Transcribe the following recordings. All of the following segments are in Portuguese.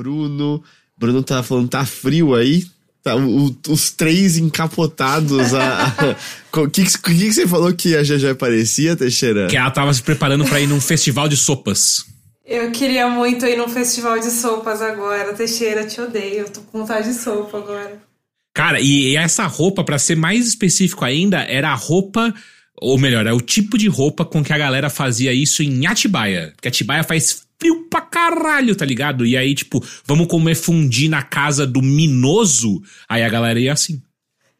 Bruno. Bruno tá falando, tá frio aí? Tá, o, os três encapotados. O que, que, que, você falou que a GG parecia, Teixeira? Que ela tava se preparando para ir num festival de sopas. Eu queria muito ir num festival de sopas agora. Teixeira, te odeio. Eu tô com vontade de sopa agora. Cara, e, e essa roupa, para ser mais específico ainda, era a roupa. Ou melhor, é o tipo de roupa com que a galera fazia isso em Atibaia. Porque Atibaia faz frio pra caralho, tá ligado? E aí, tipo, vamos comer fundi na casa do Minoso. Aí a galera ia assim.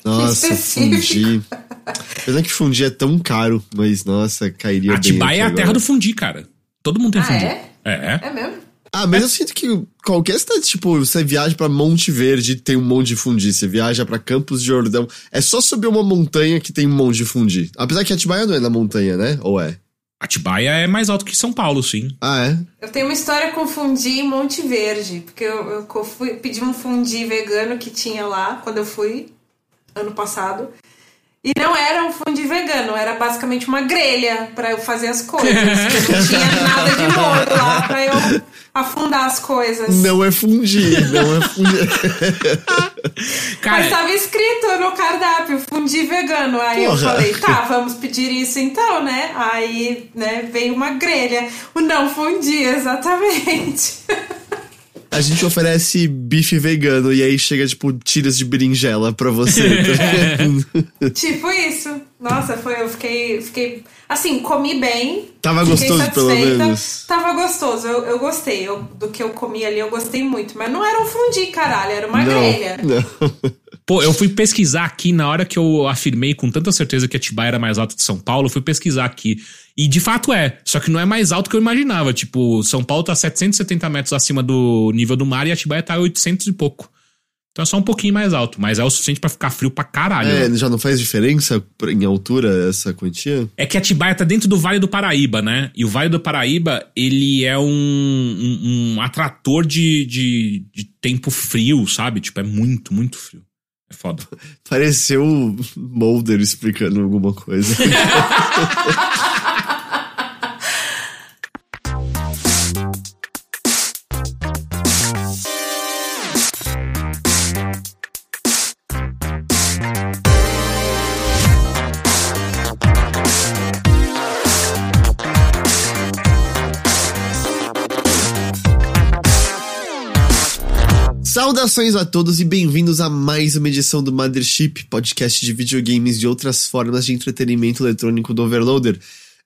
Nossa, fundi. Apesar que fundi é tão caro, mas nossa, cairia Atibaia bem. Atibaia é a terra do fundi, cara. Todo mundo tem ah, fundi. É? É. É mesmo? Ah, mas eu sinto que qualquer cidade, tipo, você viaja para Monte Verde, tem um monte de fundi. Você viaja para Campos de Jordão, é só subir uma montanha que tem um monte de fundi. Apesar que Atibaia não é na montanha, né? Ou é? Atibaia é mais alto que São Paulo, sim. Ah, é? Eu tenho uma história com fundi em Monte Verde, porque eu, eu fui, pedi um fundi vegano que tinha lá quando eu fui ano passado. E não era um fundi vegano, era basicamente uma grelha para eu fazer as coisas. não tinha nada de molho lá pra eu afundar as coisas. Não é fundir, não é fundir. Cara, Mas estava escrito no cardápio, fundi vegano. Aí porra. eu falei, tá, vamos pedir isso então, né? Aí, né, veio uma grelha. O não fundi, exatamente. A gente oferece bife vegano e aí chega, tipo, tiras de berinjela pra você. Tá tipo isso. Nossa, foi, eu fiquei, fiquei. Assim, comi bem. Tava gostoso, pelo menos. Tava gostoso, eu, eu gostei. Eu, do que eu comi ali, eu gostei muito. Mas não era um fundi, caralho, era uma não, grelha. Não. Pô, eu fui pesquisar aqui na hora que eu afirmei com tanta certeza que Atibaia era mais alta de São Paulo, eu fui pesquisar aqui. E de fato é, só que não é mais alto que eu imaginava. Tipo, São Paulo tá 770 metros acima do nível do mar e Atibaia tá 800 e pouco. Então é só um pouquinho mais alto, mas é o suficiente para ficar frio pra caralho. É, né? já não faz diferença em altura essa quantia? É que Atibaia tá dentro do Vale do Paraíba, né? E o Vale do Paraíba, ele é um, um, um atrator de, de, de tempo frio, sabe? Tipo, é muito, muito frio. É foda. Pareceu o Mulder explicando alguma coisa. Saudações a todos e bem-vindos a mais uma edição do Mothership, podcast de videogames e outras formas de entretenimento eletrônico do Overloader.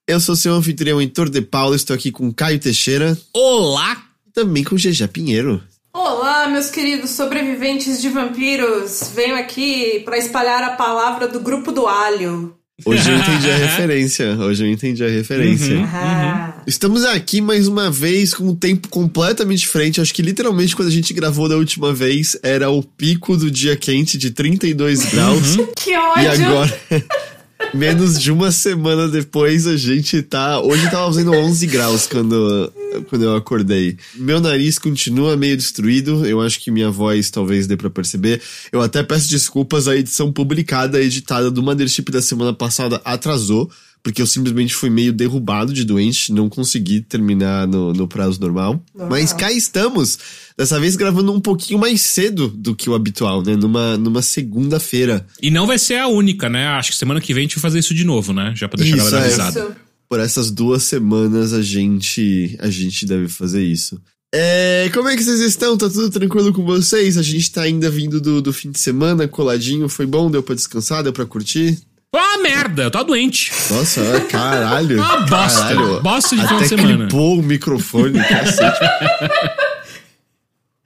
Eu sou seu anfitrião Heitor de Paulo, estou aqui com Caio Teixeira. Olá! E também com GG Pinheiro. Olá, meus queridos sobreviventes de vampiros. Venho aqui para espalhar a palavra do grupo do alho. Hoje eu entendi a referência. Hoje eu entendi a referência. Uhum, uhum. Estamos aqui mais uma vez com um tempo completamente diferente. Acho que literalmente quando a gente gravou da última vez era o pico do dia quente de 32 graus. Uhum. que ódio! E agora. Menos de uma semana depois, a gente tá. Hoje tava fazendo 11 graus quando, quando eu acordei. Meu nariz continua meio destruído. Eu acho que minha voz talvez dê pra perceber. Eu até peço desculpas. A edição publicada, editada do Mothership da semana passada atrasou porque eu simplesmente fui meio derrubado de doente, não consegui terminar no, no prazo normal. Mas cá estamos, dessa vez gravando um pouquinho mais cedo do que o habitual, né? Numa, numa segunda-feira. E não vai ser a única, né? Acho que semana que vem a gente vai fazer isso de novo, né? Já pra deixar isso, a galera é. avisada. Por essas duas semanas a gente, a gente deve fazer isso. É, como é que vocês estão? Tá tudo tranquilo com vocês? A gente tá ainda vindo do, do fim de semana, coladinho. Foi bom? Deu pra descansar? Deu pra curtir? Ah, merda, eu tô doente. Nossa, caralho. Ah, bosta. Caralho. Bosta de Até final de semana. clipou o microfone, cacete.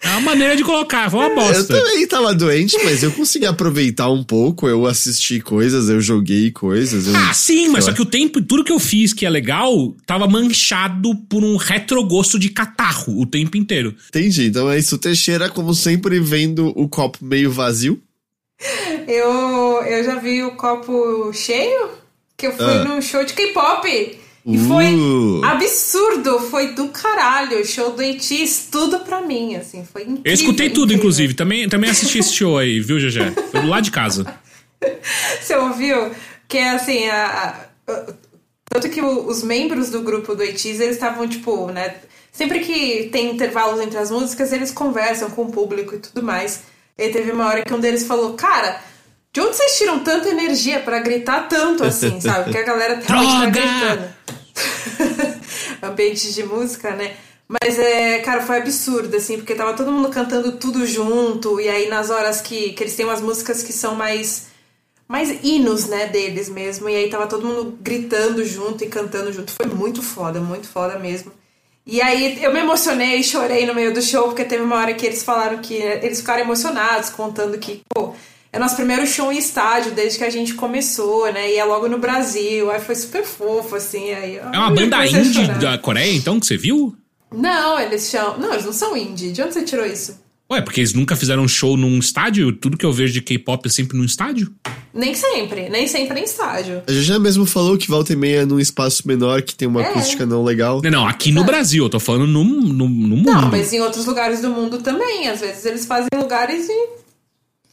É uma maneira de colocar, foi uma bosta. Eu também tava doente, mas eu consegui aproveitar um pouco. Eu assisti coisas, eu joguei coisas. Eu... Ah, sim, mas só que o tempo, tudo que eu fiz que é legal, tava manchado por um retrogosto de catarro o tempo inteiro. Entendi. Então é isso. Teixeira, como sempre, vendo o copo meio vazio. Eu, eu já vi o copo cheio, que eu fui ah. num show de K-pop. E uh. foi absurdo, foi do caralho. O show do Itis, tudo pra mim, assim, foi incrível. Eu escutei tudo, incrível. inclusive. Também, também assisti esse show aí, viu, Gegé? Foi do lado de casa. Você ouviu? Que é assim, a, a, tanto que os membros do grupo do Itis, eles estavam, tipo, né sempre que tem intervalos entre as músicas, eles conversam com o público e tudo mais. E teve uma hora que um deles falou, cara, de onde vocês tiram tanta energia para gritar tanto assim, sabe? Porque a galera realmente tá gritando. Ambiente de música, né? Mas é, cara, foi absurdo, assim, porque tava todo mundo cantando tudo junto, e aí nas horas que, que eles têm umas músicas que são mais mais hinos, né, deles mesmo. E aí tava todo mundo gritando junto e cantando junto. Foi muito foda, muito foda mesmo. E aí eu me emocionei, chorei no meio do show, porque teve uma hora que eles falaram que eles ficaram emocionados, contando que, pô, é nosso primeiro show em estádio desde que a gente começou, né? E é logo no Brasil. Aí foi super fofo, assim. Aí, é uma banda indie da Coreia, então, que você viu? Não, eles chamam. Não, eles não são indie. De onde você tirou isso? Ué, porque eles nunca fizeram um show num estádio? Tudo que eu vejo de K-pop é sempre num estádio? Nem sempre, nem sempre em estádio. A gente já mesmo falou que volta e meia é num espaço menor que tem uma é. acústica não legal. Não, não aqui no Brasil, eu tô falando no, no, no mundo. Não, mas em outros lugares do mundo também. Às vezes eles fazem lugares e.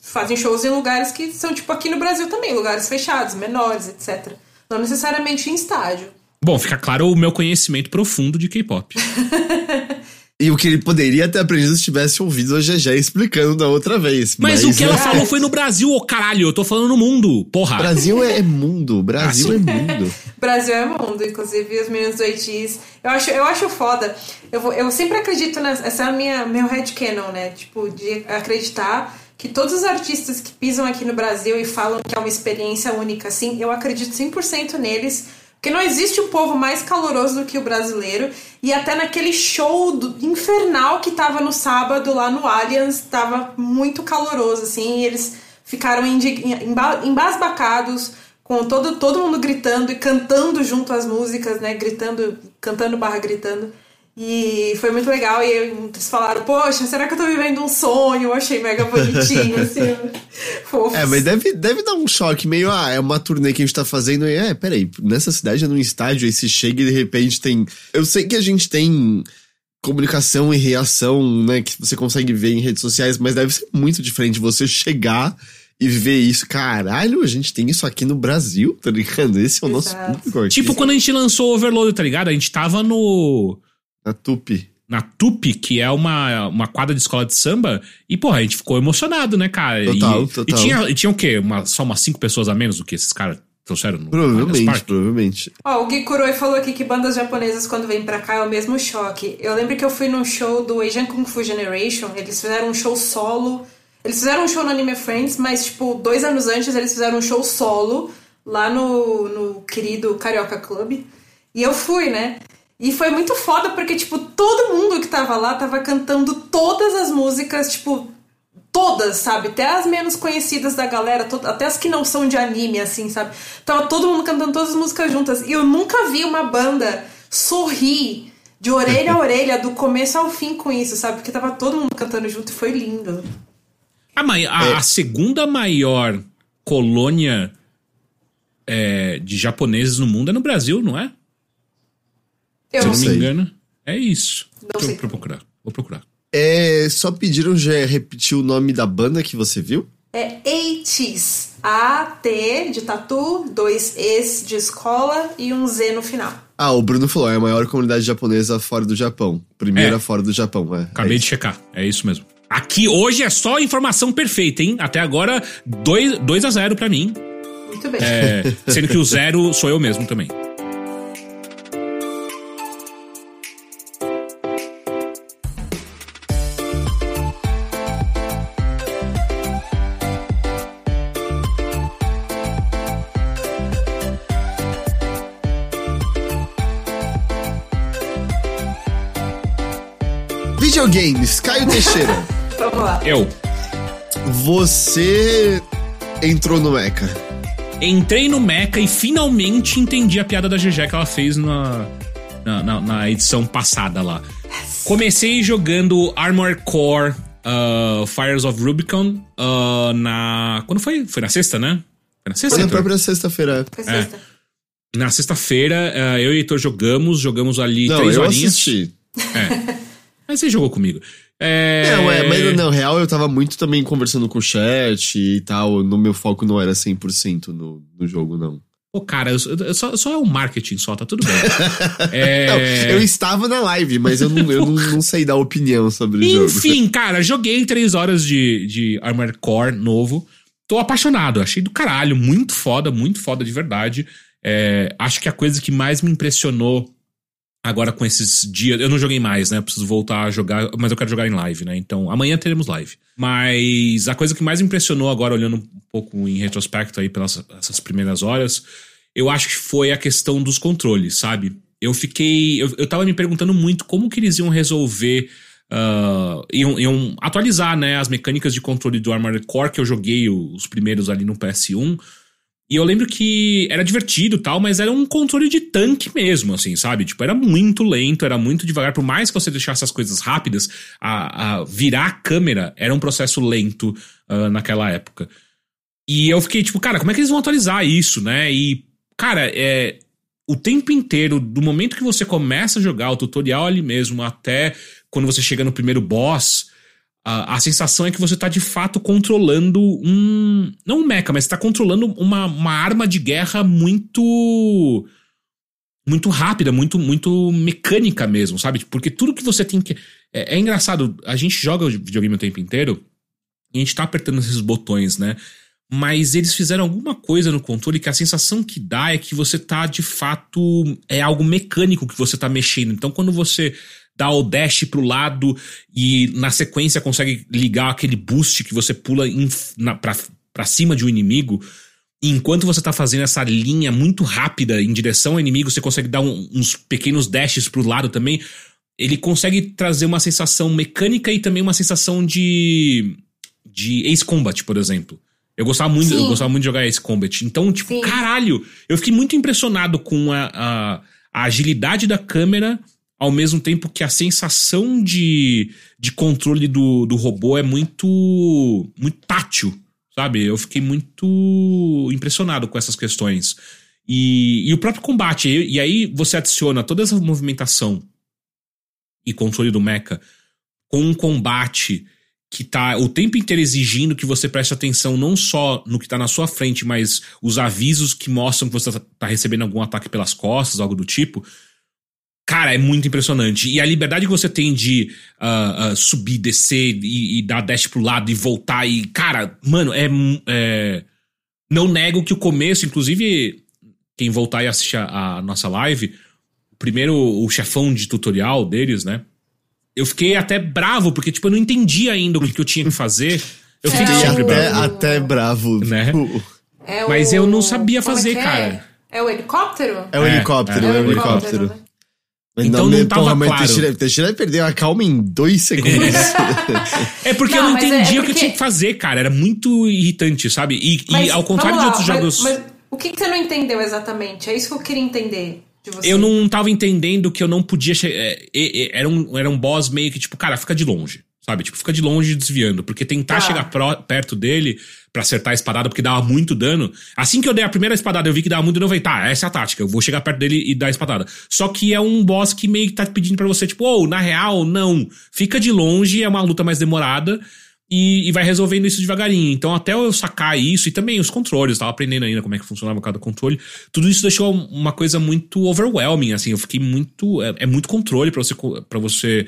fazem shows em lugares que são tipo aqui no Brasil também, lugares fechados, menores, etc. Não necessariamente em estádio. Bom, fica claro o meu conhecimento profundo de K-pop. E o que ele poderia ter aprendido se tivesse ouvido a GG explicando da outra vez. Mas, mas o que é... ela falou foi no Brasil, ô oh, caralho. Eu tô falando no mundo, porra. Brasil é, mundo. Brasil é mundo. Brasil é mundo. Inclusive, os meninos do ETs. Eu acho, eu acho foda. Eu, vou, eu sempre acredito nessa. Essa é a minha, meu headcanon, né? Tipo, de acreditar que todos os artistas que pisam aqui no Brasil e falam que é uma experiência única, assim, eu acredito 100% neles porque não existe um povo mais caloroso do que o brasileiro. E até naquele show do, infernal que tava no sábado lá no Allianz, tava muito caloroso, assim. E eles ficaram embasbacados, com todo, todo mundo gritando e cantando junto às músicas, né? Gritando, cantando barra gritando. E foi muito legal. E eles falaram, poxa, será que eu tô vivendo um sonho? Eu achei mega bonitinho, assim. fofo. É, mas deve, deve dar um choque meio, ah, é uma turnê que a gente tá fazendo. E, é, peraí, nessa cidade é num estádio, aí se chega e de repente tem. Eu sei que a gente tem comunicação e reação, né, que você consegue ver em redes sociais, mas deve ser muito diferente você chegar e ver isso. Caralho, a gente tem isso aqui no Brasil, tá ligado? Esse é o Exato. nosso público. Tipo, quando a gente lançou o Overload, tá ligado? A gente tava no na Tupi. Na Tupi, que é uma, uma quadra de escola de samba. E, porra, a gente ficou emocionado, né, cara? Total, e, total. E tinha, e tinha o quê? Uma, só umas cinco pessoas a menos do que esses caras trouxeram no Provavelmente, provavelmente. Ó, oh, o Gui Kuroi falou aqui que bandas japonesas, quando vêm pra cá, é o mesmo choque. Eu lembro que eu fui num show do Asian Kung Fu Generation. Eles fizeram um show solo. Eles fizeram um show no Anime Friends, mas, tipo, dois anos antes eles fizeram um show solo lá no, no querido Carioca Club. E eu fui, né? E foi muito foda porque, tipo, todo mundo que tava lá tava cantando todas as músicas, tipo, todas, sabe? Até as menos conhecidas da galera, até as que não são de anime, assim, sabe? Tava todo mundo cantando todas as músicas juntas. E eu nunca vi uma banda sorrir de orelha a orelha, do começo ao fim com isso, sabe? Porque tava todo mundo cantando junto e foi lindo. A, a, é. a segunda maior colônia é, de japoneses no mundo é no Brasil, não é? Eu Se não, me engano, é isso. Não sei. Vou procurar. Vou procurar. É, só pediram já repetir o nome da banda que você viu? É ATs. A-T de tatu, dois Es de escola e um Z no final. Ah, o Bruno falou, é a maior comunidade japonesa fora do Japão. Primeira é. fora do Japão, é. Acabei é de checar, é isso mesmo. Aqui hoje é só informação perfeita, hein? Até agora, 2 a 0 para mim. Muito bem. É, sendo que o zero sou eu mesmo também. Videogames, Caio Teixeira. Vamos lá. Eu. Você entrou no Mecha. Entrei no Mecha e finalmente entendi a piada da GG que ela fez na, na, na, na edição passada lá. Comecei jogando Armor Core uh, Fires of Rubicon uh, na. Quando foi? Foi na sexta, né? Foi na sexta? Foi na própria sexta-feira. Foi sexta. É. Na sexta-feira, uh, eu e o Heitor jogamos, jogamos ali Não, três eu horinhas. Assisti. É. Mas você jogou comigo. É... Não, é, mas não, real eu tava muito também conversando com o chat e tal. No meu foco não era 100% no, no jogo, não. Pô, cara, eu, eu só, só é um marketing só, tá tudo bem. é... Não, eu estava na live, mas eu não, eu não, não sei dar opinião sobre o jogo. Enfim, cara, joguei três horas de, de Armored Core novo. Tô apaixonado, achei do caralho, muito foda, muito foda de verdade. É, acho que a coisa que mais me impressionou agora com esses dias. Eu não joguei mais, né? Preciso voltar a jogar, mas eu quero jogar em live, né? Então amanhã teremos live. Mas a coisa que mais impressionou agora, olhando um pouco em retrospecto aí pelas essas primeiras horas, eu acho que foi a questão dos controles, sabe? Eu fiquei. Eu, eu tava me perguntando muito como que eles iam resolver. Uh, iam, iam atualizar né, as mecânicas de controle do Armored Core que eu joguei os primeiros ali no PS1. E eu lembro que era divertido tal, mas era um controle de tanque mesmo, assim, sabe? Tipo, era muito lento, era muito devagar. Por mais que você deixasse as coisas rápidas, a, a virar a câmera era um processo lento uh, naquela época. E eu fiquei tipo, cara, como é que eles vão atualizar isso, né? E Cara, é. O tempo inteiro, do momento que você começa a jogar o tutorial ali mesmo, até quando você chega no primeiro boss, a, sensação é que você tá de fato controlando um. Não um mecha, mas tá controlando uma, uma arma de guerra muito. Muito rápida, muito, muito mecânica mesmo, sabe? Porque tudo que você tem que. É, é engraçado, a gente joga videogame o tempo inteiro e a gente tá apertando esses botões, né? mas eles fizeram alguma coisa no controle que a sensação que dá é que você tá de fato é algo mecânico que você tá mexendo. Então quando você dá o dash pro lado e na sequência consegue ligar aquele boost que você pula na, pra, pra cima de um inimigo, e enquanto você tá fazendo essa linha muito rápida em direção ao inimigo, você consegue dar um, uns pequenos dashes pro lado também. Ele consegue trazer uma sensação mecânica e também uma sensação de de Ace Combat, por exemplo. Eu gostava muito, eu gostava muito de jogar esse Combat. Então, tipo, Sim. caralho, eu fiquei muito impressionado com a, a, a, agilidade da câmera, ao mesmo tempo que a sensação de, de controle do, do robô é muito, muito tátil, sabe? Eu fiquei muito impressionado com essas questões. E, e o próprio combate, e, e aí você adiciona toda essa movimentação e controle do mecha com um combate que tá o tempo inteiro exigindo que você preste atenção não só no que tá na sua frente, mas os avisos que mostram que você tá, tá recebendo algum ataque pelas costas, algo do tipo. Cara, é muito impressionante. E a liberdade que você tem de uh, uh, subir, descer e, e, dar dash pro lado e voltar e. Cara, mano, é, é. Não nego que o começo, inclusive, quem voltar e assistir a, a nossa live, primeiro o chefão de tutorial deles, né? eu fiquei até bravo, porque, tipo, eu não entendi ainda o que, que eu tinha que fazer. Eu fiquei é, sempre até, bravo. Até bravo. Né? É Mas eu não sabia fazer, é cara. É o helicóptero? É o helicóptero, é, o helicóptero. Então não, não tava porra, claro. Teixeira, Teixeira perdeu a calma em dois segundos. é porque não, eu não entendia é, o que eu tinha que fazer, cara. Era muito irritante, sabe? E, mas, e ao contrário lá, de outros mas, jogos. Mas o que, que você não entendeu exatamente? É isso que eu queria entender. Eu não tava entendendo que eu não podia. É, é, era, um, era um boss meio que, tipo, cara, fica de longe. Sabe? Tipo, fica de longe desviando. Porque tentar ah. chegar pro, perto dele para acertar a espadada, porque dava muito dano. Assim que eu dei a primeira espadada, eu vi que dava muito dano, eu falei, tá, essa é a tática. Eu vou chegar perto dele e dar a espadada. Só que é um boss que meio que tá pedindo para você, tipo, oh, na real, não. Fica de longe, é uma luta mais demorada e, e, vai resolvendo isso devagarinho. Então, até eu sacar isso, e também os controles, eu tava aprendendo ainda como é que funcionava cada controle, tudo isso deixou uma coisa muito overwhelming, assim, eu fiquei muito. É, é muito controle para você, pra você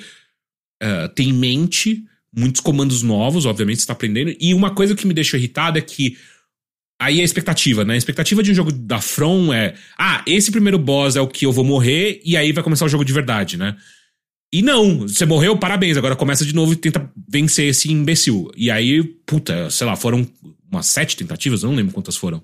uh, ter em mente muitos comandos novos, obviamente, você tá aprendendo. E uma coisa que me deixou irritado é que. Aí é a expectativa, né? A expectativa de um jogo da From é: ah, esse primeiro boss é o que eu vou morrer, e aí vai começar o jogo de verdade, né? E não, você morreu, parabéns, agora começa de novo e tenta vencer esse imbecil. E aí, puta, sei lá, foram umas sete tentativas, eu não lembro quantas foram.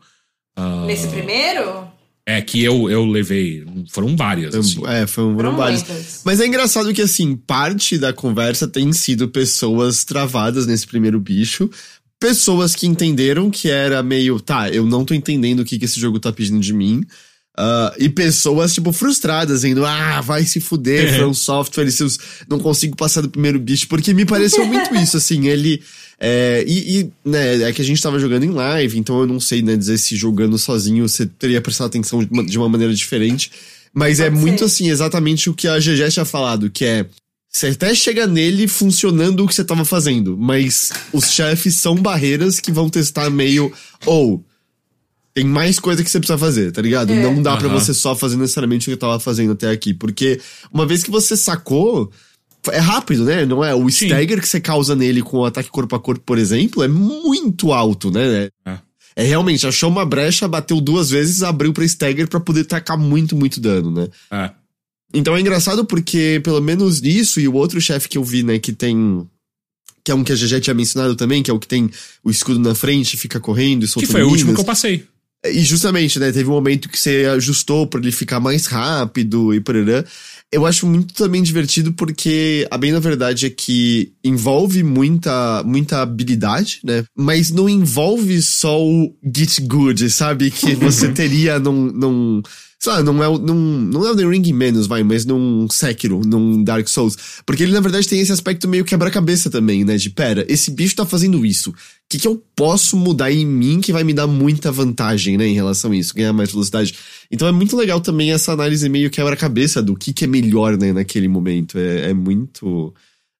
Uh, Nesse primeiro? É, que eu, eu levei. Foram várias. Assim. É, foram, foram várias. Mas é engraçado que, assim, parte da conversa tem sido pessoas travadas nesse primeiro bicho. Pessoas que entenderam que era meio, tá, eu não tô entendendo o que, que esse jogo tá pedindo de mim. Uh, e pessoas, tipo, frustradas, indo, ah, vai se fuder, From Software, seus, não consigo passar do primeiro bicho, porque me pareceu muito isso, assim, ele. É, e, e, né, é que a gente tava jogando em live, então eu não sei, né, dizer se jogando sozinho você teria prestado atenção de uma, de uma maneira diferente. Mas é Pode é ser. muito assim, exatamente o que a GG tinha falado, que é. Você até chega nele funcionando o que você tava fazendo, mas os chefes são barreiras que vão testar meio. Ou. Oh, tem mais coisa que você precisa fazer, tá ligado? É. Não dá pra Aham. você só fazer necessariamente o que eu tava fazendo até aqui. Porque uma vez que você sacou, é rápido, né? Não é? O Sim. stagger que você causa nele com o ataque corpo a corpo, por exemplo, é muito alto, né? É. É realmente, achou uma brecha, bateu duas vezes, abriu pra stagger pra poder tacar muito, muito dano, né? É. Então é engraçado porque, pelo menos nisso, e o outro chefe que eu vi, né, que tem. Que é um que a GG tinha mencionado também, que é o que tem o escudo na frente, fica correndo e Que soltando foi o último minas. que eu passei. E justamente, né, teve um momento que você ajustou pra ele ficar mais rápido e porará. Eu acho muito também divertido porque a bem na verdade é que envolve muita, muita habilidade, né? Mas não envolve só o get good, sabe? Que você teria num. num sei lá, não é, o- num, não é o The Ring menos, vai, mas num Sekiro, num Dark Souls. Porque ele, na verdade, tem esse aspecto meio quebra-cabeça também, né? De, pera, esse bicho tá fazendo isso. O que, que eu posso mudar em mim que vai me dar muita vantagem, né, em relação a isso, ganhar mais velocidade. Então é muito legal também essa análise meio quebra-cabeça do que, que é melhor, né, naquele momento. É, é muito.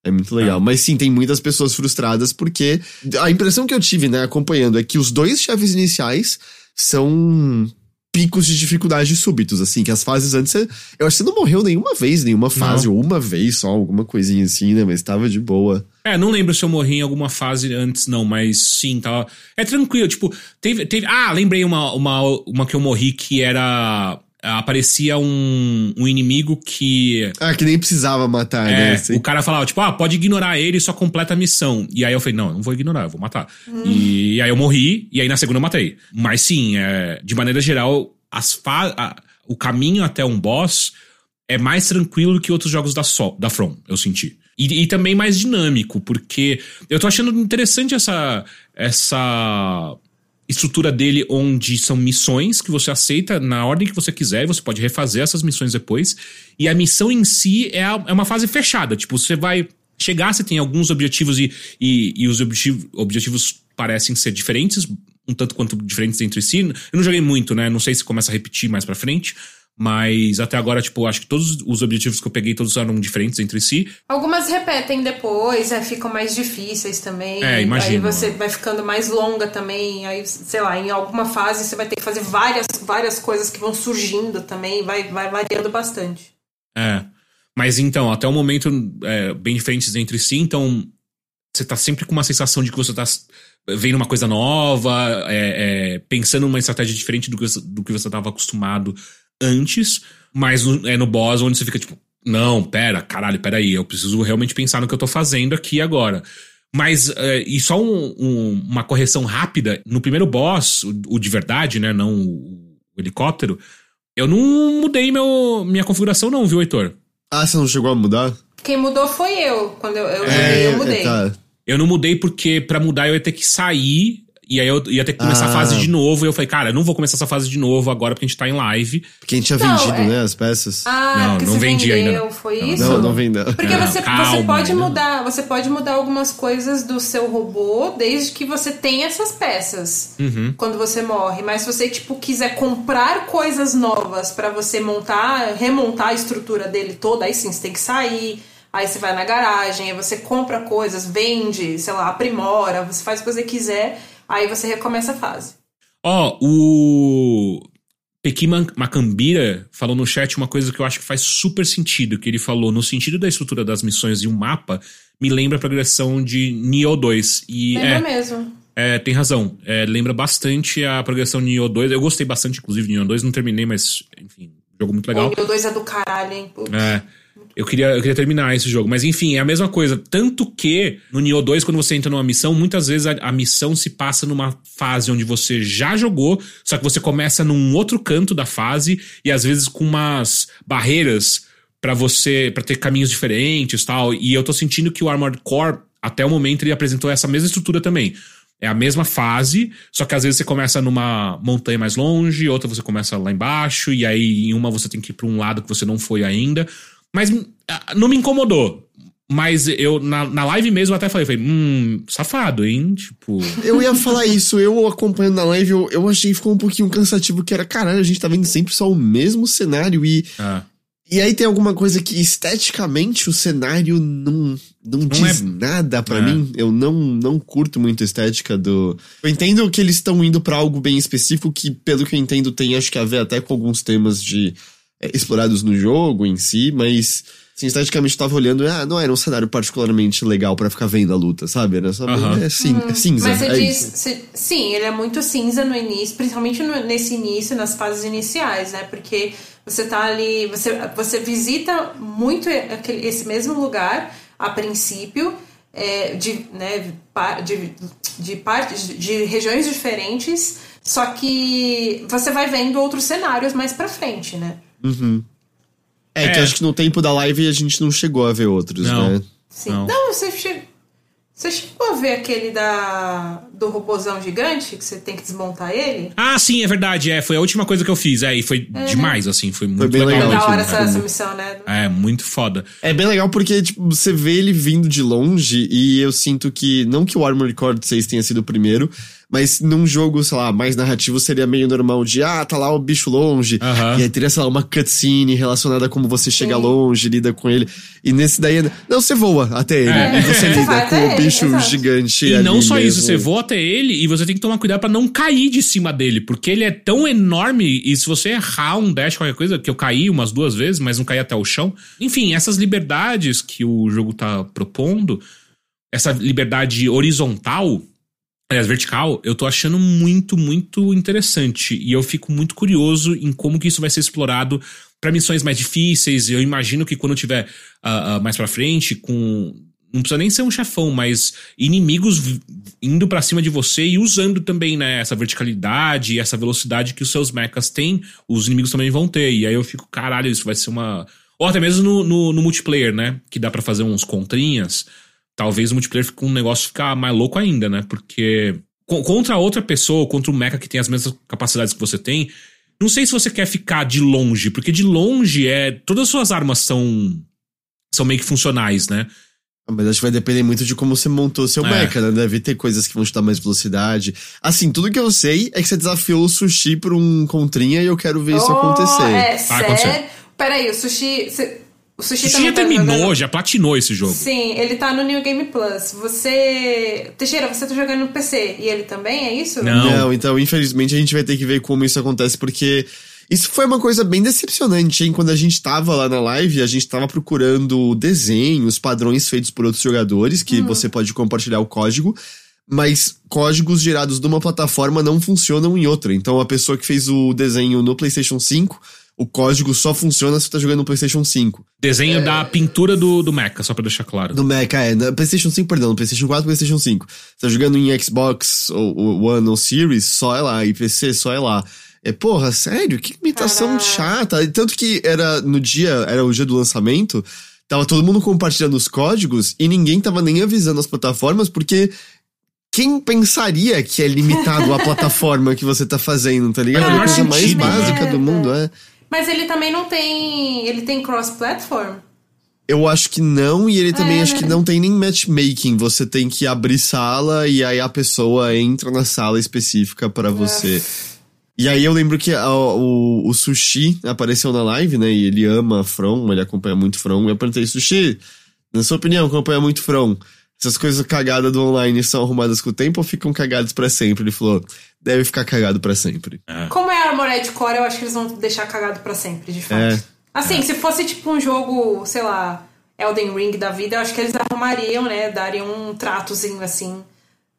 É muito legal. Mas sim, tem muitas pessoas frustradas porque a impressão que eu tive, né, acompanhando, é que os dois chefes iniciais são picos de dificuldade súbitos, assim, que as fases antes, você, eu acho que você não morreu nenhuma vez, nenhuma fase, ou uma vez só, alguma coisinha assim, né, mas tava de boa. É, não lembro se eu morri em alguma fase antes, não, mas sim, tava. É tranquilo, tipo, teve. teve ah, lembrei uma, uma, uma que eu morri que era. Aparecia um, um inimigo que. Ah, que nem precisava matar, né, É, assim. o cara falava, tipo, ah, pode ignorar ele e só completa a missão. E aí eu falei, não, eu não vou ignorar, eu vou matar. E, aí eu morri, e aí na segunda eu matei. Mas sim, é, de maneira geral, as fa a- o caminho até um boss é mais tranquilo que outros jogos da, so da From, eu senti. E, e também mais dinâmico, porque eu tô achando interessante essa, essa estrutura dele onde são missões que você aceita na ordem que você quiser e você pode refazer essas missões depois. E a missão em si é, a- é uma fase fechada. Tipo, você vai chegar, você tem alguns objetivos e, e, e os objetivo- objetivos parecem ser diferentes, um tanto quanto diferentes entre si. Eu não joguei muito, né? Não sei se começa a repetir mais pra frente. Mas até agora, tipo, acho que todos os objetivos que eu peguei, todos eram diferentes entre si. Algumas repetem depois, é, ficam mais difíceis também. É, imagino, Aí você vai ficando mais longa também. Aí, sei lá, em alguma fase você vai ter que fazer várias, várias coisas que vão surgindo também. Vai, vai variando bastante. É. Mas então, até o momento, é, bem diferentes entre si, então você tá sempre com uma sensação de que você tá vendo uma coisa nova, é, é, pensando numa estratégia diferente do que, você- do que você tava acostumado antes, mas no- é no boss onde você fica tipo, não, pera, caralho, peraí, eu preciso realmente pensar no que eu tô fazendo aqui agora. Mas, é, e só um- um- uma correção rápida, no primeiro boss, o, o de verdade, né, não o, o helicóptero, eu não mudei meu, minha configuração não, viu, Heitor? Ah, você não chegou a mudar? Quem mudou foi eu. Quando eu, eu mudei, eu mudei. tá. Eu não mudei porque pra mudar eu ia ter que sair e aí eu ia ter que começar Ah. a fase de novo. E eu falei, cara, eu não vou começar essa fase de novo agora porque a gente tá em live. Porque a gente tinha Não, vendido, é- né, as peças. Ah, Não, não você vendi vendeu, ainda, não. foi Não, isso? não, não não. Porque Não, você, calma, você pode ainda. mudar, você pode mudar algumas coisas do seu robô desde que você tenha essas peças Uhum. quando você morre. Mas se você tipo quiser comprar coisas novas pra você montar, remontar a estrutura dele toda, aí sim você tem que sair. Aí você vai na garagem, aí você compra coisas, vende, sei lá, aprimora, você faz o que você quiser, aí você recomeça a fase. Ó, o Pequi Man- Macambira falou no chat uma coisa que eu acho que faz super sentido, que ele falou no sentido da estrutura das missões e um mapa, me lembra a progressão de Nioh 2. E Lembra é, mesmo? É, tem razão. É, lembra bastante a progressão de Nioh 2. Eu gostei bastante, inclusive, de Nioh 2. Não terminei, mas, enfim, jogo muito legal. O 2 é do caralho, hein? Putz. É. Eu queria, eu queria terminar esse jogo. Mas, enfim, é a mesma coisa. Tanto que, no Nioh 2, quando você entra numa missão, muitas vezes a, a missão se passa numa fase onde você já jogou, só que você começa num outro canto da fase, e às vezes com umas barreiras pra você, pra ter caminhos diferentes tal. E eu tô sentindo que o Armored Core, até o momento, ele apresentou essa mesma estrutura também. É a mesma fase, só que às vezes você começa numa montanha mais longe, outra você começa lá embaixo, e aí em uma você tem que ir pra um lado que você não foi ainda. Mas ah, não me incomodou. Mas eu, na, na live mesmo, até falei, falei, hum, safado, hein? Tipo. Eu ia falar isso, eu acompanhando na live, eu, eu achei que ficou um pouquinho cansativo, que era, caralho, a gente tá vendo sempre só o mesmo cenário e, ah, E aí tem alguma coisa que esteticamente o cenário não, não, Não diz é- nada pra É. mim. Eu não, não curto muito a estética do. Eu entendo que eles estão indo pra algo bem específico, que pelo que eu entendo tem acho que a ver até com alguns temas de explorados no jogo em si, mas assim, esteticamente eu tava olhando, ah, não era um cenário particularmente legal pra ficar vendo a luta, sabe? Era só Aham. é, sim, é cinza. Mas você é diz. você- sim, ele é muito cinza no início, principalmente no- nesse início, nas fases iniciais, né? Porque você tá ali. Você, você visita muito aquele, esse mesmo lugar a princípio. é, de, né, de, de partes, de regiões diferentes, só que você vai vendo outros cenários mais pra frente, né? É, que É. acho que no tempo da live a gente não chegou a ver outros, Não. né? Sim. Não. Não, você chegou. Você chegou a ver aquele da do robozão gigante que você tem que desmontar ele? Ah, sim, é verdade. É, foi a última coisa que eu fiz. É, e foi demais, assim. Foi muito bem legal. legal, da hora essa, essa missão, né? É, muito foda. É bem legal porque, tipo, você vê ele vindo de longe e eu sinto que, não que o Armored Core 6 tenha sido o primeiro, mas num jogo, sei lá, mais narrativo seria meio normal de, ah, tá lá o bicho longe, Aham. e aí teria, sei lá, uma cutscene relacionada a como você chega longe, lida com ele, e nesse daí, não, você voa até ele, É. e você lida com até o ele, bicho gigante E ali não só isso, mesmo. você voa até ele e você tem que tomar cuidado pra não cair de cima dele, porque ele é tão enorme e se você errar um dash, qualquer coisa, que eu caí umas duas vezes, mas não caí até o chão. Enfim, essas liberdades que o jogo tá propondo, essa liberdade horizontal, aliás, vertical, eu tô achando muito, muito interessante. E eu fico muito curioso em como que isso vai ser explorado pra missões mais difíceis. Eu imagino que quando tiver ah, ah, mais pra frente, com. Não precisa nem ser um chefão, mas inimigos indo pra cima de você e usando também, né, essa verticalidade e essa velocidade que os seus mechas têm, os inimigos também vão ter. E aí eu fico, caralho, isso vai ser uma. Ou até mesmo no, no, no multiplayer, né? Que dá pra fazer uns contrinhas talvez o multiplayer fique um negócio ficar mais louco ainda, né? Porque co- contra outra pessoa, contra um mecha que tem as mesmas capacidades que você tem, não sei se você quer ficar de longe, porque de longe é todas as suas armas são são meio que funcionais, né? Ah, Mas acho que vai depender muito de como você montou seu É. mecha, né? Deve ter coisas que vão te dar mais velocidade. Assim, tudo que eu sei é que você desafiou o sushi pra um contrinha e eu quero ver isso Oh, acontecer. É, acontecer. sério? Peraí, o sushi. cê- o sushi, Você também já tá terminou, jogando- já platinou esse jogo. Sim, ele tá no New Game Plus. Você. Teixeira, você tá jogando no PC e ele também, é isso? Não. Não, então, infelizmente, a gente vai ter que ver como isso acontece, porque isso foi uma coisa bem decepcionante, hein? Quando a gente tava lá na live, a gente tava procurando desenhos, padrões feitos por outros jogadores, que você pode compartilhar o código. Mas códigos gerados de uma plataforma não funcionam em outra. Então a pessoa que fez o desenho no PlayStation 5, o código só funciona se você tá jogando no PlayStation 5. Desenho É. da pintura do, do mecha, só pra deixar claro. No Mac, é, no PlayStation 5, perdão, no PlayStation 4 PlayStation 5. Você tá jogando em Xbox ou, ou One ou Series, só é lá. E PC, só é lá. É, porra, sério? Que imitação Caraca. chata. E Tanto que era no dia, era o dia do lançamento, tava todo mundo compartilhando os códigos e ninguém tava nem avisando as plataformas, porque quem pensaria que é limitado a plataforma que você tá fazendo, tá ligado? É a coisa mais sentido, né? básica do mundo, é. Mas ele também não tem. Ele tem cross-platform? Eu acho que não, e ele também É. acho que não tem nem matchmaking. Você tem que abrir sala e aí a pessoa entra na sala específica pra você. E aí eu lembro que a- o, o Sushi apareceu na live, né? E ele ama From, ele acompanha muito From. E eu perguntei, Sushi, na sua opinião, acompanha muito From? Essas coisas cagadas do online são arrumadas com o tempo ou ficam cagadas pra sempre? Ele falou, deve ficar cagado pra sempre. Como é Armored Core, eu acho que eles vão deixar cagado pra sempre, de fato. É. Assim, se fosse tipo um jogo, sei lá, Elden Ring da vida, eu acho que eles arrumariam, né? Dariam um tratozinho assim.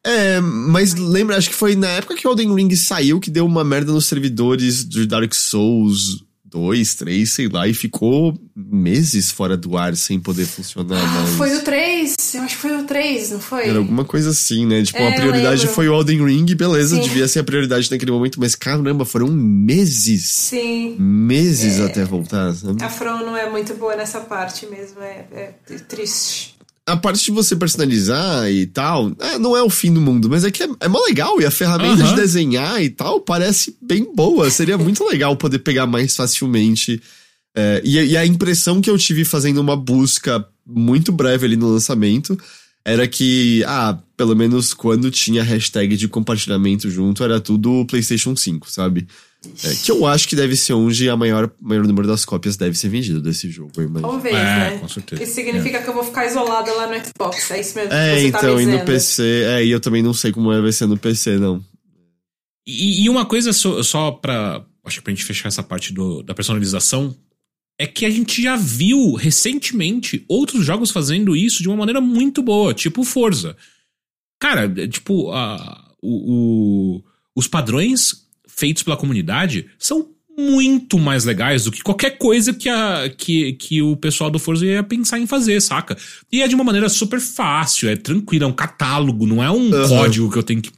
É, mas lembra, acho que foi na época que o Elden Ring saiu que deu uma merda nos servidores de Dark Souls 2, 3, sei lá, e ficou meses fora do ar sem poder funcionar Ah, mais. foi o 3, eu acho que foi o 3, não foi? Era alguma coisa assim, né? Tipo, É, a prioridade foi o Elden Ring, beleza, Sim. devia ser a prioridade naquele momento, mas caramba, foram meses. Sim. Meses até voltar, sabe? A From não é muito boa nessa parte mesmo, é, é triste. A parte de você personalizar e tal, é, não é o fim do mundo, mas é que é, é mó legal e a ferramenta Aham. de desenhar e tal parece bem boa. Seria muito legal poder pegar mais facilmente. É, e, e a impressão que eu tive fazendo uma busca muito breve ali no lançamento era que, ah, pelo menos quando tinha hashtag de compartilhamento junto, era tudo PlayStation 5, sabe? É, que eu acho que deve ser onde a maior, maior número das cópias deve ser vendido desse jogo, eu. Talvez, É, né? com certeza. Isso significa que eu vou ficar isolada lá no Xbox. É isso mesmo que É, tá então, me e no. PC, é, e eu também não sei como vai ser no PC, não. E, e uma coisa só, só pra. Acho que pra gente fechar essa parte do, da personalização. É que a gente já viu recentemente outros jogos fazendo isso de uma maneira muito boa, tipo Forza. Cara, é, tipo, a, o, o- os padrões feitos pela comunidade são muito mais legais do que qualquer coisa que, a, que, que o pessoal do Forza ia pensar em fazer, saca? E é de uma maneira super fácil, é tranquilo, é um catálogo, não é um Aham. código que eu tenho que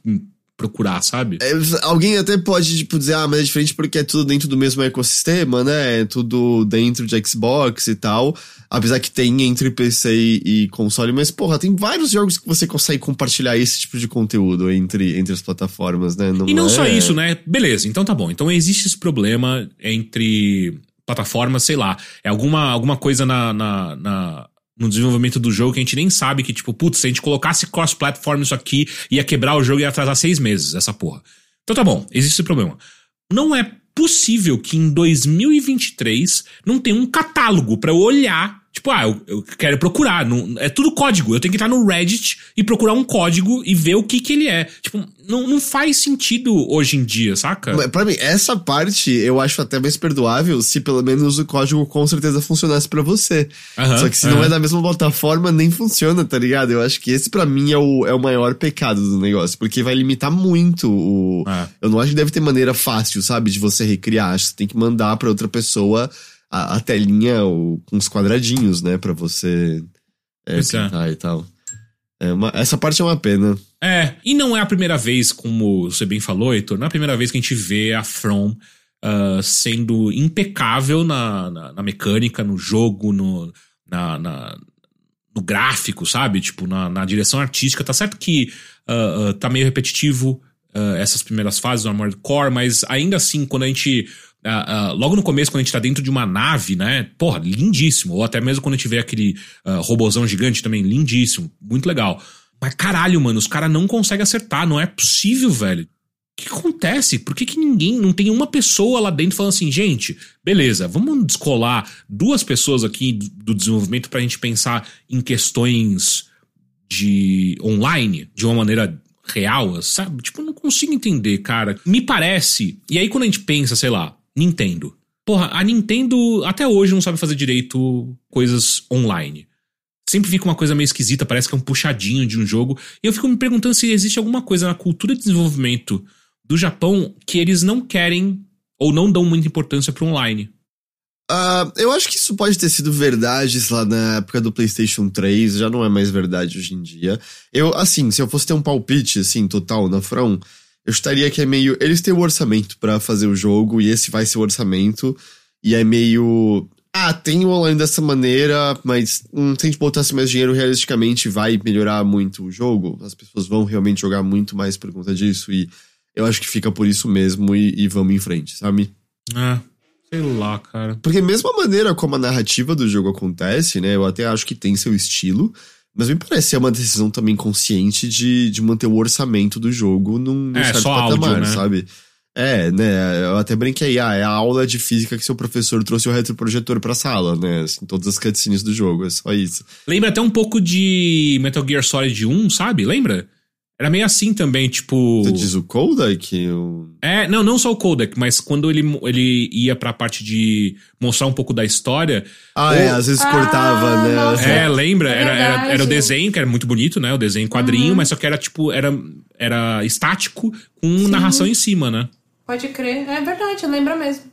procurar, sabe? É, alguém até pode, tipo, dizer, ah, mas é diferente porque é tudo dentro do mesmo ecossistema, né? É tudo dentro de Xbox e tal. Apesar que tem entre PC e, console, mas, porra, tem vários jogos que você consegue compartilhar esse tipo de conteúdo entre, entre as plataformas, né? E não é- só isso, né? Beleza, então tá bom. Então existe esse problema entre plataformas, sei lá. É alguma, alguma coisa na, na, na- no desenvolvimento do jogo que a gente nem sabe que, tipo, putz, se a gente colocasse cross-platform isso aqui, ia quebrar o jogo e ia atrasar seis meses, essa porra. Então tá bom, existe esse problema. Não é possível que em 2023 não tenha um catálogo eu olhar. Tipo, ah, eu, eu quero procurar. Não, é tudo código. Eu tenho que entrar no Reddit e procurar um código e ver o que que ele é. Tipo, não, não faz sentido hoje em dia, saca? Mas, Pra mim, essa parte eu acho até mais perdoável se pelo menos o código com certeza funcionasse pra você. Aham, Só que se aham. não é da mesma plataforma, nem funciona, tá ligado? Eu acho que esse pra mim é o, é o maior pecado do negócio, porque vai limitar muito o. É. Eu não acho que deve ter maneira fácil, sabe, de você recriar. Acho que você tem que mandar pra outra pessoa a, a telinha ou, com os quadradinhos, né, pra você é, é. pintar e tal. É uma- essa parte é uma pena. É, e não é a primeira vez, como você bem falou, Heitor, não é a primeira vez que a gente vê a From ah, sendo impecável na, na, na mecânica, no jogo, no, na, na- no gráfico, sabe? Tipo, na, na direção artística. Tá certo que ah, ah, tá meio repetitivo ah, essas primeiras fases do Armored Core, mas ainda assim, quando a gente. Ah, ah, logo no começo, quando a gente tá dentro de uma nave, né? Porra, lindíssimo. Ou até mesmo quando a gente vê aquele ah, robozão gigante também, lindíssimo. Muito legal. Mas caralho, mano, os caras não conseguem acertar. Não é possível, velho. O que acontece? Por que, que ninguém, não tem uma pessoa lá dentro falando assim, gente, beleza, vamos descolar duas pessoas aqui do desenvolvimento pra gente pensar em questões de online, de uma maneira real, sabe? Tipo, não consigo entender, cara. Me parece. E aí, quando a gente pensa, sei lá, Nintendo. Porra, a Nintendo até hoje não sabe fazer direito coisas online. Sempre fica uma coisa meio esquisita, parece que é um puxadinho de um jogo. E eu fico me perguntando se existe alguma coisa na cultura de desenvolvimento do Japão que eles não querem ou não dão muita importância pro online. Ah, eu acho que isso pode ter sido verdade, sei lá, na época do PlayStation 3, já não é mais verdade hoje em dia. Eu, assim, se eu fosse ter um palpite, assim, total na From, eu estaria que é meio. Eles têm o orçamento pra fazer o jogo, e esse vai ser o orçamento, e é meio. Ah, tem o online dessa maneira, mas hum, se a gente botasse mais dinheiro, realisticamente vai melhorar muito o jogo. As pessoas vão realmente jogar muito mais por conta disso, e eu acho que fica por isso mesmo, e, e vamos em frente, sabe? Ah, sei lá, cara. Porque mesmo a maneira como a narrativa do jogo acontece, né? Eu até acho que tem seu estilo. Mas me parece ser uma decisão também consciente de, de manter o orçamento do jogo num, num É, certo patamar, áudio, né? sabe? É, né? Eu até brinquei, ah, é a aula de física que seu professor trouxe o retroprojetor pra sala, né? Assim, todas as cutscenes do jogo, é só isso. Lembra até um pouco de Metal Gear Solid 1, sabe? Lembra? Era meio assim também, tipo. Você diz o Kodak? O... É, não, não só o codec, mas quando ele, ele ia pra parte de mostrar um pouco da história. Ah, Ou- é, às vezes Ah, cortava, né? nossa. É, lembra? Era, era, era o desenho, que era muito bonito, né? O desenho em quadrinho, mas só que era tipo, era, era estático com narração em cima, né? Pode crer. É verdade, lembra mesmo.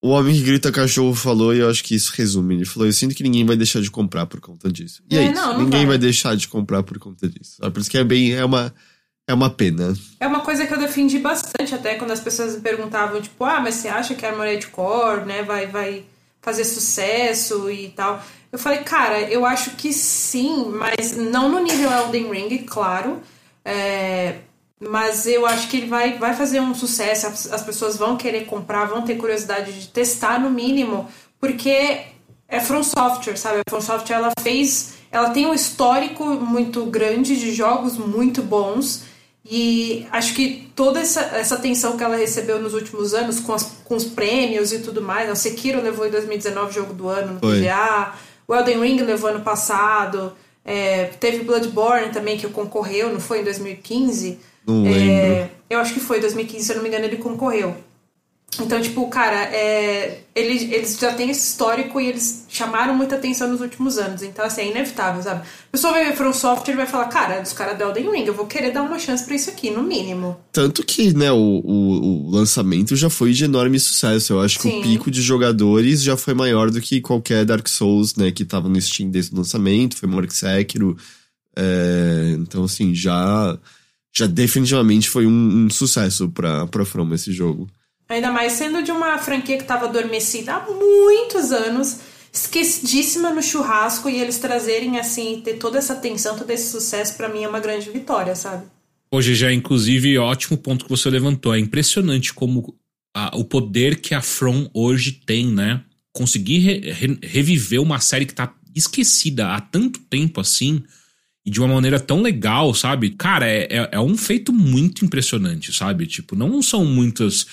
O homem que grita cachorro falou, e eu acho que isso resume. Ele falou: Eu sinto que ninguém vai deixar de comprar por conta disso. E é, É, isso. não, não ninguém vai. vai deixar de comprar por conta disso. Sabe? Por isso que é bem. É uma, é uma pena. É uma coisa que eu defendi bastante até quando as pessoas me perguntavam, tipo, ah, mas você acha que a Armored Core, né, vai, vai fazer sucesso e tal? Eu falei, cara, eu acho que sim, mas não no nível Elden Ring, claro. É, mas eu acho que ele vai, vai fazer um sucesso, as, as pessoas vão querer comprar, vão ter curiosidade de testar no mínimo, porque é From Software, sabe? A From Software ela fez ela tem um histórico muito grande de jogos muito bons. E acho que toda essa, essa atenção que ela recebeu nos últimos anos, com, as, com os prêmios e tudo mais, o Sekiro levou em 2019 jogo do ano no PGA, o Elden Ring levou ano passado, é, teve Bloodborne também que concorreu, não foi em 2015? Não É, eu acho que foi 2015, se eu não me engano, ele concorreu. Então, tipo, cara, é, eles, eles já têm esse histórico e eles chamaram muita atenção nos últimos anos. Então, assim, é inevitável, sabe? A pessoa vai ver From Software e vai falar, cara, dos caras do Elden Ring, eu vou querer dar uma chance pra isso aqui, no mínimo. Tanto que, né, o, o, o lançamento já foi de enorme sucesso. Eu acho que Sim. o pico de jogadores já foi maior do que qualquer Dark Souls, né, que tava no Steam desde o lançamento, foi maior que Sekiro. É, então, assim, já, já definitivamente foi um, um sucesso pra, pra From esse jogo. Ainda mais sendo de uma franquia que estava adormecida há muitos anos, esquecidíssima no churrasco, e eles trazerem assim, ter toda essa atenção, todo esse sucesso, pra mim é uma grande vitória, sabe? Hoje já, inclusive, ótimo ponto que você levantou. É impressionante como a- o poder que a From hoje tem, né? Conseguir re- re- reviver uma série que tá esquecida há tanto tempo assim e de uma maneira tão legal, sabe? Cara, é, é, é um feito muito impressionante, sabe? Tipo, não são muitas.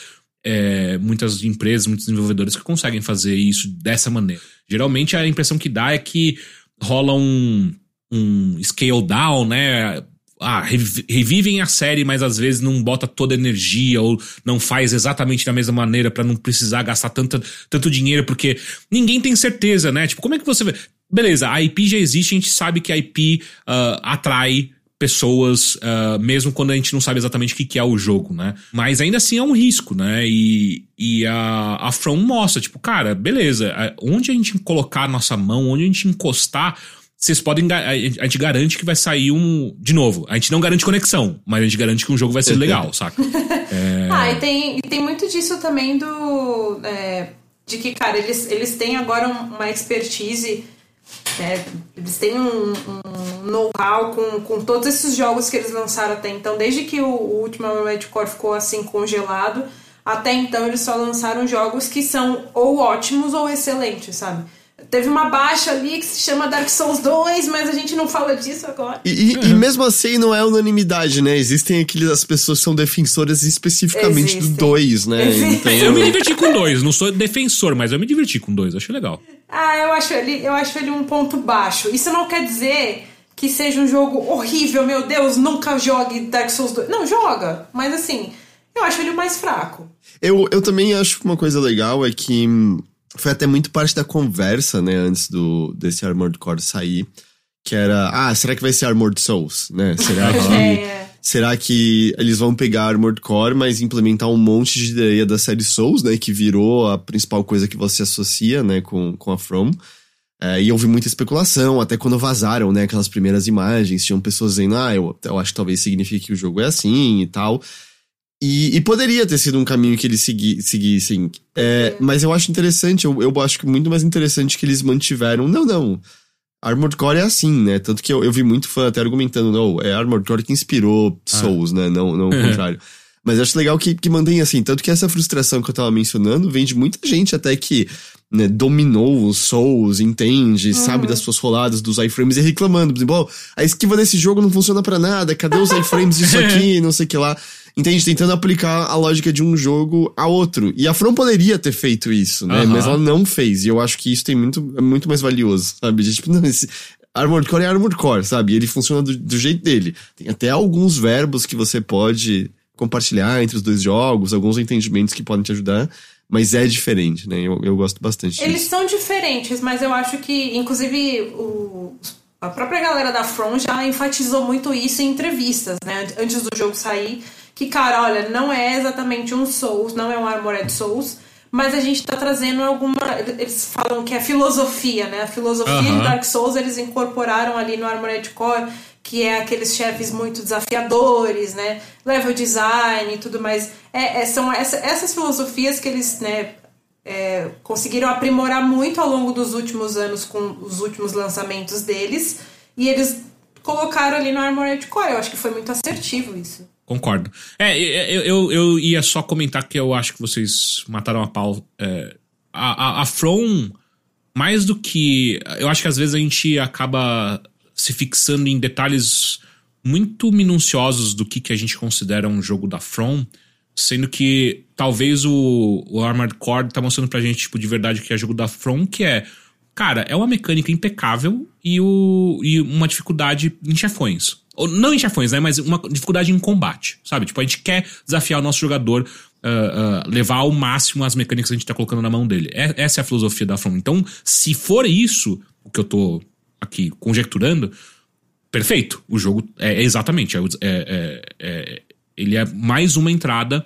É, muitas empresas, muitos desenvolvedores que conseguem fazer isso dessa maneira. Geralmente a impressão que dá é que rola um, um scale down, né? Ah, revi- revivem a série, mas às vezes não bota toda a energia ou não faz exatamente da mesma maneira pra não precisar gastar tanto, tanto dinheiro, porque ninguém tem certeza, né? Tipo, como é que você vê? Beleza, a IP já existe, a gente sabe que a IP ah, atrai pessoas, ah, mesmo quando a gente não sabe exatamente o que, que é o jogo, né? Mas ainda assim é um risco, né? E, e a, a From mostra, tipo, cara, beleza, onde a gente colocar a nossa mão, onde a gente encostar, vocês podem. A gente garante que vai sair um. De novo, a gente não garante conexão, mas a gente garante que um jogo vai ser legal, saca? Ah, e tem, e tem muito disso também do. é, de que, cara, eles, eles têm agora um- uma expertise. Né, eles têm um, um know-how com, com todos esses jogos que eles lançaram até então. Desde que o, o último Armored Core ficou assim congelado, até então eles só lançaram jogos que são ou ótimos ou excelentes, sabe? Teve uma baixa ali que se chama Dark Souls 2, mas a gente não fala disso agora. E, e- e mesmo assim não é unanimidade, né? Existem aqueles, as pessoas que são defensoras especificamente Existem. do 2, né? Então, Eu me diverti com dois, não sou defensor, mas eu me diverti com dois, achei legal. Ah, eu acho ele, eu acho ele um ponto baixo. Isso não quer dizer que seja um jogo horrível, meu Deus, nunca jogue Dark Souls 2. Não, joga. Mas assim, eu acho ele o mais fraco. Eu, eu também acho que uma coisa legal é que hum, foi até muito parte da conversa, né, antes do desse Armored Core sair, que era, ah, será que vai ser Armored Souls, né? Será que É. será que eles vão pegar Armored Core, mas implementar um monte de ideia da série Souls, né, que virou a principal coisa que você associa, né, com, com a From. É, e houve muita especulação, até quando vazaram, né, aquelas primeiras imagens, tinham pessoas dizendo, ah, eu, eu acho que talvez signifique que o jogo é assim e tal. E, e poderia ter sido um caminho que eles segui, seguissem. É, mas eu acho interessante, eu, eu acho que muito mais interessante que eles mantiveram. Não, não. Armored Core é assim, né? Tanto que eu, eu vi muito fã até argumentando, não, é Armored Core que inspirou Souls, né? Não, não o contrário. Mas eu acho legal que, que mantém assim. Tanto que essa frustração que eu tava mencionando vem de muita gente até que né, dominou os Souls, entende, sabe das suas roladas, dos iframes e reclamando. "Bom, a esquiva desse jogo não funciona pra nada, cadê os iframes disso aqui, não sei o que lá. Entende? Tentando aplicar a lógica de um jogo a outro. E a From poderia ter feito isso, né? Mas ela não fez. E eu acho que isso tem muito, é muito mais valioso, sabe? De, tipo, não, esse Armored Core é Armored Core, sabe? Ele funciona do, do jeito dele. Tem até alguns verbos que você pode compartilhar entre os dois jogos, alguns entendimentos que podem te ajudar. Mas é diferente, né? Eu, eu gosto bastante Eles disso. são diferentes, mas eu acho que, inclusive, o, a própria galera da From já enfatizou muito isso em entrevistas, né? Antes do jogo sair. Que, cara, olha, não é exatamente um Souls, não é um Armored Souls, mas a gente tá trazendo alguma. Eles falam que é filosofia, né? A filosofia Aham. de Dark Souls eles incorporaram ali no Armored Core, que é aqueles chefes muito desafiadores, né? Level design e tudo mais. É, é- são essa- essas filosofias que eles, né? é, conseguiram aprimorar muito ao longo dos últimos anos com os últimos lançamentos deles e eles colocaram ali no Armored Core. Eu acho que foi muito assertivo isso. Concordo. É, eu, eu, eu ia só comentar que eu acho que vocês mataram a pau. É, a, a, a From, mais do que. Eu acho que às vezes a gente acaba se fixando em detalhes muito minuciosos do que, que a gente considera um jogo da From, sendo que talvez o, o Armored Core tá mostrando pra gente, tipo, de verdade que é jogo da From, que é, cara, é uma mecânica impecável e, o, e uma dificuldade em chefões. Ou, não em chefões, né? Mas uma dificuldade em combate, sabe? Tipo, a gente quer desafiar o nosso jogador, uh, uh, levar ao máximo as mecânicas que a gente tá colocando na mão dele. É, essa é a filosofia da From. Então, se for isso, o que eu tô aqui conjecturando, perfeito. O jogo é, exatamente. É, é, é, ele é mais uma entrada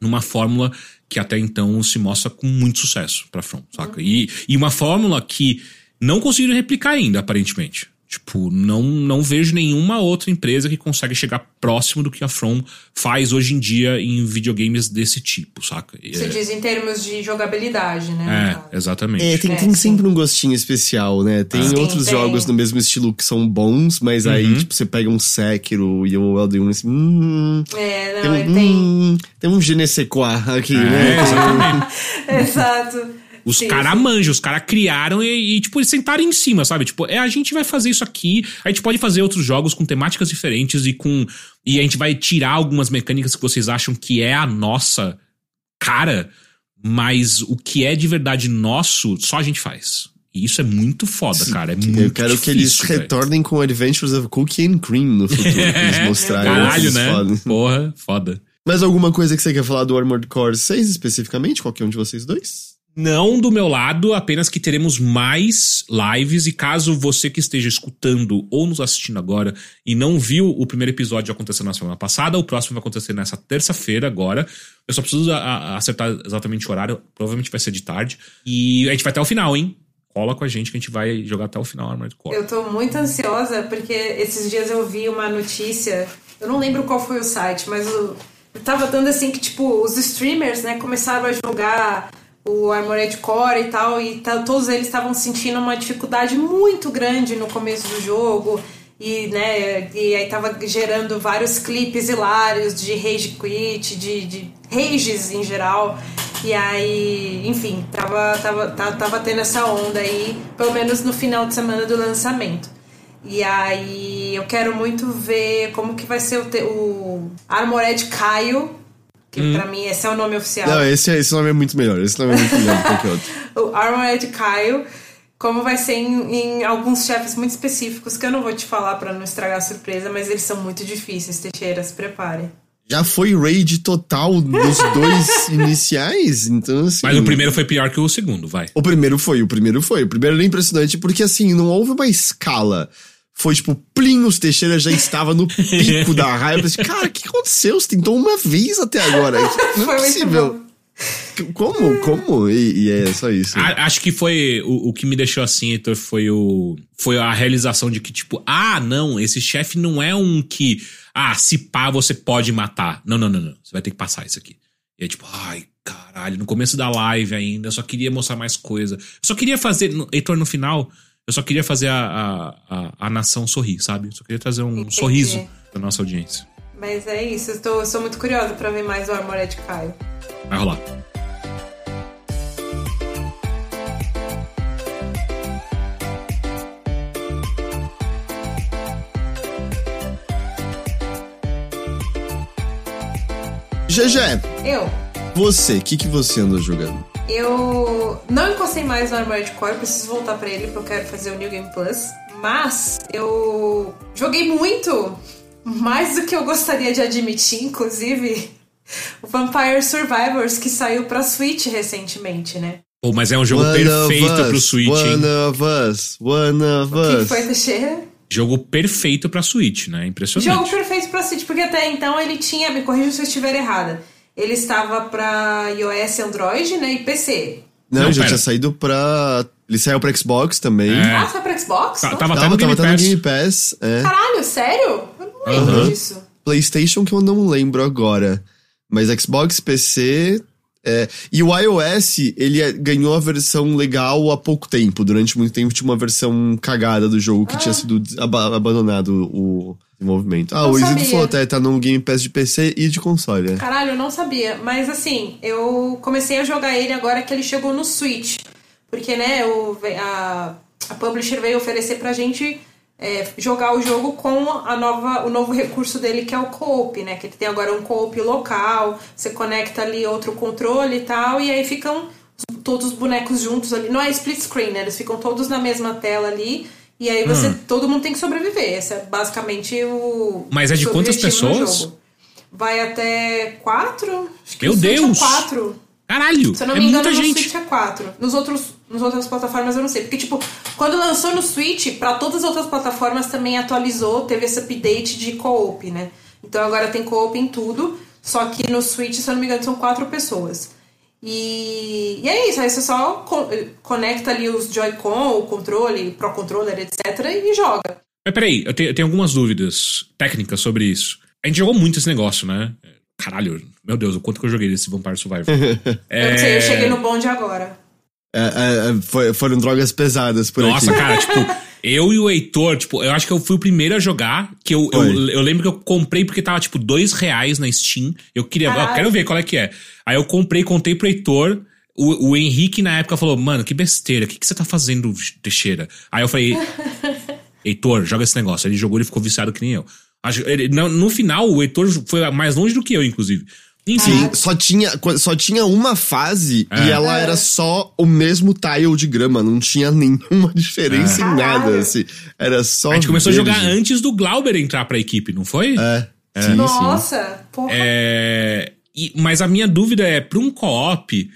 numa fórmula que até então se mostra com muito sucesso pra From, saca? E, e uma fórmula que não conseguiram replicar ainda, aparentemente. Tipo, não, não vejo nenhuma outra empresa que consegue chegar próximo do que a From faz hoje em dia em videogames desse tipo, saca? Você é, diz em termos de jogabilidade, né? É, exatamente. É, tem, É, tem sempre um gostinho especial, né? Tem Sim, outros tem. jogos no mesmo estilo que são bons, mas aí, Uhum. tipo, você pega um Sekiro e um Elden Ring, assim, hum, É, tem, não, um, ele tem. hum, tem um je ne sais quoi aqui, É, né? exatamente. Exato. Os caras manjam, os caras criaram e, e, tipo, eles sentaram em cima, sabe? Tipo, é, a gente vai fazer isso aqui, a gente pode fazer outros jogos com temáticas diferentes e com. E a gente vai tirar algumas mecânicas que vocês acham que é a nossa cara, mas o que é de verdade nosso, só a gente faz. E isso é muito foda, cara. É muito Eu quero que eles difícil, velho. retornem com Adventures of Cookie and Cream no futuro, que eles mostraram. Caralho, né? foda. Porra, foda. Mais alguma coisa que você quer falar do Armored Core 6 especificamente? Qualquer um de vocês dois? Não do meu lado, apenas que teremos mais lives. E caso você que esteja escutando ou nos assistindo agora e não viu o primeiro episódio acontecer na semana passada, o próximo vai acontecer nessa terça-feira agora. Eu só preciso acertar exatamente o horário, provavelmente vai ser de tarde. E a gente vai até o final, hein? Cola com a gente que a gente vai jogar até o final Armored Core. Eu tô muito ansiosa porque esses dias eu vi uma notícia, eu não lembro qual foi o site, mas o, eu tava dando assim que, tipo, os streamers, né, começaram a jogar o Armored Core e tal, e todos eles estavam sentindo uma dificuldade muito grande no começo do jogo. E, né, e aí tava gerando vários clipes hilários de rage quit, de, de rages em geral. E aí, enfim, tava, tava, tava, tava tendo essa onda aí, pelo menos no final de semana do lançamento. E aí eu quero muito ver como que vai ser o, o Armored Caio, que pra mim esse é o nome oficial. Não, esse, esse nome é muito melhor. Esse nome é muito melhor do que qualquer outro. o Armored Caio, como vai ser em, em alguns chefes muito específicos, que eu não vou te falar pra não estragar a surpresa, mas eles são muito difíceis, Teixeira, se prepare. Já foi raid total dos dois iniciais, então assim... Mas o primeiro foi pior que o segundo, vai. O primeiro foi, o primeiro foi. O primeiro era impressionante porque, assim, não houve uma escala. Foi tipo, plim, os Teixeira já estava no pico da raiva. Eu pensei, cara, o que aconteceu? Você tentou uma vez até agora. Não é possível. Como? Como? E, e é só isso. A- acho que foi o, o que me deixou assim, Heitor, foi o foi a realização de que tipo, ah, não, esse chefe não é um que ah, se pá você pode matar. Não, não, não, não. Você vai ter que passar isso aqui. E aí tipo, ai, caralho, no começo da live ainda, eu só queria mostrar mais coisa. Eu só queria fazer, Heitor, no final, eu só queria fazer a, a, a, a nação sorrir, sabe? Eu só queria trazer um Entendi. sorriso da nossa audiência. Mas é isso, eu, tô, eu sou muito curiosa pra ver mais do Armored Caio. Vai rolar. GG, Eu, você, o que, que você andou jogando? Eu não encostei mais no Armored Core, preciso voltar pra ele porque eu quero fazer o New Game Plus. Mas eu joguei muito, mais do que eu gostaria de admitir, inclusive, o Vampire Survivors que saiu pra Switch recentemente, né? Pô, mas é um jogo One perfeito us, pro Switch, One hein? of us, one of O que us. foi, Teixeira? Jogo perfeito pra Switch, né? Impressionante. Jogo perfeito pra Switch, porque até então ele tinha, me corrija se eu estiver errada, ele estava pra iOS, Android, né, e PC. Não, Não, já pera. tinha saído pra. Ele saiu pra Xbox também. É. Ah, saiu pra Xbox? Tá- Não. tava até Tava, no Game tava até no Pass. Game Pass. É. Caralho, sério? Eu não lembro disso. PlayStation que eu não lembro agora. Mas Xbox, PC. é, E o iOS, ele é- ganhou a versão legal há pouco tempo. Durante muito tempo tinha uma versão cagada do jogo que tinha sido aba- abandonado o desenvolvimento. Ah, Não o Isidro sabia. falou até, tá no Game Pass de PC e de console. é. Caralho, eu não sabia. Mas assim, eu comecei a jogar ele agora que ele chegou no Switch. Porque, né, o, a, a publisher veio oferecer pra gente é, jogar o jogo com a nova, o novo recurso dele que é o co-op, né? Que ele tem agora um co-op local, você conecta ali outro controle e tal, e aí ficam todos os bonecos juntos ali. Não é split screen, né? Eles ficam todos na mesma tela ali. E aí você. Hum. Todo mundo tem que sobreviver. Esse é basicamente o. Mas é de quantas pessoas? Vai até quatro? Acho que Meu Deus! É quatro. Caralho! Se eu não é me engano, muita no gente. Switch é quatro. Nos outros, nos outras plataformas eu não sei. Porque, tipo, quando lançou no Switch, para todas as outras plataformas também atualizou, teve esse update de co-op, né? Então agora tem co-op em tudo. Só que no Switch, se eu não me engano, são quatro pessoas. E, e é isso, aí você só conecta ali os Joy-Con, o controle, Pro Controller, etc. e joga. Mas peraí, eu tenho, eu tenho algumas dúvidas técnicas sobre isso. A gente jogou muito esse negócio, né? Caralho, meu Deus, o quanto que eu joguei desse Vampire Survivor. é... Eu não sei, eu cheguei no bonde agora. É, é, é foi, foram drogas pesadas por Nossa, aqui. cara, tipo, eu e o Heitor, tipo, eu acho que eu fui o primeiro a jogar, que eu, eu, eu, lembro que eu comprei porque tava, tipo, dois reais na Steam. Eu queria, eu quero ver qual é que é. Aí eu comprei, contei pro Heitor, o, o Henrique na época falou, mano, que besteira, o que, que você tá fazendo, Teixeira? Aí eu falei, Heitor, joga esse negócio. Ele jogou, ele ficou viciado que nem eu. Ele, no, no final, o Heitor foi mais longe do que eu, inclusive. Sim, só tinha, só tinha uma fase é. e ela é. era só o mesmo tile de grama, não tinha nenhuma diferença é. em nada, assim. Era só. A gente começou verde. a jogar antes do Glauber entrar pra equipe, não foi? É. é. Sim, Nossa, sim. porra. É, e, mas a minha dúvida é, pra um co-op,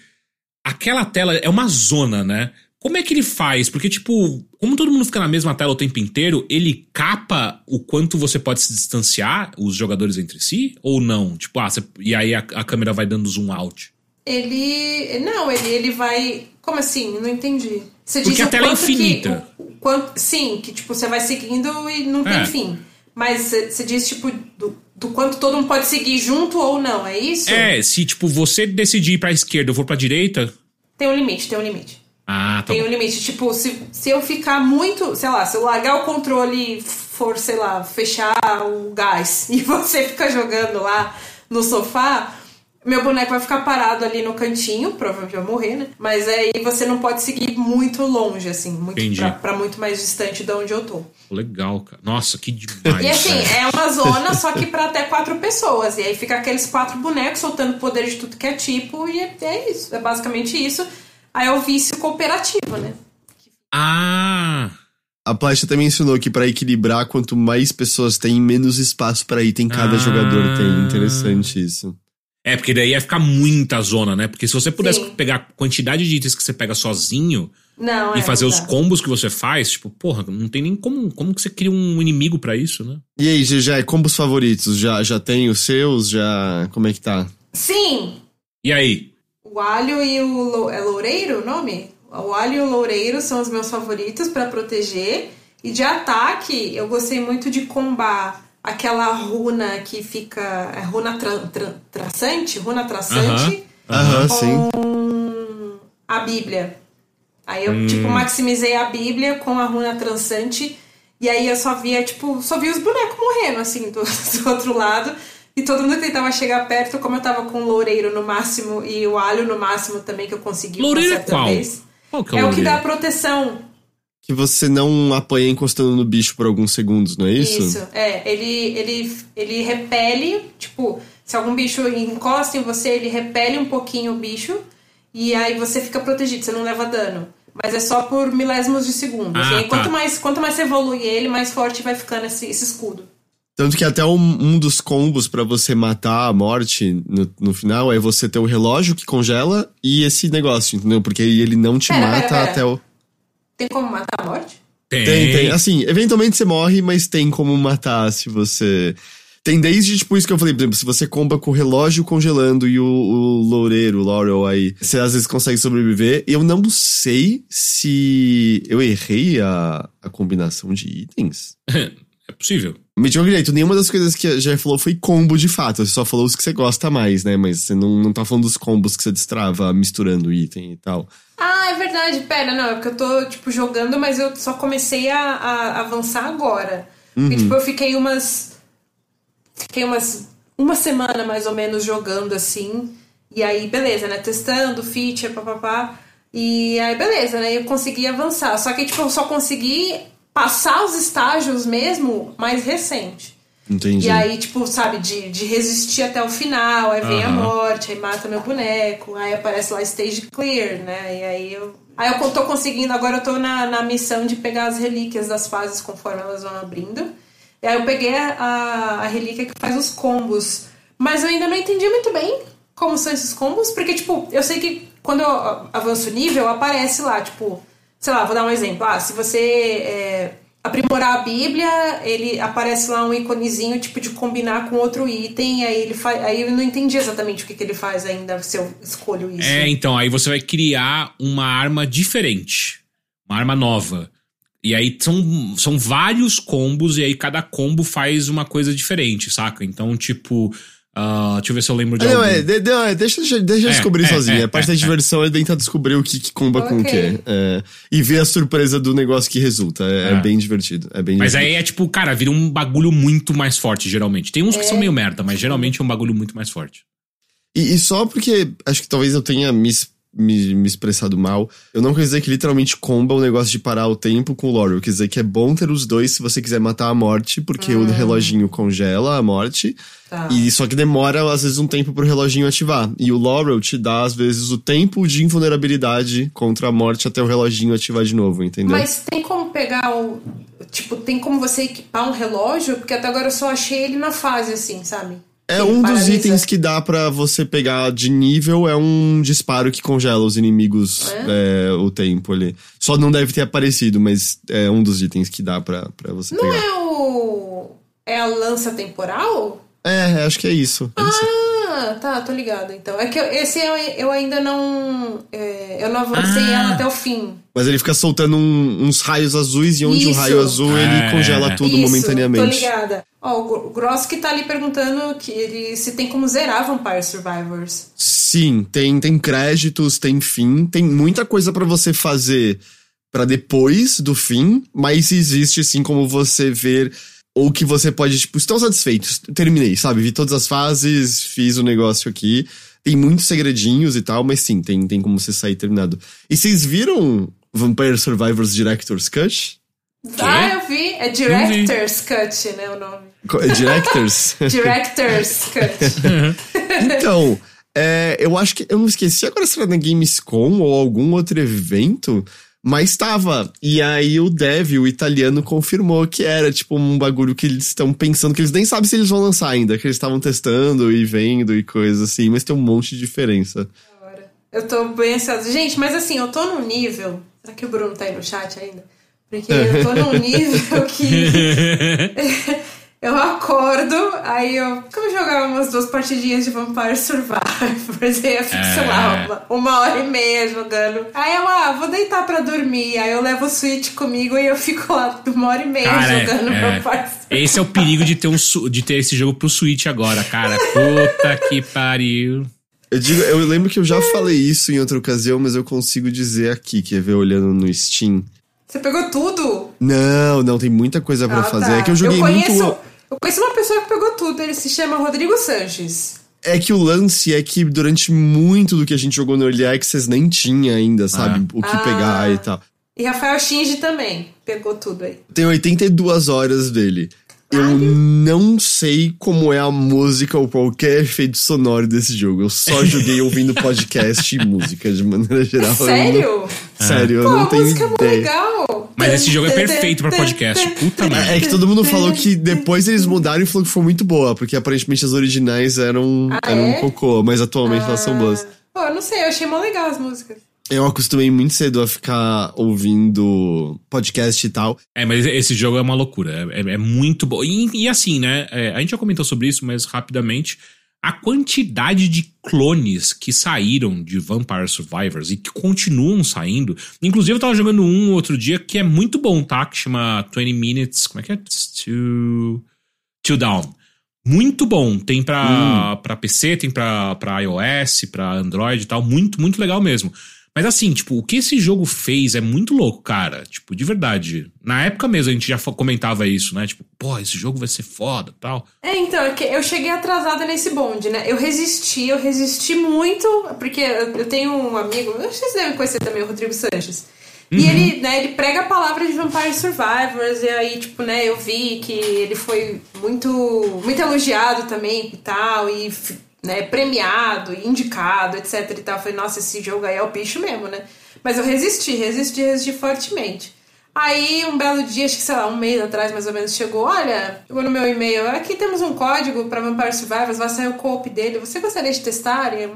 aquela tela é uma zona, né? Como é que ele faz? Porque, tipo, como todo mundo fica na mesma tela o tempo inteiro, ele capa o quanto você pode se distanciar os jogadores entre si? Ou não? Tipo, ah, você, e aí a, a, câmera vai dando zoom out? Ele. Não, ele, ele vai. Como assim? Não entendi. Você Porque a tela é infinita. Que, o, quanto, sim, que tipo, você vai seguindo e não tem é. fim. Mas você diz, tipo, do, do, quanto todo mundo pode seguir junto ou não, é isso? É, se, tipo, você decidir ir pra esquerda ou for pra direita. Tem um limite, tem um limite. Ah, tá Tem bom. um limite. Tipo, se, se eu ficar muito, sei lá, se eu largar o controle e for, sei lá, fechar o gás e você ficar jogando lá no sofá, meu boneco vai ficar parado ali no cantinho, provavelmente vai morrer, né? Mas aí você não pode seguir muito longe, assim, muito pra, pra, muito mais distante de onde eu tô. Legal, cara. Nossa, que demais. E assim, é uma zona, só que pra até quatro pessoas. E aí fica aqueles quatro bonecos soltando poder de tudo que é tipo, e é, é isso. É basicamente isso. Aí é o vício cooperativo, né? Ah! A Plástica também ensinou que para equilibrar, quanto mais pessoas tem, menos espaço para item cada ah. jogador tem. Interessante isso. É, porque daí ia ficar muita zona, né? Porque se você pudesse Sim. pegar a quantidade de itens que você pega sozinho não, e é, fazer os combos que você faz, tipo, porra, não tem nem como, como que você cria um inimigo para isso, né? E aí, já é combos favoritos? Já, já tem os seus? Já. Como é que tá? Sim! E aí? O alho e o. É loureiro o nome? O alho e o loureiro são os meus favoritos para proteger. E de ataque, eu gostei muito de combar aquela runa que fica. É runa tra, tra, traçante? Runa traçante. Aham, uh -huh. com sim. a Bíblia. Aí eu, hum. tipo, maximizei a Bíblia com a runa traçante. E aí eu só via, tipo, só via os bonecos morrendo, assim, do, do outro lado. E todo mundo tentava chegar perto, como eu tava com o loureiro no máximo e o alho no máximo também, que eu consegui loureiro uma certa qual? vez. Qual que é, é o que dá proteção. Que você não apanha encostando no bicho por alguns segundos, não é isso? Isso, é. Ele, ele, ele repele, tipo, se algum bicho encosta em você, ele repele um pouquinho o bicho. E aí você fica protegido, você não leva dano. Mas é só por milésimos de segundos. Ah, e aí, tá. quanto, mais, quanto mais você evolui ele, mais forte vai ficando esse, esse escudo. Tanto que até um, um dos combos para você matar a morte no, no, final é você ter o relógio que congela e esse negócio, entendeu? Porque ele não te pera, mata pera, pera. até o. Tem como matar a morte? Tem. tem, tem. Assim, eventualmente você morre, mas tem como matar se você. Tem desde, tipo, isso que eu falei, por exemplo, se você comba com o relógio congelando e o, o loureiro, o Laurel aí, você às vezes consegue sobreviver. Eu não sei se eu errei a, a combinação de itens. é possível. Me diga direito, nenhuma das coisas que a já falou foi combo de fato. Você só falou os que você gosta mais, né? Mas você não, não tá falando dos combos que você destrava misturando item e tal. Ah, é verdade. Pera, não, é porque eu tô, tipo, jogando, mas eu só comecei a, a avançar agora. Uhum. Porque, tipo, eu fiquei umas. Fiquei umas. Uma semana mais ou menos jogando assim. E aí, beleza, né? Testando, feature, papapá. E aí, beleza, né? Eu consegui avançar. Só que, tipo, eu só consegui passar os estágios mesmo mais recente. Entendi. E aí, tipo, sabe, de, de resistir até o final, aí vem a morte, aí mata meu boneco, aí aparece lá stage clear, né? E aí eu. Aí eu tô conseguindo, agora eu tô na, na missão de pegar as relíquias das fases conforme elas vão abrindo. E aí eu peguei a, a, a relíquia que faz os combos. Mas eu ainda não entendi muito bem como são esses combos, porque, tipo, eu sei que quando eu avanço o nível, aparece lá, tipo, sei lá, vou dar um exemplo. Ah, se você é, aprimorar a Bíblia, ele aparece lá um iconezinho, tipo, de combinar com outro item, aí ele faz. Aí eu não entendi exatamente o que, que ele faz ainda, se eu escolho isso. É, então, aí você vai criar uma arma diferente. Uma arma nova. E aí são, são vários combos, e aí cada combo faz uma coisa diferente, saca? Então, tipo. Ah, deixa eu ver se eu lembro de Ah, não, algum. é, de- de- é, deixa, deixa, deixa eu É, descobrir é, sozinho. é, a parte é, da diversão é tentar descobrir o que, que comba com o. É, e ver a surpresa do negócio que resulta. É, é É. bem divertido. É bem Mas divertido. aí é tipo, cara, vira um bagulho muito mais forte, geralmente. Tem uns que É. são meio merda, mas geralmente é um bagulho muito mais forte. E, e só porque acho que talvez eu tenha me, me, me expressado mal, eu não quis dizer que literalmente comba o negócio de parar o tempo com o Laurel. Eu quis dizer que é bom ter os dois se você quiser matar a morte, porque o reloginho congela a morte. Tá. E só que demora, às vezes, um tempo pro reloginho ativar. E o Laurel te dá, às vezes, o tempo de invulnerabilidade contra a morte até o reloginho ativar de novo, entendeu? Mas tem como pegar o. Tipo, tem como você equipar um relógio? Porque até agora eu só achei ele na fase, assim, sabe? É um dos paralisa. itens que dá pra você pegar de nível, é um disparo que congela os inimigos é, o tempo ali. Só não deve ter aparecido, mas é um dos itens que dá pra, pra você Não pegar. é o. É a lança temporal? É, acho que é isso. É isso. Ah, tá, tô ligado. Então, é que eu- esse eu, eu ainda não. é, eu não avancei Ah. ela até o fim. Mas ele fica soltando um- uns raios azuis e onde o raio azul ele É. congela tudo Isso, momentaneamente. Tô ligada. Ó, o Gro- o Gross que tá ali perguntando que ele se tem como zerar Vampire Survivors. Sim, tem, tem créditos, tem fim, tem muita coisa pra você fazer pra depois do fim, mas existe sim como você ver ou que você pode, tipo, estou satisfeito, terminei, sabe? Vi todas as fases, fiz o negócio aqui. Tem muitos segredinhos e tal, mas sim, tem, tem como você sair terminado. E vocês viram Vampire Survivors Director's Cut? Ah, eu vi. É Director's Cut, né? O nome. Co- Directors? Director's Cut. Então, é, eu acho que. Eu não esqueci agora se era na Gamescom ou algum outro evento, mas tava. E aí o Dev, o italiano, confirmou que era tipo um bagulho que eles estão pensando, que eles nem sabem se eles vão lançar ainda, que eles estavam testando e vendo e coisas assim, mas tem um monte de diferença. Agora. Eu tô bem ansiosa. Gente, mas assim, eu tô num nível. Será que o Bruno tá aí no chat ainda? Porque eu tô num nível que. Eu acordo, aí eu. Como eu jogava umas duas partidinhas de Vampire Survivors, aí eu fico, sei lá, uma, uma hora e meia jogando. Aí eu, ah, vou deitar pra dormir. Aí eu levo o Switch comigo e eu fico lá uma hora e meia Cara, é- jogando é. Vampire Survivors. Esse é o perigo de ter, um, de ter esse jogo pro Switch agora, cara. Puta que pariu. Eu digo, eu lembro que eu já falei isso em outra ocasião, mas eu consigo dizer aqui, quer ver olhando no Steam. Você pegou tudo? Não, não, tem muita coisa pra Ah, fazer. tá. É que eu joguei conheço, muito. Eu conheço uma pessoa que pegou tudo, ele se chama Rodrigo Sanches. É que o lance é que durante muito do que a gente jogou no Early Access nem tinha ainda, sabe? O que Ah. pegar e tal. E Rafael Shinji também pegou tudo aí. Tem 82 horas dele. Eu não sei como é a música ou qualquer efeito sonoro desse jogo. Eu só joguei ouvindo podcast e música de maneira geral. Eu não- Sério? Sério, eu Pô, não a tenho música é muito ideia. legal. Mas esse jogo é perfeito pra podcast. Puta merda. É que todo mundo falou que depois eles mudaram e falou que foi muito boa, porque aparentemente as originais eram, Ah, eram um é? cocô, mas atualmente elas são boas. Pô, eu não sei, eu achei mó legal as músicas. Eu acostumei muito cedo a ficar ouvindo podcast e tal. É, mas esse jogo é uma loucura. É, é- é muito bom. E, e assim, né? é, a gente já comentou sobre isso, mas rapidamente. A quantidade de clones que saíram de Vampire Survivors e que continuam saindo. Inclusive, eu tava jogando um outro dia que é muito bom, tá? Que chama 20 Minutes. Como é que é? To, to Down. Muito bom. Tem pra, pra PC, tem pra, pra iOS, pra Android e tal. Muito, muito legal mesmo. Mas assim, tipo, o que esse jogo fez é muito louco, cara. Tipo, de verdade. Na época mesmo a gente já comentava isso, né? Tipo, pô, esse jogo vai ser foda tal. É, então, é que eu cheguei atrasada nesse bonde, né? Eu resisti, eu resisti muito, porque eu tenho um amigo, eu acho que vocês devem conhecer também, o Rodrigo Sanches. E ele, né, ele prega a palavra de Vampire Survivors, e aí, tipo, né, eu vi que ele foi muito, muito elogiado também e tal, e né, premiado, indicado, etc e tal. Eu falei, nossa, esse jogo aí é o bicho mesmo, né? Mas eu resisti, resisti, resisti fortemente. Aí, um belo dia, acho que sei lá, um mês atrás mais ou menos, chegou: Olha, chegou no meu e-mail, aqui temos um código para Vampire Survivors, vai sair o co-op dele. Você gostaria de testar? E,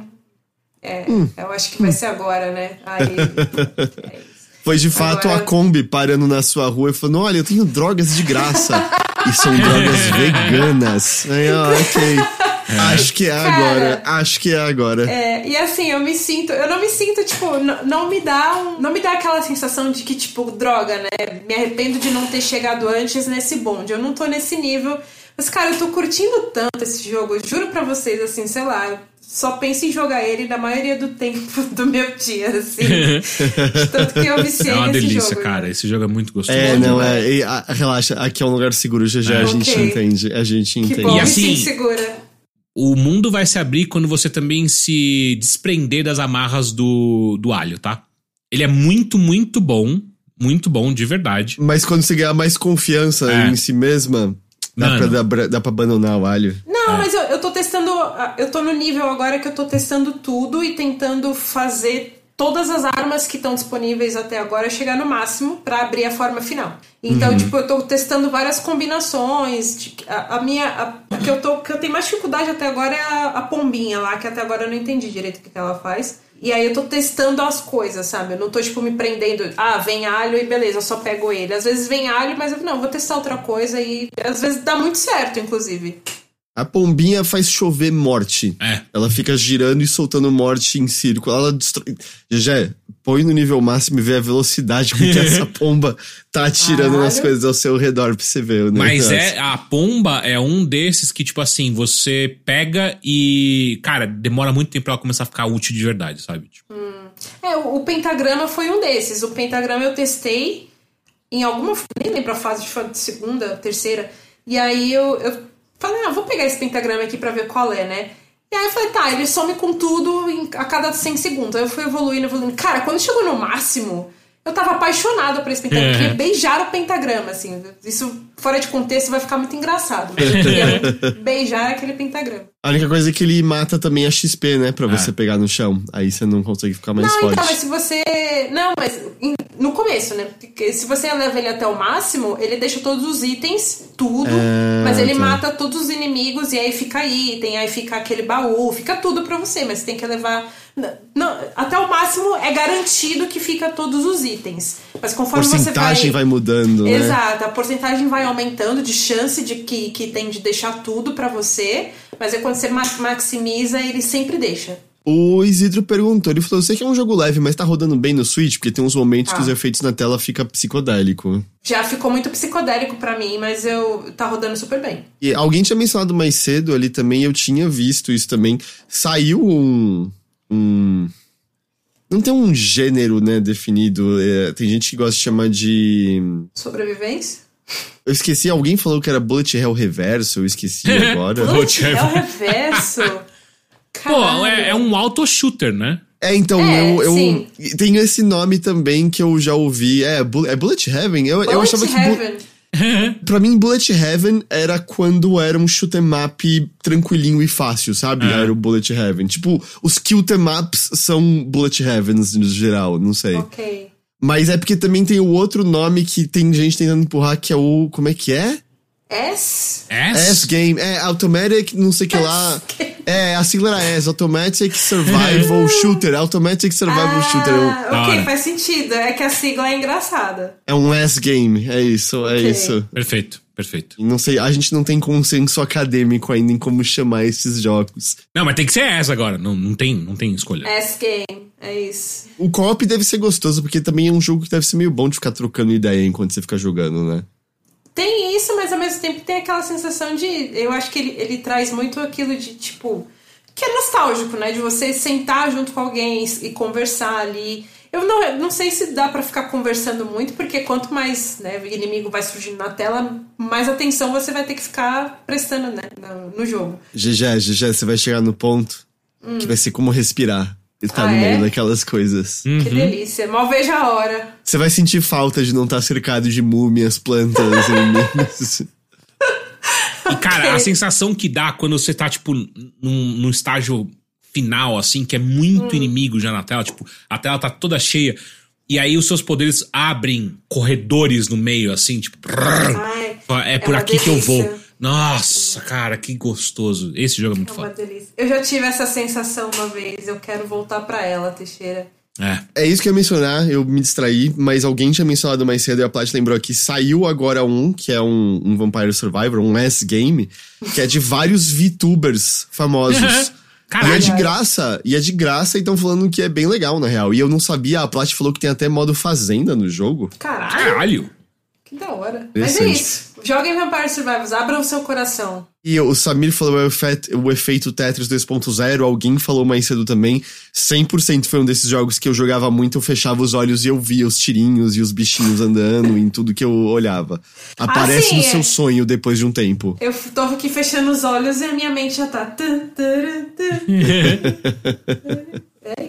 é, hum. eu acho que vai ser agora, né? Aí. é. Foi de fato agora... a Kombi parando na sua rua e falando: Olha, eu tenho drogas de graça. e são drogas veganas. Aí, ó, ok. É. Acho que é Cara, agora. Acho que é agora. É, e assim, eu me sinto. Eu não me sinto, tipo, não, me dá um, Não me dá aquela sensação de que, tipo, droga, né? Me arrependo de não ter chegado antes nesse bonde. Eu não tô nesse nível. Mas, cara, eu tô curtindo tanto esse jogo. Eu juro pra vocês, assim, sei lá. Só penso em jogar ele na maioria do tempo do meu dia, assim. tanto que eu viciei É uma delícia, jogo, cara. Né? Esse jogo é muito gostoso. É, não, é. E, a, relaxa, aqui é um lugar seguro, já já é. a gente okay. entende. A gente entende. Que bom, e assim, segura o mundo vai se abrir quando você também se desprender das amarras do, do alho, tá? Ele é muito, muito bom. Muito bom, de verdade. Mas quando você ganhar mais confiança é. em si mesma, dá pra, dá, dá pra abandonar o alho. Não, é. mas eu, eu tô testando. Eu tô no nível agora que eu tô testando tudo e tentando fazer todas as armas que estão disponíveis até agora chegar no máximo para abrir a forma final. Então, uhum. tipo, eu tô testando várias combinações. De, a, a, minha. A, a, que, eu tô, que eu tenho mais dificuldade até agora é a, a pombinha lá, que até agora eu não entendi direito o que, que ela faz. E aí eu tô testando as coisas, sabe? Eu não tô, tipo, me prendendo. Ah, vem alho e beleza, eu só pego ele. Às vezes vem alho, mas eu não, vou testar outra coisa e às vezes dá muito certo, inclusive. A pombinha faz chover morte. É. Ela fica girando e soltando morte em círculo. Ela destrói. Já põe no nível máximo e vê a velocidade com que essa pomba tá atirando Caralho. nas coisas ao seu redor pra você ver. Né? Mas é, a pomba é um desses que, tipo assim, você pega e. Cara, demora muito tempo pra ela começar a ficar útil de verdade, sabe? Tipo. Hum. É, o, o pentagrama foi um desses. O pentagrama eu testei em alguma. Nem lembro a fase, de segunda, terceira. E aí eu, eu Falei, ah, vou pegar esse pentagrama aqui pra ver qual é, né? E aí eu falei, tá, ele some com tudo em, a cada 100 segundos. Aí eu fui evoluindo, evoluindo. Cara, quando chegou no máximo, eu tava apaixonado por esse pentagrama. Eu queria é. beijar o pentagrama, assim. Isso, fora de contexto, vai ficar muito engraçado. Mas eu queria beijar aquele pentagrama. A única coisa é que ele mata também a XP, né? Pra você é. pegar no chão. Aí você não consegue ficar mais não, forte. Então, mas se você. Não, mas no começo, né? Porque se você leva ele até o máximo, ele deixa todos os itens, tudo. É, mas ele tá. mata todos os inimigos e aí fica item, aí fica aquele baú, fica tudo pra você. Mas você tem que levar não, até o máximo é garantido que fica todos os itens. Mas conforme você vai. A porcentagem vai mudando, né? Exato, a porcentagem vai aumentando de chance de que, que tem de deixar tudo para você. Mas é quando você maximiza, ele sempre deixa. O Isidro perguntou, ele falou, eu sei que é um jogo leve, mas tá rodando bem no Switch? Porque tem uns momentos ah. que os efeitos na tela fica psicodélico. Já ficou muito psicodélico para mim, mas eu tá rodando super bem. E alguém tinha mencionado mais cedo ali também, eu tinha visto isso também. Saiu um um. Não tem um gênero, né, definido. É, tem gente que gosta de chamar de. Sobrevivência? Eu esqueci, alguém falou que era Bullet Hell Reverso, eu esqueci agora. Bullet Hell Reverso? Pô, é, é um auto-shooter, né? É, então, é, eu, eu tenho esse nome também que eu já ouvi. É, é Bullet Heaven? Eu, Bullet eu achava Heaven. que. pra mim, Bullet Heaven era quando era um shoot 'em up tranquilinho e fácil, sabe? É. Era o Bullet Heaven. Tipo, os kill ups são Bullet Heavens no geral, não sei. Ok. Mas é porque também tem o outro nome que tem gente tentando empurrar, que é o. Como é que é? S? S? S Game. É, Automatic, não sei o que lá. É, a sigla era S, Automatic Survival Shooter. Automatic Survival ah, Shooter. Ok, faz sentido. É que a sigla é engraçada. É um S Game, é isso, é okay. isso. Perfeito, perfeito. Não sei, a gente não tem consenso acadêmico ainda em como chamar esses jogos. Não, mas tem que ser S agora, não, não, tem, não tem escolha. S Game, é isso. O co-op deve ser gostoso, porque também é um jogo que deve ser meio bom de ficar trocando ideia enquanto você fica jogando, né? Tem isso, mas ao mesmo tempo tem aquela sensação de. Eu acho que ele, ele traz muito aquilo de tipo. Que é nostálgico, né? De você sentar junto com alguém e conversar ali. Eu não, não sei se dá para ficar conversando muito, porque quanto mais né, inimigo vai surgindo na tela, mais atenção você vai ter que ficar prestando né, no, no jogo. GG, GG, você vai chegar no ponto hum. que vai ser como respirar. Estar Ah, no meio é? daquelas coisas. Que Uhum. delícia. Mal vejo a hora. Você vai sentir falta de não estar cercado de múmias, plantas e minas. E, cara, a sensação que dá quando você tá, tipo, num, num estágio final, assim, que é muito inimigo já na tela, tipo, a tela tá toda cheia. E aí os seus poderes abrem corredores no meio, assim, tipo. Ai, é por uma aqui que eu vou. Nossa, cara, que gostoso. Esse jogo é muito É uma foda. delícia. Eu já tive essa sensação uma vez. Eu quero voltar pra ela, Teixeira. É. É isso que eu ia mencionar, eu me distraí, mas alguém tinha mencionado mais cedo e a Plat lembrou que saiu agora um, que é um, um Vampire Survivor, um S-Game, que é de vários VTubers famosos. E é Caralho. de graça, e é de graça, e estão falando que é bem legal, na real. E eu não sabia, a Plat falou que tem até modo fazenda no jogo. Caralho, Caralho. que da hora. Mas é isso. Joguem Vampire Survivors, abram o seu coração. E o Samir falou o efeito, o efeito Tetris 2.0, alguém falou mais cedo também. 100% foi um desses jogos que eu jogava muito, eu fechava os olhos e eu via os tirinhos e os bichinhos andando em tudo que eu olhava. Aparece sim, no é. seu sonho depois de um tempo. Eu tô aqui fechando os olhos e a minha mente já tá. tan.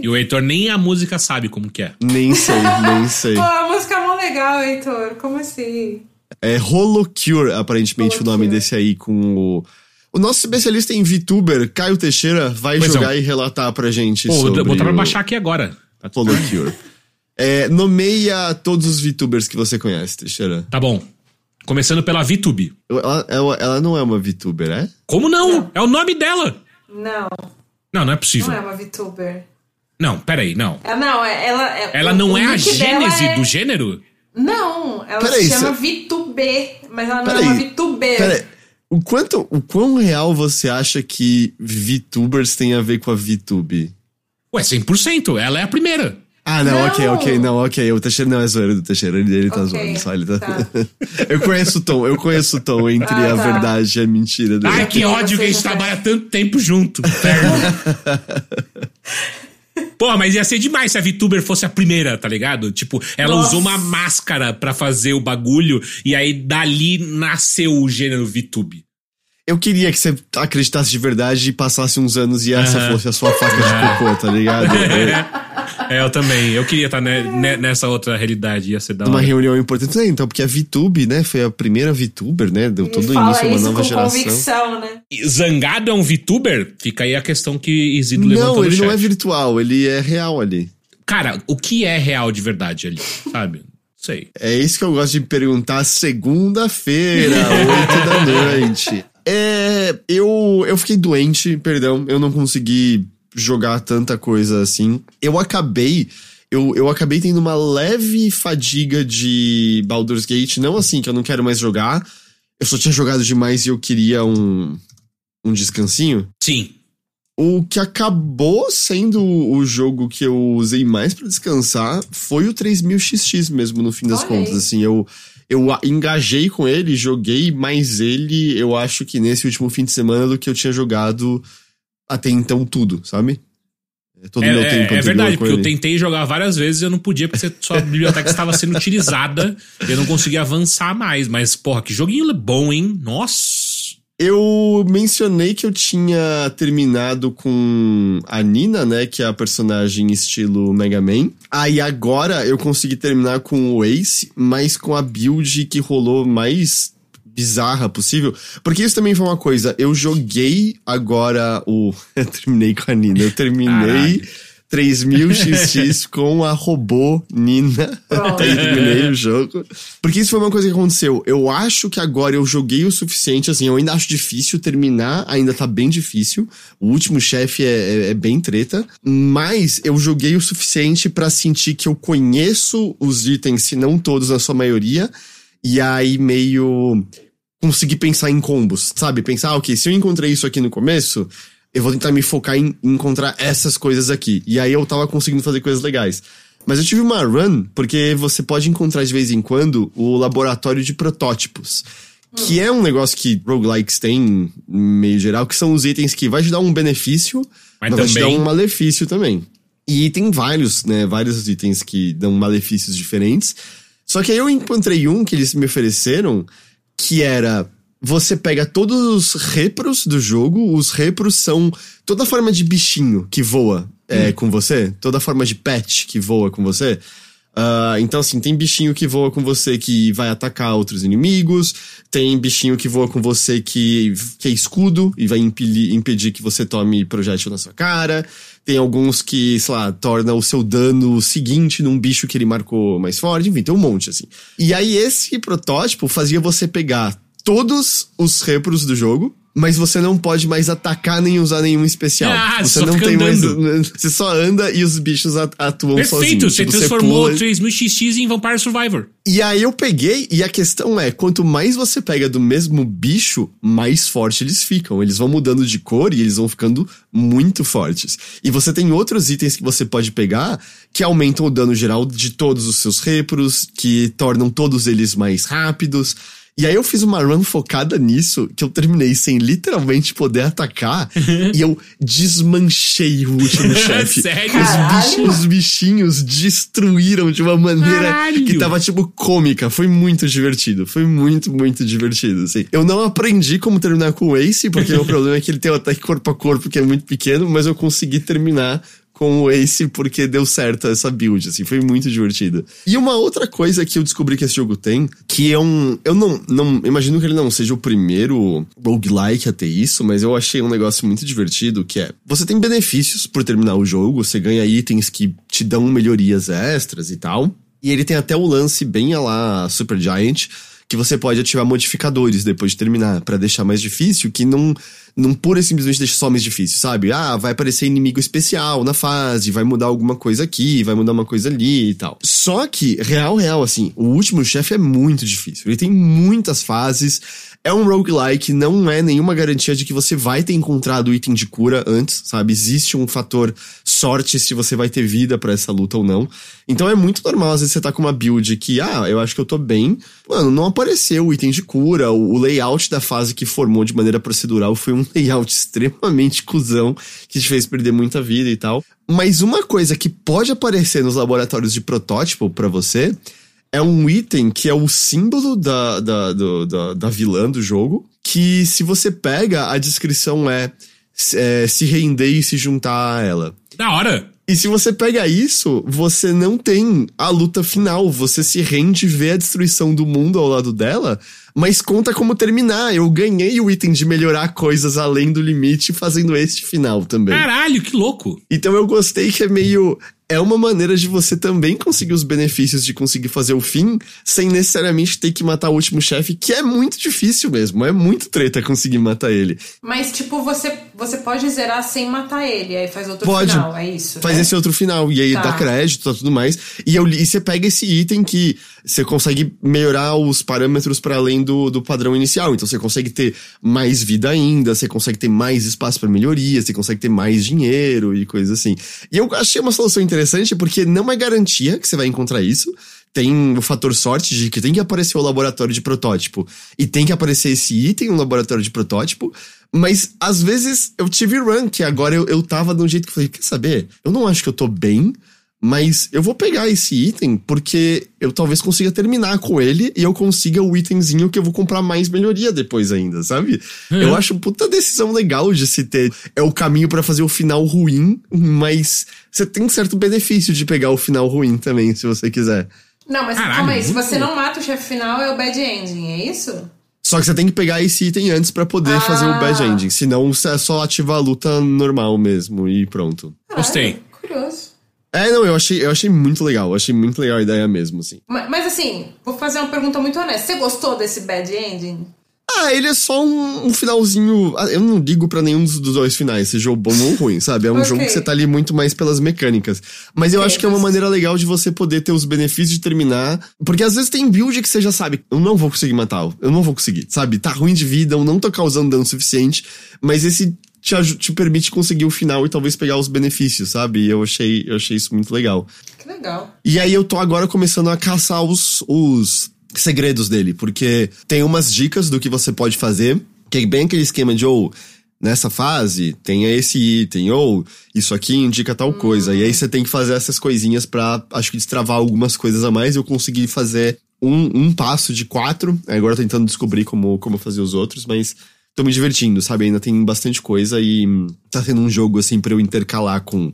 E o Heitor nem a música sabe como que é. Nem sei, nem sei. Pô, a música é mó legal, Heitor. Como assim? É Holocure, aparentemente, o nome Holocure. desse aí, com o. O nosso especialista em VTuber, Caio Teixeira, vai Pois jogar é. e relatar pra gente. Pô, vou sobre botar pra o baixar aqui agora. Holocure. É, nomeia todos os VTubers que você conhece, Teixeira. tá bom. Começando pela VTube. Ela, ela, ela não é uma VTuber, é? Como não? É o nome dela. Não, Não, não é possível. não é uma VTuber. Não, peraí, não. É, não, é, ela. É, Ela o- não o é a gênese é- do gênero? Não, ela Peraí, se chama cê- VTuber, mas ela não Peraí, é uma VTuber. Pera, o quanto, o quão real você acha que VTubers tem a ver com a VTube? Ué, 100%. Ela é a primeira. Ah, não, Não. ok, ok, não, ok. O Teixeira não é zoeiro do Teixeira, ele, ele tá Ok, zoando só, ele tá... tá. eu conheço o tom, eu conheço o tom entre Ah, a tá. verdade e a mentira dele. Ai, que ódio que a gente trabalha tanto tempo junto. Porra, mas ia ser demais se a VTuber fosse a primeira, tá ligado? Tipo, ela Nossa. usou uma máscara pra fazer o bagulho e aí dali nasceu o gênero VTube. Eu queria que você acreditasse de verdade e passasse uns anos e essa fosse a sua faca de cocô, tá ligado? É, eu também. Eu queria estar ne- ne- nessa outra realidade. Ia ser da Uma hora. reunião importante, né? Então, porque a VTube, né, foi a primeira VTuber, né? Deu todo o fala início a uma nova com geração. convicção, né? Zangado é um VTuber? Fica aí a questão que Isidro levantou Não, no ele não é virtual, ele é real ali. Cara, o que é real de verdade ali? Sabe? Sei. É isso que eu gosto de perguntar segunda-feira, oito da noite. É, eu, eu fiquei doente, perdão, eu não consegui jogar tanta coisa assim. Eu acabei, eu, eu acabei tendo uma leve fadiga de Baldur's Gate, não assim que eu não quero mais jogar. Eu só tinha jogado demais e eu queria um, um descansinho. Sim. O que acabou sendo o jogo que eu usei mais pra descansar foi o 3000XX mesmo, no fim das Olha contas. Assim, eu, eu engajei com ele, joguei mais ele, eu acho que nesse último fim de semana do que eu tinha jogado até então tudo, sabe? É Todo É, meu é- tempo é anterior verdade, porque eu ele. tentei jogar várias vezes e eu não podia, porque sua biblioteca estava sendo utilizada. Eu não conseguia avançar mais. Mas, porra, que joguinho bom, hein? Nossa! Eu mencionei que eu tinha terminado com a Nina, né? Que é a personagem estilo Mega Man. Aí agora eu consegui terminar com o Ace, mas com a build que rolou mais bizarra possível. Porque isso também foi uma coisa. Eu joguei agora o. Eu terminei com a Nina. Eu terminei. Caralho. 3000XX com a robô Nina. Terminei o jogo. Porque isso foi uma coisa que aconteceu. Eu acho que agora eu joguei o suficiente, assim, eu ainda acho difícil terminar, ainda tá bem difícil. O último chefe é, é- é bem treta. Mas eu joguei o suficiente pra sentir que eu conheço os itens, se não todos, na sua maioria. E aí meio conseguir pensar em combos, sabe? Pensar, ah, ok, se eu encontrei isso aqui no começo, eu vou tentar me focar em encontrar essas coisas aqui. E aí eu tava conseguindo fazer coisas legais. Mas eu tive uma run, porque você pode encontrar de vez em quando o laboratório de protótipos. Que é um negócio que roguelikes tem, meio geral, que são os itens que vai te dar um benefício, Mas mas vai te dar também- um malefício também. E tem vários, né, vários itens que dão malefícios diferentes. Só que aí eu encontrei um que eles me ofereceram, que era você pega todos os repros do jogo, os repros são toda forma de bichinho que voa é, com você, toda forma de pet que voa com você. Uh, então, assim, tem bichinho que voa com você que vai atacar outros inimigos, tem bichinho que voa com você que, que é escudo e vai impedir, impedir que você tome projétil na sua cara. Tem alguns que, sei lá, torna o seu dano seguinte num bicho que ele marcou mais forte. Enfim, tem um monte, assim. E aí, esse protótipo fazia você pegar todos os repros do jogo, mas você não pode mais atacar nem usar nenhum especial. Ah, você não tem andando. mais. Você só anda e os bichos at- atuam Perfeito, sozinhos. você Tipo, transformou pula- 3000XX em Vampire Survivor. E aí eu peguei, e a questão é: quanto mais você pega do mesmo bicho, mais forte eles ficam. Eles vão mudando de cor e eles vão ficando muito fortes. E você tem outros itens que você pode pegar que aumentam o dano geral de todos os seus repros, que tornam todos eles mais rápidos. E aí eu fiz uma run focada nisso, que eu terminei sem literalmente poder atacar, e eu desmanchei o último chefe. Sério? Os bichos, os bichinhos destruíram de uma maneira Caralho. que tava, tipo, cômica. Foi muito divertido. Foi muito, muito divertido, assim. Eu não aprendi como terminar com o Ace, porque o problema é que ele tem o ataque corpo a corpo, que é muito pequeno, mas eu consegui terminar com o Ace porque deu certo essa build, assim, foi muito divertido. E uma outra coisa que eu descobri que esse jogo tem, que é um. Eu não, não imagino que ele não seja o primeiro roguelike a ter isso, mas eu achei um negócio muito divertido, que é você tem benefícios por terminar o jogo, você ganha itens que te dão melhorias extras e tal. E ele tem até o lance bem a lá Super Giant, que você pode ativar modificadores depois de terminar, pra deixar mais difícil, que não, não pura e simplesmente deixa só mais difícil, sabe? Ah, vai aparecer inimigo especial na fase, vai mudar alguma coisa aqui, vai mudar uma coisa ali e tal. Só que, real, real, assim, o último chefe é muito difícil. Ele tem muitas fases, é um roguelike, não é nenhuma garantia de que você vai ter encontrado item de cura antes, sabe? Existe um fator sorte se você vai ter vida pra essa luta ou não. Então é muito normal, às vezes você tá com uma build que, ah, eu acho que eu tô bem. Mano, não apareceu o item de cura, o layout da fase que formou de maneira procedural foi um layout extremamente cuzão, que te fez perder muita vida e tal. Mas uma coisa que pode aparecer nos laboratórios de protótipo pra você é um item que é o símbolo da, da, do- da, da vilã do jogo. Que se você pega, a descrição é, é se render e se juntar a ela. Da hora. E se você pega isso, você não tem a luta final. Você se rende e vê a destruição do mundo ao lado dela, mas conta como terminar. Eu ganhei o item de melhorar coisas além do limite fazendo este final também. Caralho, que louco. Então eu gostei que é meio. É uma maneira de você também conseguir os benefícios de conseguir fazer o fim sem necessariamente ter que matar o último chefe, que é muito difícil mesmo. É muito treta conseguir matar ele. Mas, tipo, você, você pode zerar sem matar ele, aí faz outro Pode. final, é isso? Faz né? esse outro final. E aí Tá. dá crédito e tudo mais. E, eu, e você pega esse item que você consegue melhorar os parâmetros para além do, do padrão inicial. Então você consegue ter mais vida ainda, você consegue ter mais espaço para melhoria, você consegue ter mais dinheiro e coisas assim. E eu achei uma solução interessante porque não é garantia que você vai encontrar isso. Tem o fator sorte de que tem que aparecer o laboratório de protótipo e tem que aparecer esse item no laboratório de protótipo. Mas às vezes eu tive run, que agora eu, eu tava de um jeito que eu falei, quer saber? Eu não acho que eu tô bem, mas eu vou pegar esse item porque eu talvez consiga terminar com ele e eu consiga o itemzinho que eu vou comprar mais melhoria depois ainda, sabe? Eu acho puta decisão legal de se ter. É o caminho pra fazer o final ruim, mas você tem certo benefício de pegar o final ruim também, se você quiser. Não, mas Caralho, calma aí, se você não mata o chefe final, é o bad ending, é isso? Só que você tem que pegar esse item antes pra poder Ah. fazer o bad ending. Senão você é só ativar a luta normal mesmo e pronto. Gostei. Curioso. É, não, eu achei, eu achei muito legal. Eu achei muito legal a ideia mesmo, assim. Mas, mas assim, vou fazer uma pergunta muito honesta. Você gostou desse bad ending? Ah, ele é só um, um finalzinho. ah, Eu não ligo pra nenhum dos dois finais, seja o bom ou o ruim, sabe? É um Ok. jogo que você tá ali muito mais pelas mecânicas. Mas eu Ok, acho que é uma maneira legal de você poder ter os benefícios de terminar. Porque às vezes tem build que você já sabe, eu não vou conseguir matar, eu não vou conseguir, sabe? Tá ruim de vida, eu não tô causando dano suficiente, mas esse te, te permite conseguir o final e talvez pegar os benefícios, sabe? E eu achei, eu achei isso muito legal. Que legal. E aí eu tô agora começando a caçar os, os segredos dele, porque tem umas dicas do que você pode fazer, que é bem aquele esquema de, ou, nessa fase, tenha esse item, ou isso aqui indica tal coisa. E aí você tem que fazer essas coisinhas pra, acho que, destravar algumas coisas a mais. Eu consegui fazer um, um passo de quatro, agora tentando descobrir como, como fazer os outros, mas tô me divertindo, sabe? Ainda tem bastante coisa e tá sendo um jogo, assim, pra eu intercalar com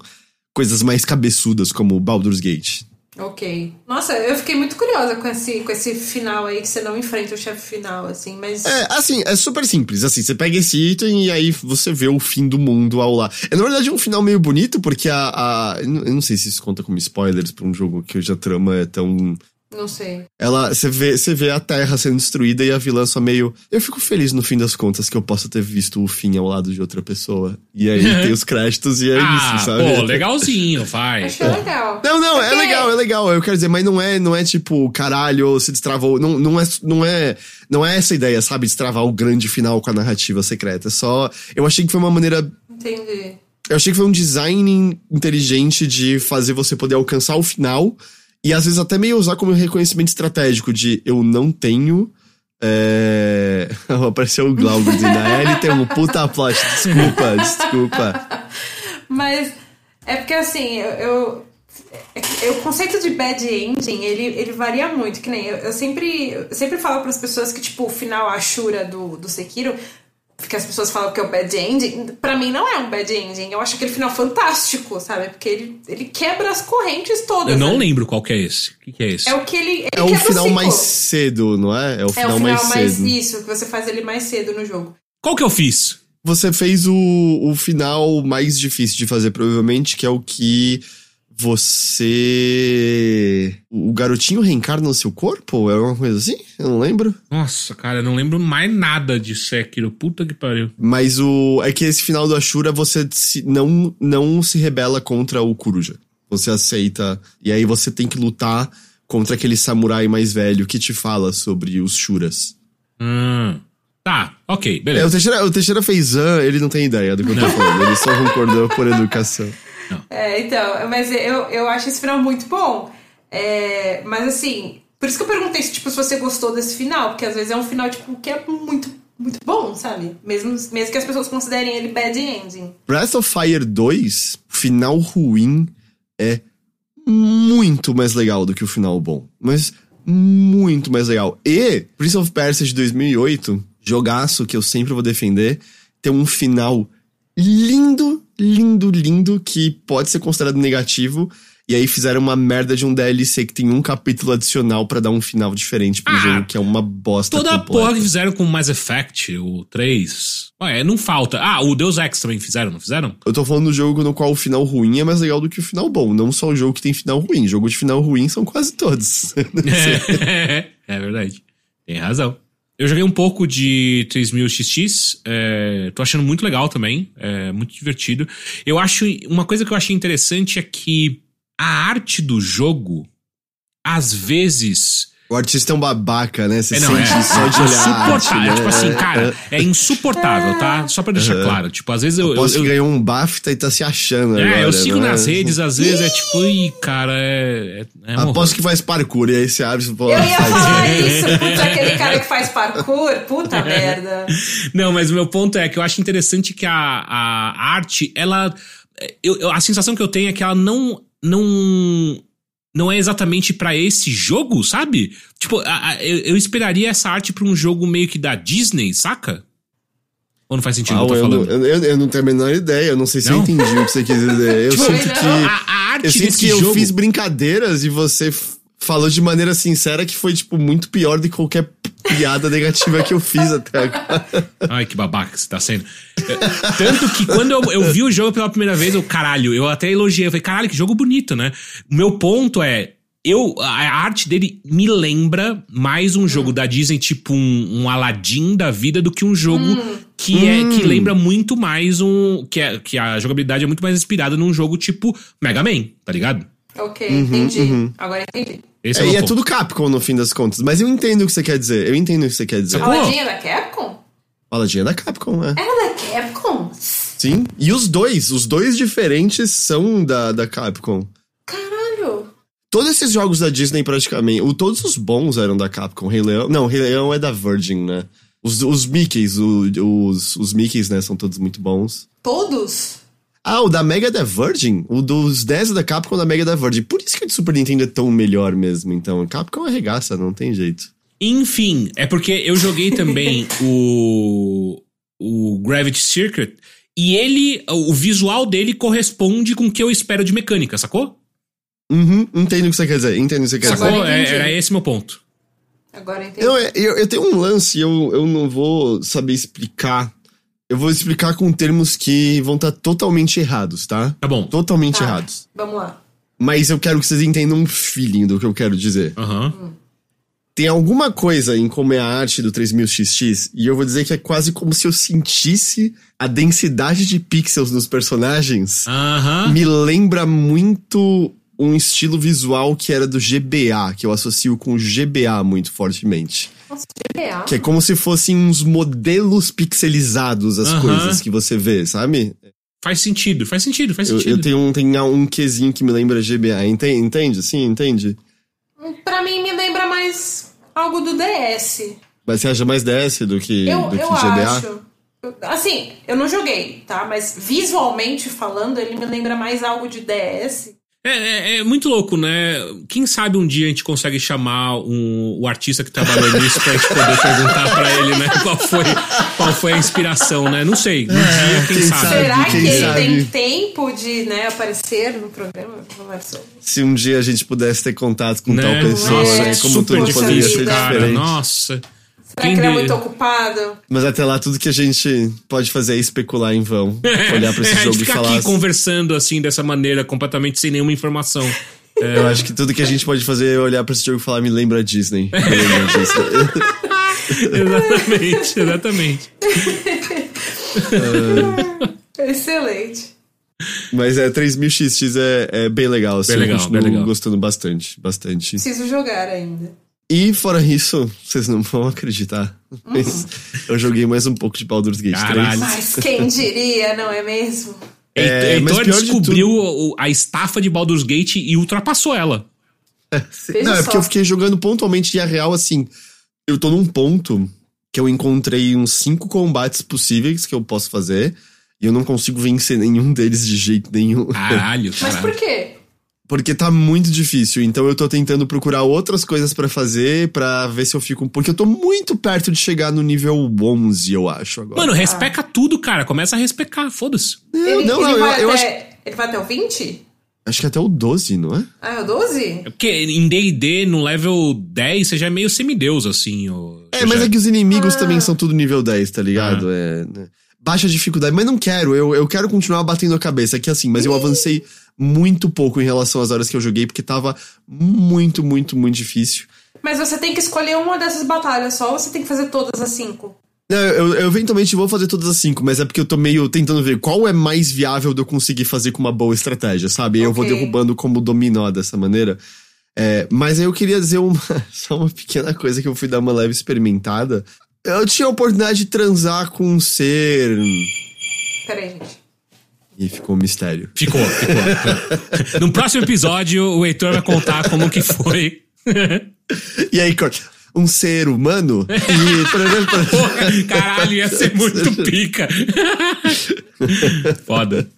coisas mais cabeçudas, como Baldur's Gate. Ok. Nossa, eu fiquei muito curiosa com esse, com esse final aí, que você não enfrenta o chefe final, assim, mas. É, assim, é super simples. Assim, você pega esse item e aí você vê o fim do mundo ao lá. É, na verdade, um final meio bonito, porque a. a eu não sei se isso conta como spoilers pra um jogo que hoje a trama é tão não sei. Ela, você vê, você vê a Terra sendo destruída e a vilã só meio. Eu fico feliz no fim das contas que eu possa ter visto o fim ao lado de outra pessoa. E aí tem os créditos e é ah, isso, sabe? Pô, legalzinho, vai. Achei legal. Não, não, é legal, é legal. Eu quero dizer, mas não é, não é tipo, caralho, se destravou. Não, não é, não é, não é essa ideia, sabe? Destravar o grande final com a narrativa secreta. Só, eu achei que foi uma maneira. Entendi. Eu achei que foi um design inteligente de fazer você poder alcançar o final e às vezes até meio usar como reconhecimento estratégico de eu não tenho. É... Apareceu o Glauber dizendo, a Ellie tem um puta plot, desculpa, desculpa. Mas é porque assim, eu, eu, eu, o conceito de bad ending, ele, ele varia muito, que nem eu, eu sempre, eu sempre falo para as pessoas que, tipo, o final Ashura do, do Sekiro que as pessoas falam que é o bad ending, pra mim não é um bad ending. Eu acho aquele final fantástico, sabe? Porque ele, ele quebra as correntes todas. Eu não né? lembro qual que é esse. O que, que é esse? É o que ele. ele é o final o mais cedo, não é? É o final, é o final mais, mais cedo. Isso, que você faz ele mais cedo no jogo. Qual que eu fiz? Você fez o, o final mais difícil de fazer, provavelmente, que é o que você. O garotinho reencarna no seu corpo? É alguma coisa assim? Eu não lembro. Nossa, cara, eu não lembro mais nada de Sekiro. Puta que pariu. Mas o. É que esse final do Ashura você se, não, não se rebela contra o Kuruja. Você aceita. E aí você tem que lutar contra aquele samurai mais velho que te fala sobre os Shuras. Hum. Tá, ok, beleza. É, o, Teixeira, o Teixeira fez an, ele não tem ideia do que eu tô falando. Ele só concordou por educação. É, então, mas eu, eu acho esse final muito bom. É, mas assim, por isso que eu perguntei se, tipo, se você gostou desse final, porque às vezes é um final, tipo, que é muito, muito bom, sabe? Mesmo, mesmo que as pessoas considerem ele bad ending. Breath of Fire 2, final ruim é muito mais legal do que o final bom. Mas muito mais legal. E Prince of Persia de 2008, jogaço que eu sempre vou defender, tem um final lindo, lindo, lindo, que pode ser considerado negativo. E aí fizeram uma merda de um DLC que tem um capítulo adicional para dar um final diferente pro ah, jogo, que é uma bosta Toda completa. a porra que fizeram com Mass Effect, o 3. Ué, não falta. Ah, o Deus Ex também fizeram, não fizeram? Eu tô falando do jogo no qual o final ruim é mais legal do que o final bom. Não só o jogo que tem final ruim. Jogo de final ruim são quase todos. é, é verdade. Tem razão. Eu joguei um pouco de 3000XX, é, tô achando muito legal também, é muito divertido. Eu acho, uma coisa que eu achei interessante é que a arte do jogo, às vezes, o artista é um babaca, né? Você é, não, sente é, só de olhar. Insuportável. Né? Tipo assim, cara, é insuportável, tá? Só pra deixar uhum. claro. Tipo, às vezes eu. eu posso eu, que ganhou um BAFTA e tá se achando. É, agora, eu sigo né? nas redes, às vezes é tipo, ih, cara, é. é, é Aposto que faz parkour, e aí você abre e fala. Eu ia falar isso, puta, aquele cara que faz parkour, puta merda. Não, mas o meu ponto é que eu acho interessante que a, a arte, ela. Eu, a sensação que eu tenho é que ela não. não não é exatamente para esse jogo, sabe? Tipo, a, a, eu, eu, esperaria essa arte pra um jogo meio que da Disney, saca? Ou não faz sentido ah, o que eu tô falando? Não, eu, eu, não tenho a menor ideia, eu não sei se não? eu entendi o que você quis dizer. Eu tipo, sinto que. A, a arte eu sinto que jogo... eu fiz brincadeiras e você falou de maneira sincera que foi, tipo, muito pior do que qualquer piada negativa que eu fiz até agora. Ai, que babaca que você tá sendo. Tanto que quando eu, eu vi o jogo pela primeira vez, eu, caralho, eu até elogiei. Eu falei, caralho, que jogo bonito, né? O meu ponto é. Eu, a arte dele me lembra mais um jogo hum. da Disney, tipo um, um Aladdin da vida, do que um jogo hum. que hum. é que hum. lembra muito mais um. Que, é, que a jogabilidade é muito mais inspirada num jogo tipo Mega Man, tá ligado? Ok, uhum, entendi. Uhum. Agora entendi. Esse é, é e é tudo Capcom no fim das contas. Mas eu entendo o que você quer dizer. Eu entendo o que você quer dizer. Paladinha da Capcom? Paladinha da Capcom, é. Era da Capcom? Sim. E os dois, os dois diferentes são da, da Capcom. Caralho. Todos esses jogos da Disney, praticamente, o, todos os bons eram da Capcom. Rei Leão. Não, Rei Leão é da Virgin, né? Os, os Mickeys, o, os, os Mickeys, né, são todos muito bons. Todos? Ah, o da Mega da Virgin? O dos 10 da Capcom da Mega da Virgin. Por isso que o de Super Nintendo é tão melhor mesmo, então. Capcom arregaça, não tem jeito. Enfim, é porque eu joguei também o, o Gravity Circuit. e ele, o visual dele corresponde com o que eu espero de mecânica, sacou? Uhum, entendo o que você quer dizer, entendo o que você quer Sacou? dizer. É, era esse meu ponto. Agora entendi. Não, é- eu, eu tenho um lance, eu, eu não vou saber explicar. Eu vou explicar com termos que vão estar totalmente errados, tá? Tá bom. Totalmente Tá, errados. Vamos lá. Mas eu quero que vocês entendam um feeling do que eu quero dizer. Aham. Tem alguma coisa em como é a arte do 3000XX, e eu vou dizer que é quase como se eu sentisse a densidade de pixels nos personagens. Aham. Me lembra muito um estilo visual que era do GBA, que eu associo com o GBA muito fortemente. Nossa, GBA. Que é como se fossem uns modelos pixelizados as coisas que você vê, sabe? Faz sentido, faz sentido, faz Eu, sentido. eu tenho um, tenho um quesinho que me lembra GBA, entende? Entende? Sim, entende? Pra mim, me lembra mais algo do DS. Mas você acha mais DS do que, Eu, do que eu GBA? acho. Eu- Assim, eu não joguei, tá? Mas visualmente falando, ele me lembra mais algo de DS. É, é- é muito louco, né? Quem sabe um dia a gente consegue chamar um- o artista que trabalhou nisso pra gente poder perguntar pra ele, né? Qual foi, qual foi a inspiração, né? Não sei. Um dia, quem, quem sabe? sabe? Será que quem ele sabe? tem tempo de né, aparecer no programa? Se um dia a gente pudesse ter contato com Né? tal pessoa, Nossa, né? é Como tudo poderia ser cara. diferente. Nossa. Será Quem que ele é muito ocupado? Mas até lá, tudo que a gente pode fazer é especular em vão. Olhar pra esse É, a jogo gente e fica falar. aqui conversando assim, dessa maneira, completamente sem nenhuma informação. Eu acho que tudo que a gente pode fazer é olhar pra esse jogo e falar, me lembra a Disney. Me lembra a Disney. exatamente, exatamente. Excelente. Mas é, 3000XX é, é bem legal, assim. Bem legal, eu continuo bem legal. gostando bastante, bastante. Preciso jogar ainda. E fora isso, vocês não vão acreditar. Mas eu joguei mais um pouco de Baldur's Gate 3. Caralho. Mas quem diria, não é mesmo? É, mas Heitor pior de descobriu o- a estafa de Baldur's Gate e ultrapassou ela. Veja Não, é só. porque eu fiquei jogando pontualmente e a real, assim, eu tô num ponto que eu encontrei uns cinco combates possíveis que eu posso fazer e eu não consigo vencer nenhum deles de jeito nenhum. Caralho, Mas caralho. por quê? Porque tá muito difícil, então eu tô tentando procurar outras coisas pra fazer pra ver se eu fico. Porque eu tô muito perto de chegar no nível 11, eu acho agora. Mano, respeca tudo, cara. Começa a respecar, foda-se. não, Ele, não, ele eu, vai eu até, acho, ele vai até o 20? acho que até o 12, não é? Ah, é o 12? É porque em D&D, no level 10, você já é meio semideus, assim. ô- É, mas é que os inimigos Ah. também são tudo nível 10, tá ligado? É, né? Baixa dificuldade, mas não quero, eu, eu quero continuar batendo a cabeça, que assim, mas eu avancei muito pouco em relação às horas que eu joguei, porque tava muito, muito, muito difícil. Mas você tem que escolher uma dessas batalhas só ou você tem que fazer todas as cinco? Não, eu, eu eventualmente vou fazer todas as cinco, mas é porque eu tô meio tentando ver qual é mais viável de eu conseguir fazer com uma boa estratégia, sabe? Aí Eu vou derrubando como dominó dessa maneira. É, mas aí eu queria dizer uma, só uma pequena coisa que eu fui dar uma leve experimentada. Eu tinha a oportunidade de transar com um ser. Peraí, gente. E ficou um mistério. Ficou, ficou. no próximo episódio, o Heitor vai contar como que foi. E aí, corta. Um ser humano? E. Porra, caralho, ia ser muito pica. Foda.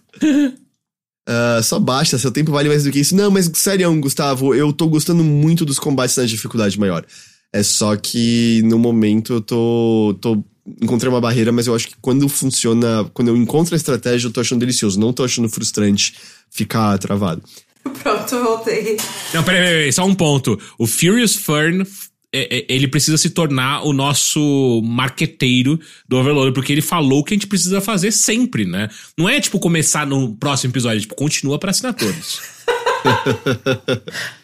Ah, só basta, seu tempo vale mais do que isso. Não, mas sério, Gustavo, eu tô gostando muito dos combates na dificuldade maior. É só que no momento eu tô. tô encontrei uma barreira, mas eu acho que quando funciona. Quando eu encontro a estratégia, eu tô achando delicioso. Não tô achando frustrante ficar travado. Pronto, voltei. Não, peraí, peraí, peraí, só um ponto. O Furious Fern, é, é, ele precisa se tornar o nosso marqueteiro do Overlord, porque ele falou o que a gente precisa fazer sempre, né? Não é, tipo, começar no próximo episódio, tipo, continua pra assinaturas.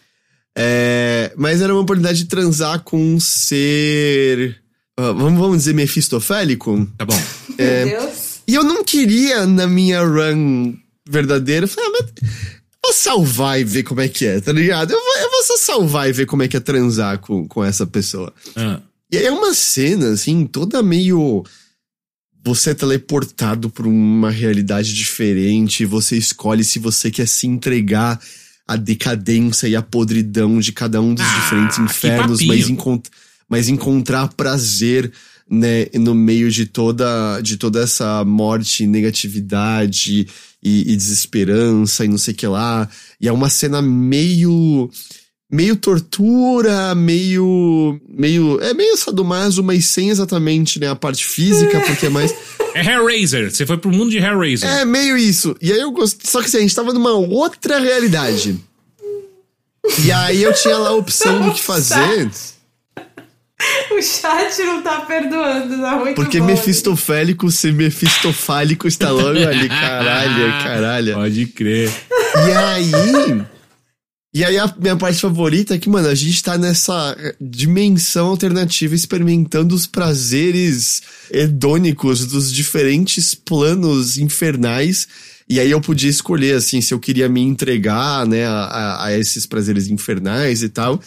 É, mas era uma oportunidade de transar com um ser. ah, vamos, vamos dizer mefistofélico? Tá bom. É. Meu Deus. E eu não queria, na minha run verdadeira, eu falei, ah, mas vou salvar e ver como é que é, tá ligado? Eu vou, eu vou só salvar e ver como é que é transar com, com essa pessoa. Ah. E aí é uma cena, assim, toda meio. Você é teleportado pra uma realidade diferente, você escolhe se você quer se entregar à decadência e à podridão de cada um dos Ah, diferentes infernos, mas, encont mas encontrar prazer, né, no meio de toda, de toda essa morte, negatividade e, e desesperança e não sei o que lá. E é uma cena meio meio tortura, meio. meio. É meio sadomaso, mas sem exatamente, né, a parte física, porque é mais. É Hellraiser. Você foi pro mundo de Hellraiser. É meio isso. E aí eu gostei. Só que assim, a gente tava numa outra realidade. E aí eu tinha lá a opção do que fazer. O chat não tá perdoando, tá muito Porque bom. mefistofélico ser mefistofálico está logo ali. Caralho, caralho. Pode crer. E aí. E aí a minha parte favorita é que, mano, a gente tá nessa dimensão alternativa experimentando os prazeres hedônicos dos diferentes planos infernais. E aí eu podia escolher, assim, se eu queria me entregar, né, a, a, esses prazeres infernais e tal.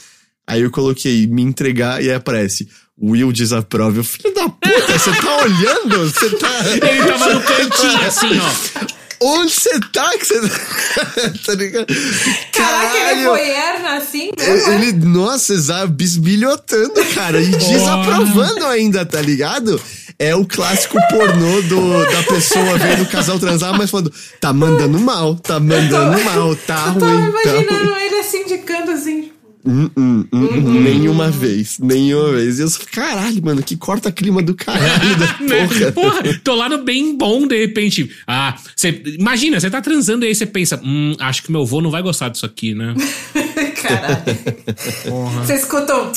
Aí eu coloquei me entregar e aí aparece. Will desaprova. Eu, filho da puta, você tá olhando? Você tá. Ele tava no cantinho, assim, ó. Onde você tá? Que você... tá ligado? Caraca, ele é Caralho. voyeur assim? é? Ele, nossa, exato, bisbilhotando, cara, e desaprovando ainda, tá ligado? É o clássico pornô do, da pessoa vendo o casal transar, mas falando, tá mandando mal, tá mandando mal, tá Eu ruim, tá ruim. imaginando ele assim, indicando assim. Hum, hum, hum, Uhum. Nenhuma vez, nenhuma vez. E eu sou, caralho, mano, que corta clima do caralho da Né? porra. Porra, tô lá no bem bom, de repente. Ah, você. Imagina, você tá transando e aí você pensa, hum, acho que meu avô não vai gostar disso aqui, né? Caralho. Você escutou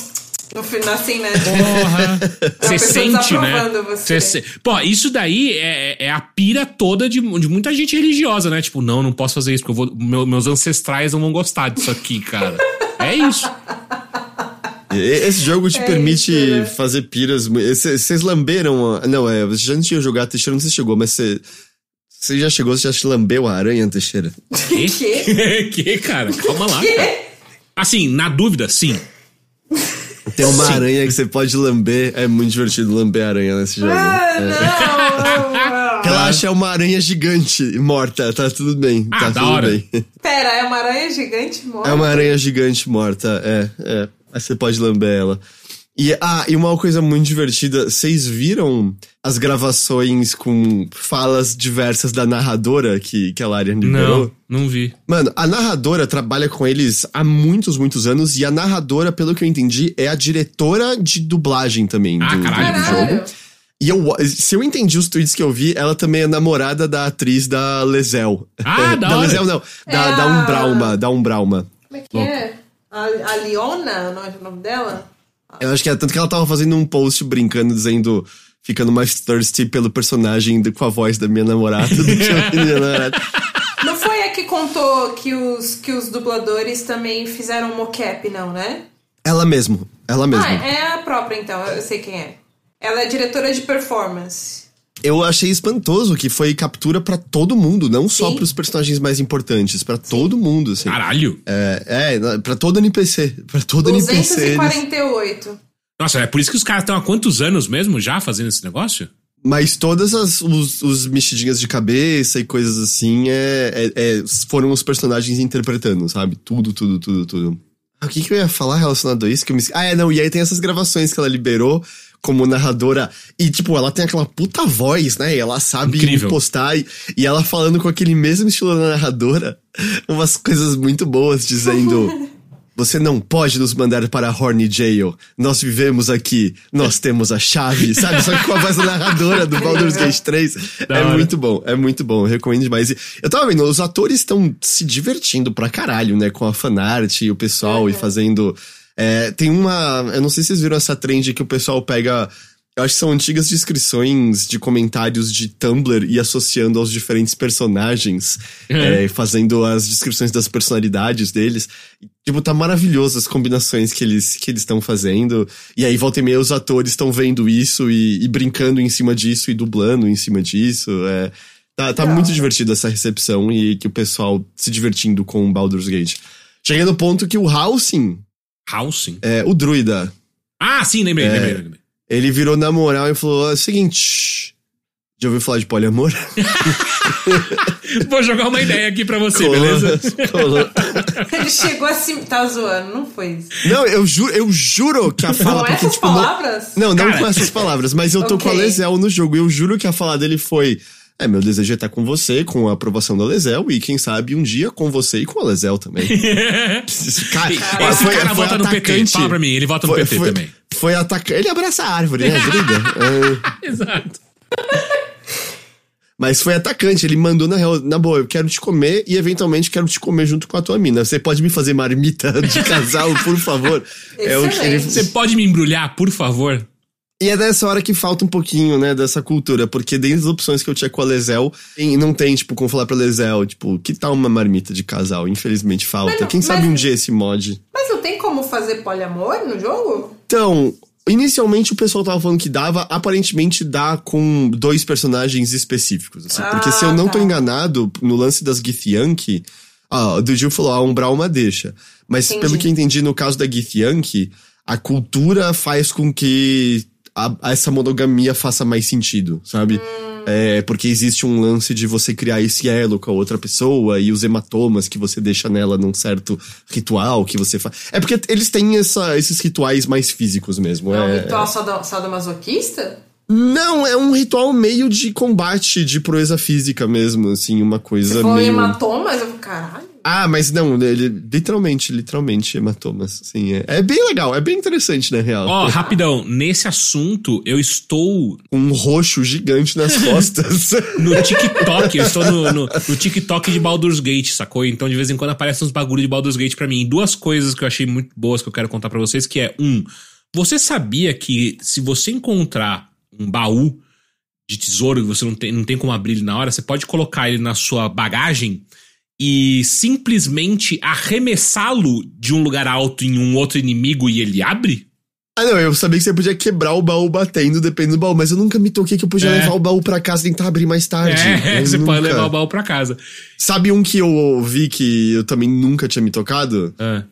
no final assim, né? Porra. Você pessoa sente, né? você. se- Pô, isso daí é, é a pira toda de, de muita gente religiosa, né? Tipo, não, não posso fazer isso, porque eu vou, meu- meus ancestrais não vão gostar disso aqui, cara. É isso. Esse jogo te É permite isso, né? fazer piras. Vocês lamberam. a- Não, é, você já não tinha jogado, Teixeira, não sei se chegou, mas você. Você já chegou, você já se lambeu a aranha, Teixeira? Que? Que? que, cara? Calma lá. Assim, na dúvida, sim. Tem uma Sim. aranha que você pode lamber. É muito divertido lamber a aranha nesse jogo. Ah, É. não, é uma aranha gigante morta, tá tudo bem. Ah, tá da tudo hora. bem. Pera, é uma aranha gigante morta? É uma aranha gigante morta, é, é. Aí você pode lamber ela. E, ah, e uma coisa muito divertida, vocês viram as gravações com falas diversas da narradora que, que a Larian liberou? Não, não vi. Mano, a narradora trabalha com eles há muitos, muitos anos, e a narradora, pelo que eu entendi, é a diretora de dublagem também Ah, do, do Caralho. jogo. E eu, se eu entendi os tweets que eu vi, ela também é namorada da atriz da Lezel. Ah, da da. Lezel não, da, É da a- Umbrauma, da Umbrauma. Como é que é? A, a Leona, não é o nome dela? Eu acho que é tanto que ela tava fazendo um post brincando, dizendo, ficando mais thirsty pelo personagem do- com a voz da minha namorada do que a minha namorada. Não foi a que contou que os, que os dubladores também fizeram mocap, não, né? Ela mesmo, ela mesmo. Ah, é a própria, então. Eu sei quem é. Ela é diretora de performance. Eu achei espantoso que foi captura pra todo mundo, não só Sim. pros personagens mais importantes, pra todo mundo, assim. Caralho. É, é, pra todo NPC, pra todo NPC. eles- 248. Nossa, é por isso que os caras estão há quantos anos mesmo já fazendo esse negócio? Mas todas as os, os mexidinhas de cabeça e coisas assim é, é- é- foram os personagens interpretando, sabe? Tudo, tudo, tudo, tudo. Ah, O que, que eu ia falar relacionado a isso? Que eu me... Ah, é, não, e aí tem essas gravações que ela liberou como narradora. E, tipo, ela tem aquela puta voz, né? E ela sabe Incrível. impostar. E, e ela falando com aquele mesmo estilo da narradora, umas coisas muito boas, dizendo. Você não pode nos mandar para Horny Jail. Nós vivemos aqui. Nós temos a chave, sabe? Só que com a voz da narradora do Baldur's Gate 3. Da é hora. muito bom, é muito bom. Eu recomendo demais. E eu tava vendo, os atores estão se divertindo pra caralho, né? Com a fanart e o pessoal e fazendo. é, tem uma. Eu não sei se vocês viram essa trend que o pessoal pega. Eu acho que são antigas descrições de comentários de Tumblr e associando aos diferentes personagens, é, fazendo as descrições das personalidades deles. E, Tipo, tá maravilhoso as combinações que eles que eles estão fazendo. E aí, volta e meia, os atores estão vendo isso e, e brincando em cima disso e dublando em cima disso. É, tá tá muito divertido essa recepção e que o pessoal se divertindo com o Baldur's Gate. Chegando no ponto que o Housing, Housing. é, o druida, Ah, sim, lembrei, É. lembrei, lembrei. Ele virou na moral e falou: "É o seguinte. Já ouviu falar de poliamor? Vou jogar uma ideia aqui pra você, Colou, beleza? colou. Ele chegou assim. Tá zoando, não foi isso. Não, eu juro, eu juro que a fala. Com porque, essas tipo, palavras? Não, não Cara. com essas palavras, mas eu tô com a Ok. Lezel no jogo. Eu juro que a fala dele foi. É, meu desejo é estar com você, com a aprovação da Lesel, e quem sabe um dia com você e com a Lesel também. cara, Esse foi, cara foi vota atacante. no PT. Fala pra mim, ele vota foi, no PT foi, também. Foi atacante. Ele abraça a árvore, né? é. Exato. Mas foi atacante, ele mandou na real, na boa, eu quero te comer e eventualmente quero te comer junto com a tua mina. Você pode me fazer marmita de casal, por favor? é o que ele... Você pode me embrulhar, por favor? E é dessa hora que falta um pouquinho, né, dessa cultura, porque dentre as opções que eu tinha com a Lesel, não tem, tipo, como falar pra Lesel, tipo, que tal uma marmita de casal? Infelizmente falta. Não, Quem sabe um dia esse mod. Mas não tem como fazer poliamor no jogo? Então, Inicialmente o pessoal tava falando que dava, aparentemente dá com dois personagens específicos, assim. Ah, porque se eu não tá. tô enganado, no lance das Githyanki, ah, o Gil falou, ah, umbral uma deixa. Mas entendi. pelo que eu entendi, no caso da Githyanki, a cultura faz com que a, essa monogamia faça mais sentido, sabe? Hum. É, porque existe um lance de você criar esse elo com a outra pessoa e os hematomas que você deixa nela num certo ritual que você faz. É porque eles têm essa, esses rituais mais físicos mesmo. É um é... ritual sadomasoquista? Não, é um ritual meio de combate, de proeza física mesmo, assim, uma coisa Você meio... Você hematomas? Eu, caralho. Ah, mas não, ele literalmente, literalmente hematomas. Sim, é, é bem legal, é bem interessante, na real. Ó, oh, rapidão, nesse assunto, eu estou. Com um roxo gigante nas costas. no TikTok, eu estou no, no, no, TikTok de Baldur's Gate, sacou? Então, de vez em quando aparecem uns bagulho de Baldur's Gate pra mim. Duas coisas que eu achei muito boas que eu quero contar para vocês, que é, um, você sabia que se você encontrar um baú de tesouro e você não tem, não tem como abrir ele na hora, você pode colocar ele na sua bagagem e simplesmente arremessá-lo de um lugar alto em um outro inimigo e ele abre? Ah, não, eu sabia que você podia quebrar o baú batendo, dependendo do baú, mas eu nunca me toquei que eu podia é. levar o baú pra casa e tentar abrir mais tarde. É, eu você nunca... pode levar o baú pra casa. Sabe um que eu ouvi que eu também nunca tinha me tocado? É.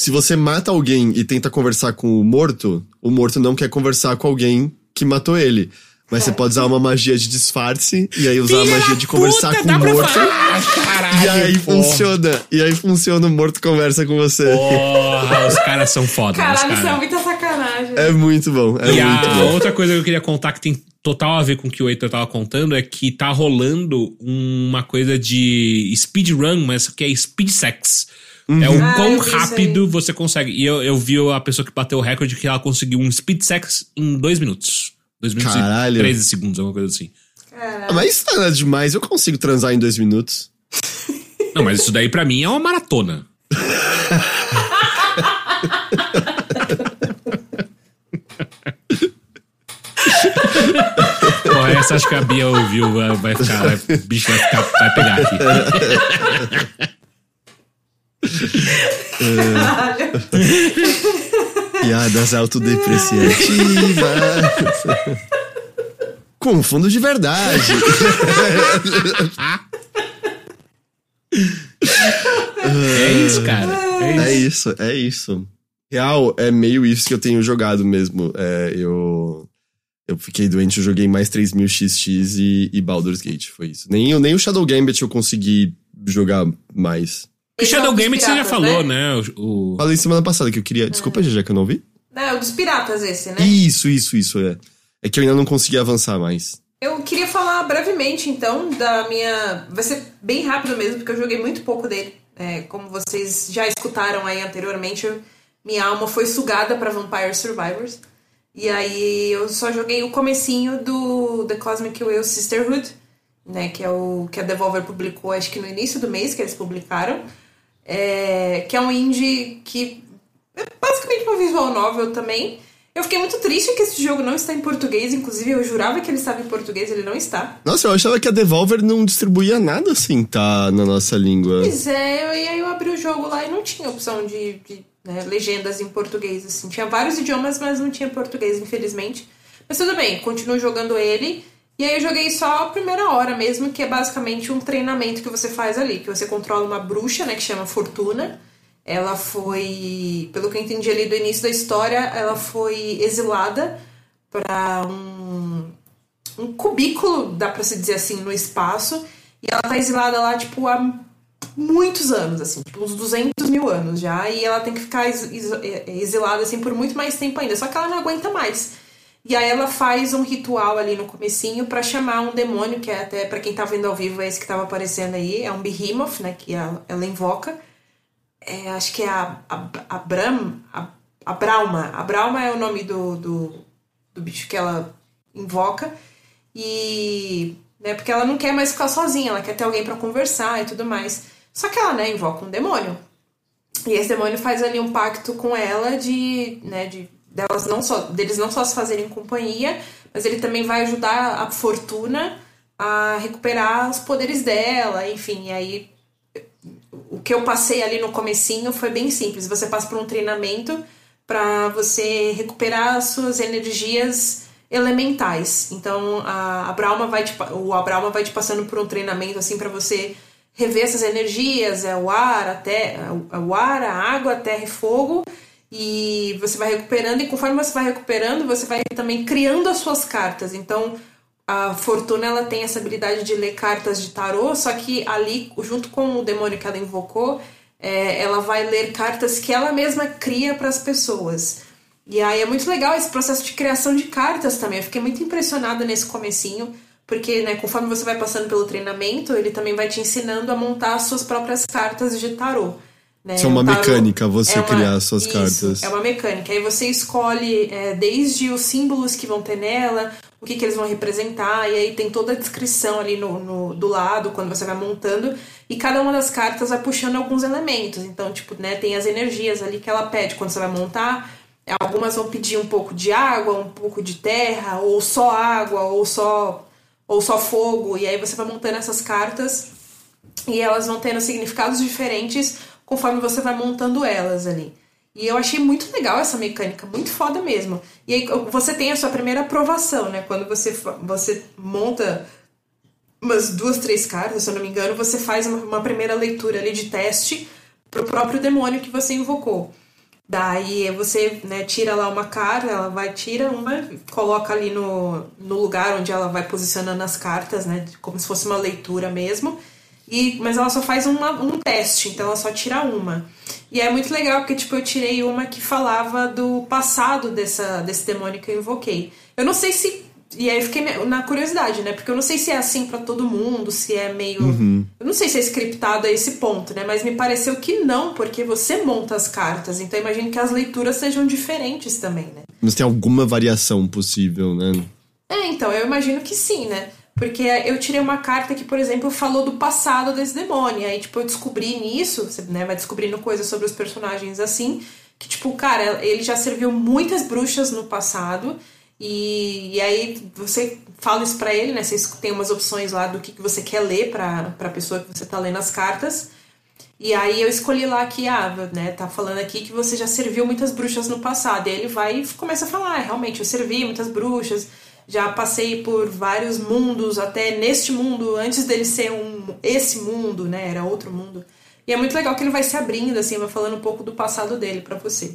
Se você mata alguém e tenta conversar com o morto, o morto não quer conversar com alguém que matou ele. Mas você pode usar uma magia de disfarce e aí usar Filha a magia de conversar puta, com o morto. caralho, e aí porra. funciona. E aí funciona, o morto conversa com você. Porra, os caras são foda. Caralho, isso é muita sacanagem. É muito bom. É e muito a bom. outra coisa que eu queria contar que tem total a ver com o que o Heitor tava contando é que tá rolando uma coisa de speedrun, mas que é speed sex. Uhum. É o ah, quão rápido você consegue. E eu, eu vi a pessoa que bateu o recorde que ela conseguiu um speed sex em dois minutos. 2 minutos Caralho. e 13 segundos, alguma coisa assim. Caralho. Mas isso tá demais, eu consigo transar em dois minutos. Não, mas isso daí pra mim é uma maratona. Porra, essa acho que a Bia ouviu, vai ficar, vai, o bicho vai ficar, vai pegar aqui. Piadas autodepreciativas. Com fundo de verdade. é isso, cara. É isso. é isso, é isso. Real, é meio isso que eu tenho jogado mesmo. É, eu. Eu fiquei doente, eu joguei mais 3000 XX e, e Baldur's Gate, foi isso. Nem, nem o Shadow Gambit eu consegui jogar mais. O Shadow Gambit você já falou, né? né? O, o... Falei semana passada que eu queria. Desculpa, já que eu não vi. Não, é o dos piratas esse, né? Isso, isso, isso, é. É que eu ainda não consegui avançar mais. Eu queria falar brevemente, então, da minha. Vai ser bem rápido mesmo, porque eu joguei muito pouco dele. É, como vocês já escutaram aí anteriormente, eu... minha alma foi sugada para Vampire Survivors. E aí eu só joguei o comecinho do The Cosmic Whale Sisterhood, né? Que é o que a Devolver publicou, acho que no início do mês que eles publicaram. É, que é um indie que é basicamente uma visual novel também. Eu fiquei muito triste que esse jogo não está em português, inclusive eu jurava que ele estava em português, ele não está. Nossa, eu achava que a Devolver não distribuía nada assim, tá, na nossa língua. Pois é, e aí eu abri o jogo lá e não tinha opção de, de né, legendas em português, assim. Tinha vários idiomas, mas não tinha português, infelizmente. Mas tudo bem, continuo jogando ele. E aí eu joguei só a primeira hora mesmo, que é basicamente um treinamento que você faz ali, que você controla uma bruxa, né, que chama Fortuna. Ela foi, pelo que eu entendi ali do início da história, ela foi exilada para um, um cubículo, dá para se dizer assim, no espaço. E ela tá exilada lá, tipo, há muitos anos, assim, tipo, uns 200 mil anos já. E ela tem que ficar exilada, assim, por muito mais tempo ainda. Só que ela não aguenta mais. E aí ela faz um ritual ali no comecinho para chamar um demônio, que é até para quem tá vendo ao vivo, é esse que tava aparecendo aí, é um Behemoth, né, que ela, ela invoca. É, acho que é a, a, a Bram, a, a Brauma. A Brauma é o nome do, do, do bicho que ela invoca. E. Né, porque ela não quer mais ficar sozinha, ela quer ter alguém para conversar e tudo mais. Só que ela, né, invoca um demônio. E esse demônio faz ali um pacto com ela de, né, de delas não só deles não só se fazerem companhia, mas ele também vai ajudar a Fortuna a recuperar os poderes dela, enfim, e aí o que eu passei ali no comecinho foi bem simples. Você passa por um treinamento para você recuperar as suas energias elementais. Então a, a Brauma vai te, o Abrauma vai te passando por um treinamento assim para você rever essas energias, é o ar, a terra, o ar, a água, a terra e fogo. E você vai recuperando, e conforme você vai recuperando, você vai também criando as suas cartas. Então, a Fortuna ela tem essa habilidade de ler cartas de tarô, só que ali, junto com o demônio que ela invocou, é, ela vai ler cartas que ela mesma cria para as pessoas. E aí é muito legal esse processo de criação de cartas também. Eu fiquei muito impressionada nesse comecinho, porque né, conforme você vai passando pelo treinamento, ele também vai te ensinando a montar as suas próprias cartas de tarô. Né? Isso é uma mecânica, você é uma, criar suas isso, cartas. É uma mecânica. Aí você escolhe é, desde os símbolos que vão ter nela, o que, que eles vão representar, e aí tem toda a descrição ali no, no, do lado, quando você vai montando, e cada uma das cartas vai puxando alguns elementos. Então, tipo, né, tem as energias ali que ela pede quando você vai montar. Algumas vão pedir um pouco de água, um pouco de terra, ou só água, ou só, ou só fogo, e aí você vai montando essas cartas e elas vão tendo significados diferentes conforme você vai montando elas ali. E eu achei muito legal essa mecânica, muito foda mesmo. E aí você tem a sua primeira aprovação, né? Quando você, você monta umas duas, três cartas, se eu não me engano, você faz uma, uma primeira leitura ali de teste pro próprio demônio que você invocou. Daí você né, tira lá uma carta, ela vai, tira uma, coloca ali no, no lugar onde ela vai posicionando as cartas, né? Como se fosse uma leitura mesmo. E, mas ela só faz uma, um teste, então ela só tira uma. E é muito legal porque, tipo, eu tirei uma que falava do passado dessa, desse demônio que eu invoquei. Eu não sei se. E aí eu fiquei na curiosidade, né? Porque eu não sei se é assim para todo mundo, se é meio. Uhum. Eu não sei se é scriptado a esse ponto, né? Mas me pareceu que não, porque você monta as cartas. Então eu imagino que as leituras sejam diferentes também, né? Mas tem alguma variação possível, né? É, então, eu imagino que sim, né? Porque eu tirei uma carta que, por exemplo, falou do passado desse demônio. Aí, tipo, eu descobri nisso, você né, vai descobrindo coisas sobre os personagens assim, que, tipo, cara, ele já serviu muitas bruxas no passado. E, e aí você fala isso pra ele, né? Você tem umas opções lá do que, que você quer ler pra, pra pessoa que você tá lendo as cartas. E aí eu escolhi lá que, ah, né, tá falando aqui que você já serviu muitas bruxas no passado. E aí ele vai e começa a falar, ah, realmente, eu servi muitas bruxas já passei por vários mundos, até neste mundo, antes dele ser um esse mundo, né? Era outro mundo. E é muito legal que ele vai se abrindo, assim, vai falando um pouco do passado dele para você.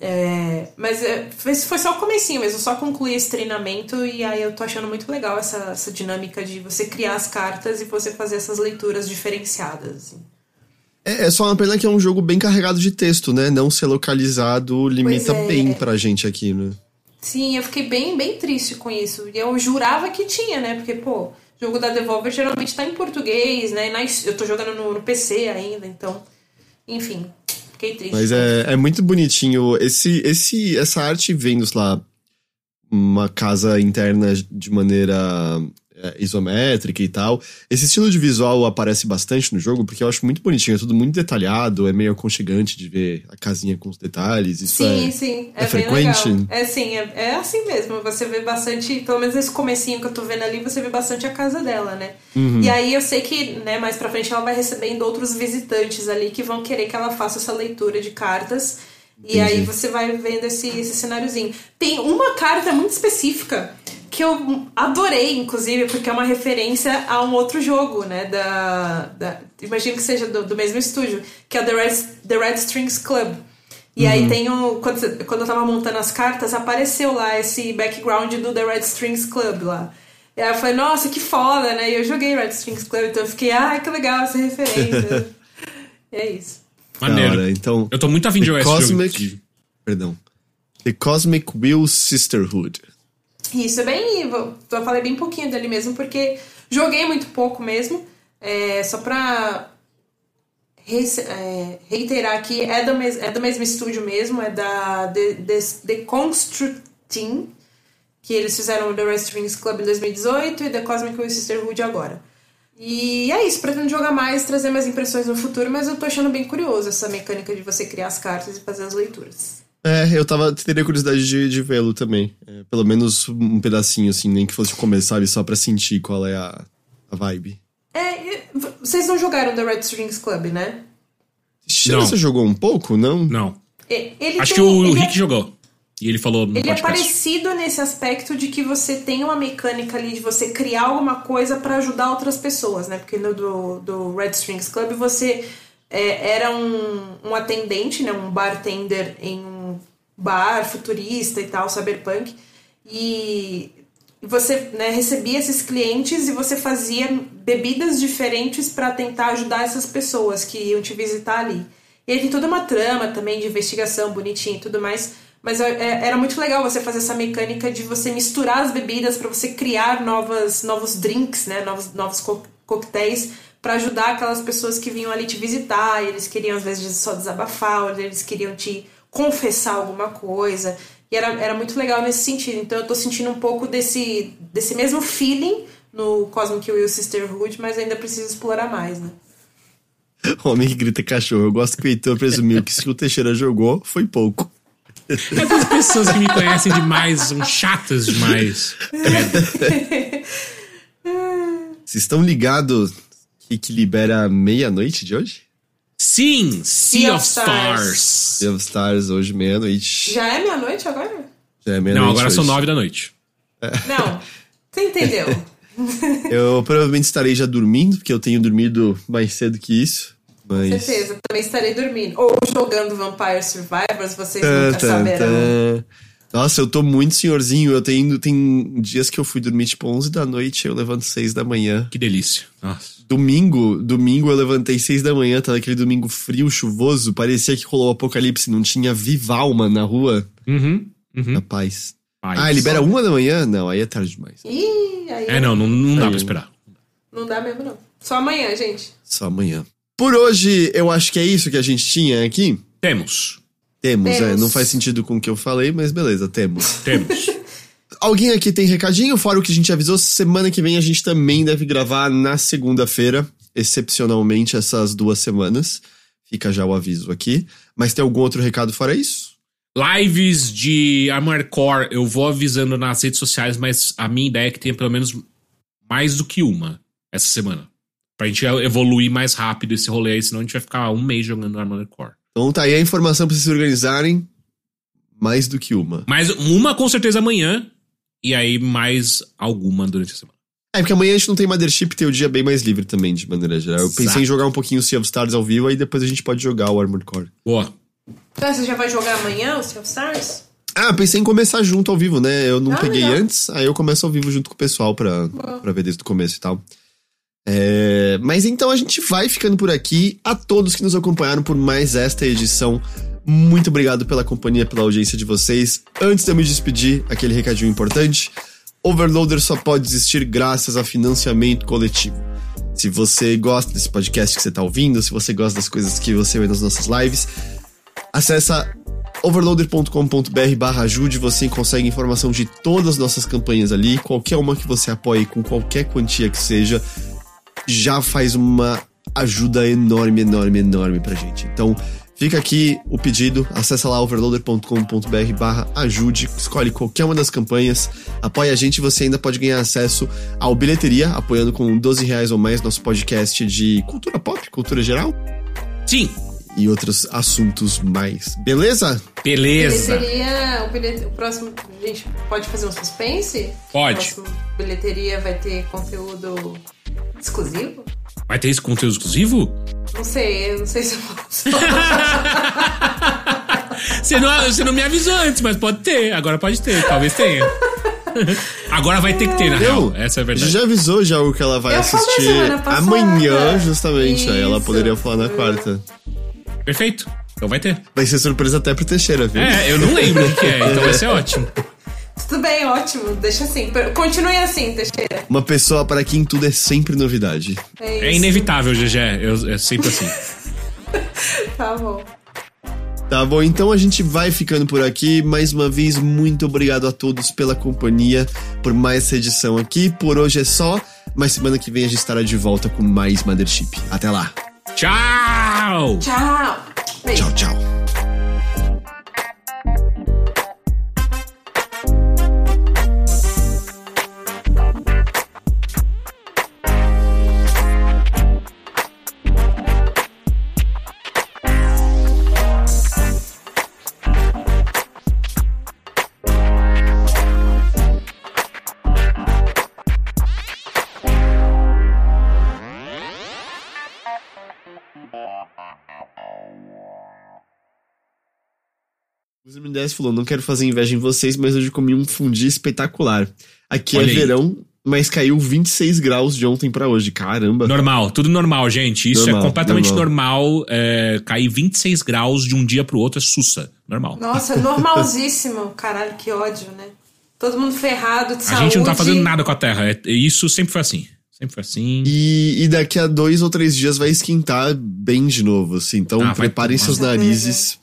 É, mas é, foi, foi só o comecinho mesmo, só concluí esse treinamento e aí eu tô achando muito legal essa, essa dinâmica de você criar as cartas e você fazer essas leituras diferenciadas. Assim. É, é, só uma pena que é um jogo bem carregado de texto, né? Não ser localizado limita é. bem pra gente aqui, né? Sim, eu fiquei bem, bem triste com isso. E eu jurava que tinha, né? Porque, pô, jogo da Devolver geralmente tá em português, né? eu tô jogando no, no, PC ainda, então. Enfim, fiquei triste. Mas é, é muito bonitinho. Esse, esse, essa arte vendo lá uma casa interna de maneira é, isométrica e tal. Esse estilo de visual aparece bastante no jogo, porque eu acho muito bonitinho, é tudo muito detalhado, é meio aconchegante de ver a casinha com os detalhes. Isso sim, é, sim, é, é frequente. Legal. É sim, é, é, assim mesmo. Você vê bastante, pelo menos nesse comecinho que eu tô vendo ali, você vê bastante a casa dela, né? Uhum. E aí eu sei que, né, mais pra frente ela vai recebendo outros visitantes ali que vão querer que ela faça essa leitura de cartas. E Entendi. aí você vai vendo esse, esse cenáriozinho. Tem uma carta muito específica que eu adorei, inclusive, porque é uma referência a um outro jogo, né? Da, da imagino que seja do, do, mesmo estúdio, que é The Red, The Red Strings Club. E uhum. aí tem o. Quando, quando eu tava montando as cartas, apareceu lá esse background do The Red Strings Club lá. E aí eu falei, nossa, que foda, né? E eu joguei Red Strings Club, então eu fiquei, ah, que legal essa referência. e é isso. Maneiro. Cara, então, eu tô muito afim de jogar Cosmic, esse jogo. Perdão. The Cosmic Will Sisterhood. Isso é bem. Eu falei bem pouquinho dele mesmo, porque joguei muito pouco mesmo. É, só pra é, reiterar aqui, é do, mes, é do mesmo estúdio mesmo, é da The, The, The Constructing, que eles fizeram o The Rings Club em 2018 e The Cosmic Will Sisterhood agora. E é isso, pretendo jogar mais, trazer mais impressões no futuro, mas eu tô achando bem curioso essa mecânica de você criar as cartas e fazer as leituras. É, eu tava, teria curiosidade de, de vê-lo também. É, pelo menos um pedacinho, assim, nem que fosse começar, sabe? Só pra sentir qual é a, a vibe. É, vocês não jogaram The Red Strings Club, né? Não. Você jogou um pouco, não? Não. É, Acho tem, que o, o Rick é, jogou. E ele falou no Ele podcast. é parecido nesse aspecto de que você tem uma mecânica ali de você criar alguma coisa para ajudar outras pessoas, né? Porque no do, do Red Strings Club você é, era um, um atendente, né? Um bartender em um bar futurista e tal, cyberpunk. E você né, recebia esses clientes e você fazia bebidas diferentes para tentar ajudar essas pessoas que iam te visitar ali. E aí tem toda uma trama também de investigação bonitinha e tudo mais. Mas é, é, era muito legal você fazer essa mecânica de você misturar as bebidas para você criar novas, novos drinks, né? Novos, novos co coquetéis para ajudar aquelas pessoas que vinham ali te visitar. eles queriam às vezes só desabafar, ou eles queriam te confessar alguma coisa. E era, era muito legal nesse sentido. Então eu tô sentindo um pouco desse, desse mesmo feeling no Cosmic Will Sisterhood, mas ainda preciso explorar mais, né? Homem que grita cachorro. Eu gosto que o Heitor presumiu que se o Teixeira jogou, foi pouco. Essas pessoas que me conhecem demais são chatas demais. Vocês estão ligados que, que libera meia-noite de hoje? Sim, Sea, sea of, Stars. Sea of Stars, hoje meia-noite. Já é meia-noite agora? Já é meia-noite. Não, agora hoje. são nove da noite. É. Não, você entendeu? eu provavelmente estarei já dormindo, porque eu tenho dormido mais cedo que isso. Mas... Com certeza, também estarei dormindo. Ou jogando Vampire Survivors, vocês nunca tá, saberão. Nossa, eu tô muito senhorzinho. Eu tenho tem dias que eu fui dormir tipo 11 da noite, eu levanto 6 da manhã. Que delícia. Nossa. Domingo, domingo eu levantei seis da manhã, tava aquele domingo frio, chuvoso, parecia que rolou o apocalipse, não tinha viva alma na rua. Uhum, uhum. Rapaz. Ah, libera uma da manhã? Não, aí é tarde demais. Ih, aí é, não, não, não dá aí, pra esperar. Não dá mesmo, não. Só amanhã, gente. Só amanhã. Por hoje, eu acho que é isso que a gente tinha aqui. Temos. Temos, temos. é. Não faz sentido com o que eu falei, mas beleza, temos. Temos. Alguém aqui tem recadinho? Fora o que a gente avisou, semana que vem a gente também deve gravar na segunda-feira, excepcionalmente essas duas semanas. Fica já o aviso aqui. Mas tem algum outro recado fora isso? Lives de Armored Core, eu vou avisando nas redes sociais, mas a minha ideia é que tenha pelo menos mais do que uma essa semana. Pra gente evoluir mais rápido esse rolê aí, senão a gente vai ficar um mês jogando Armored Core. Então tá aí a informação pra vocês se organizarem. Mais do que uma. Mais uma com certeza amanhã e aí mais alguma durante a semana. É, porque amanhã a gente não tem Mothership, tem o dia bem mais livre também, de maneira geral. Eu Exato. pensei em jogar um pouquinho o Sea of Stars ao vivo, aí depois a gente pode jogar o Armored Core. Boa. Então você já vai jogar amanhã o Sea of Stars? Ah, pensei em começar junto ao vivo, né? Eu não ah, peguei legal. antes, aí eu começo ao vivo junto com o pessoal pra, pra ver desde o começo e tal. É, mas então a gente vai ficando por aqui. A todos que nos acompanharam por mais esta edição muito obrigado pela companhia, pela audiência de vocês. Antes de eu me despedir, aquele recadinho importante. Overloader só pode existir graças a financiamento coletivo. Se você gosta desse podcast que você está ouvindo, se você gosta das coisas que você vê nas nossas lives, acessa overloader.com.br barra ajude, você consegue informação de todas as nossas campanhas ali, qualquer uma que você apoie com qualquer quantia que seja, já faz uma ajuda enorme, enorme, enorme pra gente. Então, Fica aqui o pedido, acessa lá overloader.com.br barra ajude, escolhe qualquer uma das campanhas, apoia a gente e você ainda pode ganhar acesso ao Bilheteria, apoiando com 12 reais ou mais nosso podcast de cultura pop, cultura geral. Sim. E outros assuntos mais. Beleza? Beleza. Bilheteria, o, bilhete, o próximo, a gente pode fazer um suspense? Pode. O próximo bilheteria vai ter conteúdo exclusivo? Vai ter esse conteúdo exclusivo? Não sei, eu não sei se eu posso. você, não, você não me avisou antes, mas pode ter. Agora pode ter, talvez tenha. Agora vai ter que ter, na real. Essa é a verdade. Já avisou já o que ela vai eu assistir amanhã, justamente. Isso. Aí ela poderia falar na quarta. Perfeito. Então vai ter. Vai ser surpresa até pro Teixeira, viu? É, eu não lembro o que é, então vai ser ótimo. Tudo bem, ótimo. Deixa assim. Continue assim, Teixeira. Uma pessoa para quem tudo é sempre novidade. É, É inevitável, GG. Eu, é sempre assim. Tá bom. Tá bom, então a gente vai ficando por aqui. Mais uma vez, muito obrigado a todos pela companhia, por mais essa edição aqui. Por hoje é só, mas semana que vem a gente estará de volta com mais Mothership. Até lá. Tchau! Tchau. Beijo. Tchau, tchau. O Zé M10 falou: não quero fazer inveja em vocês, mas hoje comi um fundi espetacular. Aqui Olha é aí. verão, mas caiu 26 graus de ontem pra hoje. Caramba. Normal, tudo normal, gente. Isso Normal, é completamente normal. normal. é, cair 26 graus de um dia pro outro é sussa. Normal. Nossa, normalzíssimo. Caralho, que ódio, né? Todo mundo ferrado de A saúde. gente não tá fazendo nada com a Terra. É- isso sempre foi assim. Sempre foi assim. E, e daqui a dois ou três dias vai esquentar bem de novo, assim. Então Ah, preparem seus narizes.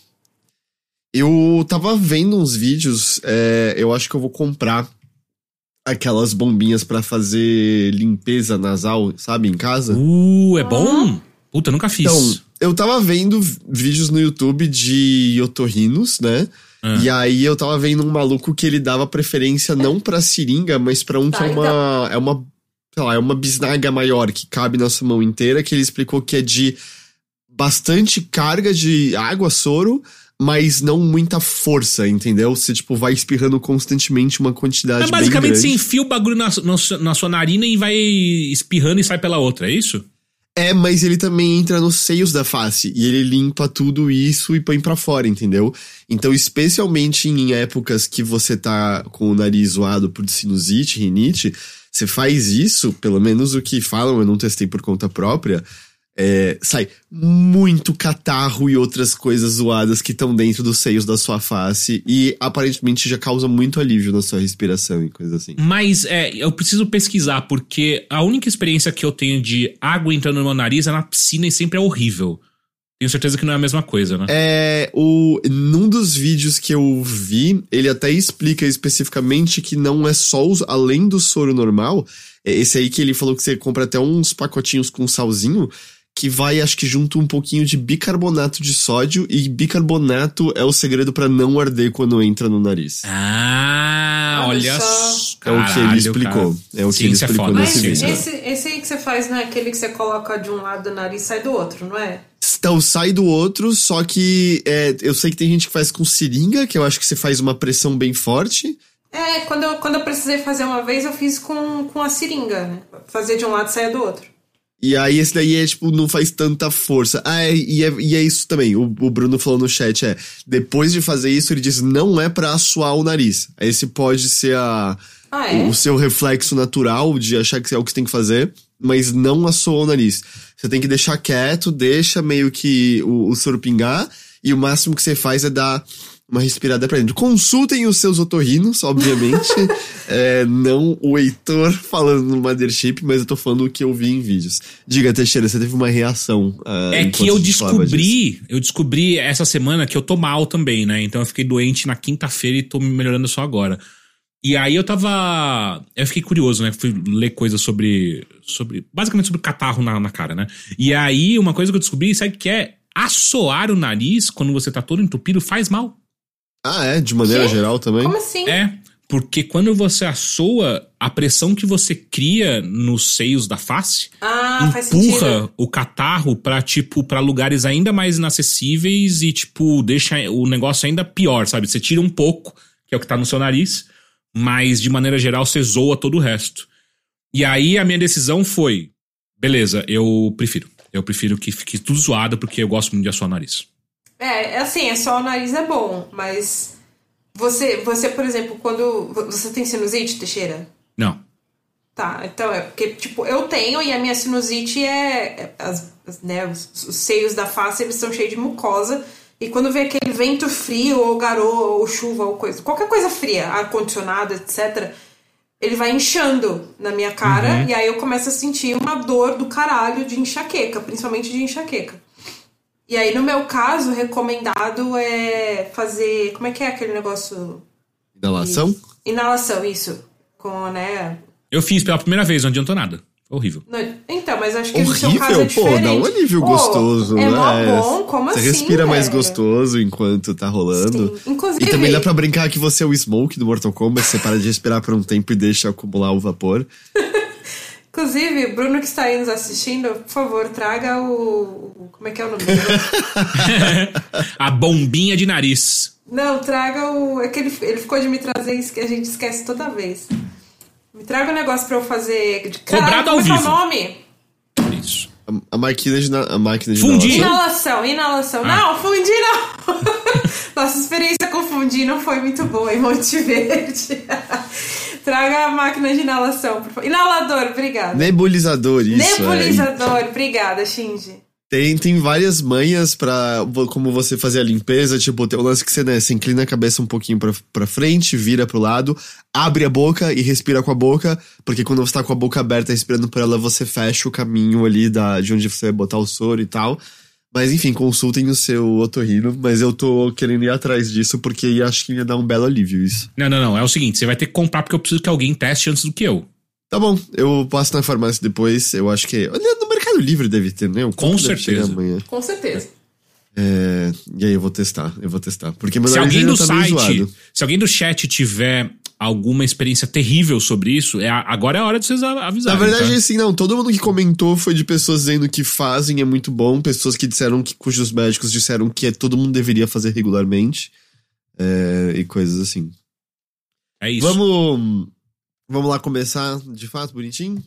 Eu tava vendo uns vídeos, é, eu acho que eu vou comprar aquelas bombinhas pra fazer limpeza nasal, sabe, em casa. Uh, é bom? Puta, nunca fiz. Então, eu tava vendo vídeos no YouTube de otorrinos, né? Ah. E aí eu tava vendo um maluco que ele dava preferência não pra seringa, mas pra um que é uma, é uma, sei lá, é uma bisnaga maior que cabe na sua mão inteira, que ele explicou que é de bastante carga de água, soro, mas não muita força, entendeu? Você, tipo, vai espirrando constantemente uma quantidade é basicamente bem você grande. enfia o bagulho na, na, na sua narina e vai espirrando e sai pela outra, é isso? É, mas ele também entra nos seios da face e ele limpa tudo isso e põe pra fora, entendeu? Então, especialmente em épocas que você tá com o nariz zoado por sinusite, rinite, você faz isso, pelo menos o que falam, eu não testei por conta própria, é, sai muito catarro e outras coisas zoadas que estão dentro dos seios da sua face e aparentemente já causa muito alívio na sua respiração e coisas assim. Mas é, eu preciso pesquisar, porque a única experiência que eu tenho de água entrando no meu nariz é na piscina e sempre é horrível. Tenho certeza que não é a mesma coisa, né? É, o, num dos vídeos que eu vi, ele até explica especificamente que não é só os, além do soro normal, é esse aí que ele falou que você compra até uns pacotinhos com salzinho, que vai, acho que junto um pouquinho de bicarbonato de sódio, e bicarbonato é o segredo pra não arder quando entra no nariz. Ah, Olha só. É o que ele explicou. cara. É o que ele Ciência é explicou foda, Mas nesse ciência. vídeo. esse, esse aí que você faz não é aquele que você coloca de um lado do nariz e sai do outro, não é? Então sai do outro, só que é, eu sei que tem gente que faz com seringa, que eu acho que você faz uma pressão bem forte. É, quando eu, quando eu precisei fazer uma vez, eu fiz com, com a seringa, né? Fazer de um lado e saia do outro. E aí esse daí é, tipo, não faz tanta força. Ah, é- e, é, e é isso também. O, o Bruno falou no chat, é. Depois de fazer isso, ele diz, não é pra assoar o nariz. Esse pode ser a, Ah, é? o seu reflexo natural de achar que é o que você tem que fazer, mas não assoa o nariz. Você tem que deixar quieto, deixa meio que o, o soro pingar, e o máximo que você faz é dar uma respirada pra dentro. Consultem os seus otorrinos, obviamente. é, não o Heitor falando no Mothership, mas eu tô falando o que eu vi em vídeos. Diga, Teixeira, você teve uma reação. ah, É que eu descobri, eu descobri essa semana que eu tô mal também, né? Então eu fiquei doente na quinta-feira e tô me melhorando só agora. E aí eu tava. Eu fiquei curioso, né? Fui ler coisas sobre. sobre basicamente sobre catarro na, na cara, né? E aí, uma coisa que eu descobri, sabe que é assoar o nariz quando você tá todo entupido faz mal. Ah, é? De maneira Quê? geral também? Como assim? É, porque quando você assoa, a pressão que você cria nos seios da face Ah, faz sentido. empurra o catarro pra, tipo, para lugares ainda mais inacessíveis e, tipo, deixa o negócio ainda pior, sabe? Você tira um pouco, que é o que tá no seu nariz, mas de maneira geral você zoa todo o resto. E aí a minha decisão foi: beleza, eu prefiro. Eu prefiro que fique tudo zoado porque eu gosto muito de assoar o nariz. É, é assim, é só o nariz é bom, mas você, você, por exemplo, quando você tem sinusite, Teixeira? Não. Tá, então é porque, tipo, eu tenho e a minha sinusite é. é- as, as- né, os, os seios da face eles são cheios de mucosa. E quando vem aquele vento frio, ou garoa, ou chuva, ou coisa, qualquer coisa fria, ar-condicionado, etc., ele vai inchando na minha cara, Uhum. e aí eu começo a sentir uma dor do caralho de enxaqueca, principalmente de enxaqueca. E aí, no meu caso, recomendado é fazer. Como é que é aquele negócio? Inalação? Inalação, isso. Com, né? Eu fiz pela primeira vez, não adiantou nada. Horrível. no- Então, mas acho que no seu caso é Horrível, pô, diferente. dá um alívio Pô, gostoso, é né? mó bom, como Você assim? respira mais velho? gostoso enquanto tá rolando. Sim. Inclusive, E também dá pra brincar que você é o Smoke do Mortal Kombat, você para de respirar por um tempo e deixa acumular o vapor. inclusive, Bruno que está aí nos assistindo, por favor, traga o. Como é que é o nome dele? A bombinha de nariz. Não, traga o. É que ele, ele ficou de me trazer isso que a gente esquece toda vez. Me traga um negócio pra eu fazer. De... Cobrado Caralho, ao como é que é o vivo. nome? Isso. A, a máquina de, a máquina de Fundir. Inalação, inalação. Ah. Não, fundir não. Nossa experiência com fundir não foi muito boa em Monte Verde. Traga a máquina de inalação, por favor. Inalador, obrigada. Nebulizador, isso. é. Nebulizador, obrigada, Shinji. Tem, tem várias manhas pra vo- como você fazer a limpeza. Tipo, tem o lance que você, né, você inclina a cabeça um pouquinho pra, pra frente, vira pro lado, abre a boca e respira com a boca. Porque quando você tá com a boca aberta respirando por ela, você fecha o caminho ali da, de onde você vai botar o soro e tal. Mas enfim, consultem o seu otorrino. Mas eu tô querendo ir atrás disso porque acho que ia dar um belo alívio isso. Não, não, não. É o seguinte: você vai ter que comprar porque eu preciso que alguém teste antes do que eu. Tá bom, eu passo na farmácia depois. Eu acho que. Olha, no Mercado Livre deve ter, né? Com certeza. amanhã. Com certeza. É, e aí eu vou testar, eu vou testar. Porque meu Se alguém do tá site, se alguém do chat tiver alguma experiência terrível sobre isso, é agora é a hora de vocês a- Na avisarem. verdade, tá? assim, não, todo mundo que comentou foi de pessoas dizendo que fazem, é muito bom, pessoas que disseram que, cujos médicos disseram que é, todo mundo deveria fazer regularmente. é, e coisas assim. é isso. Vamos. Vamos lá começar de fato, bonitinho?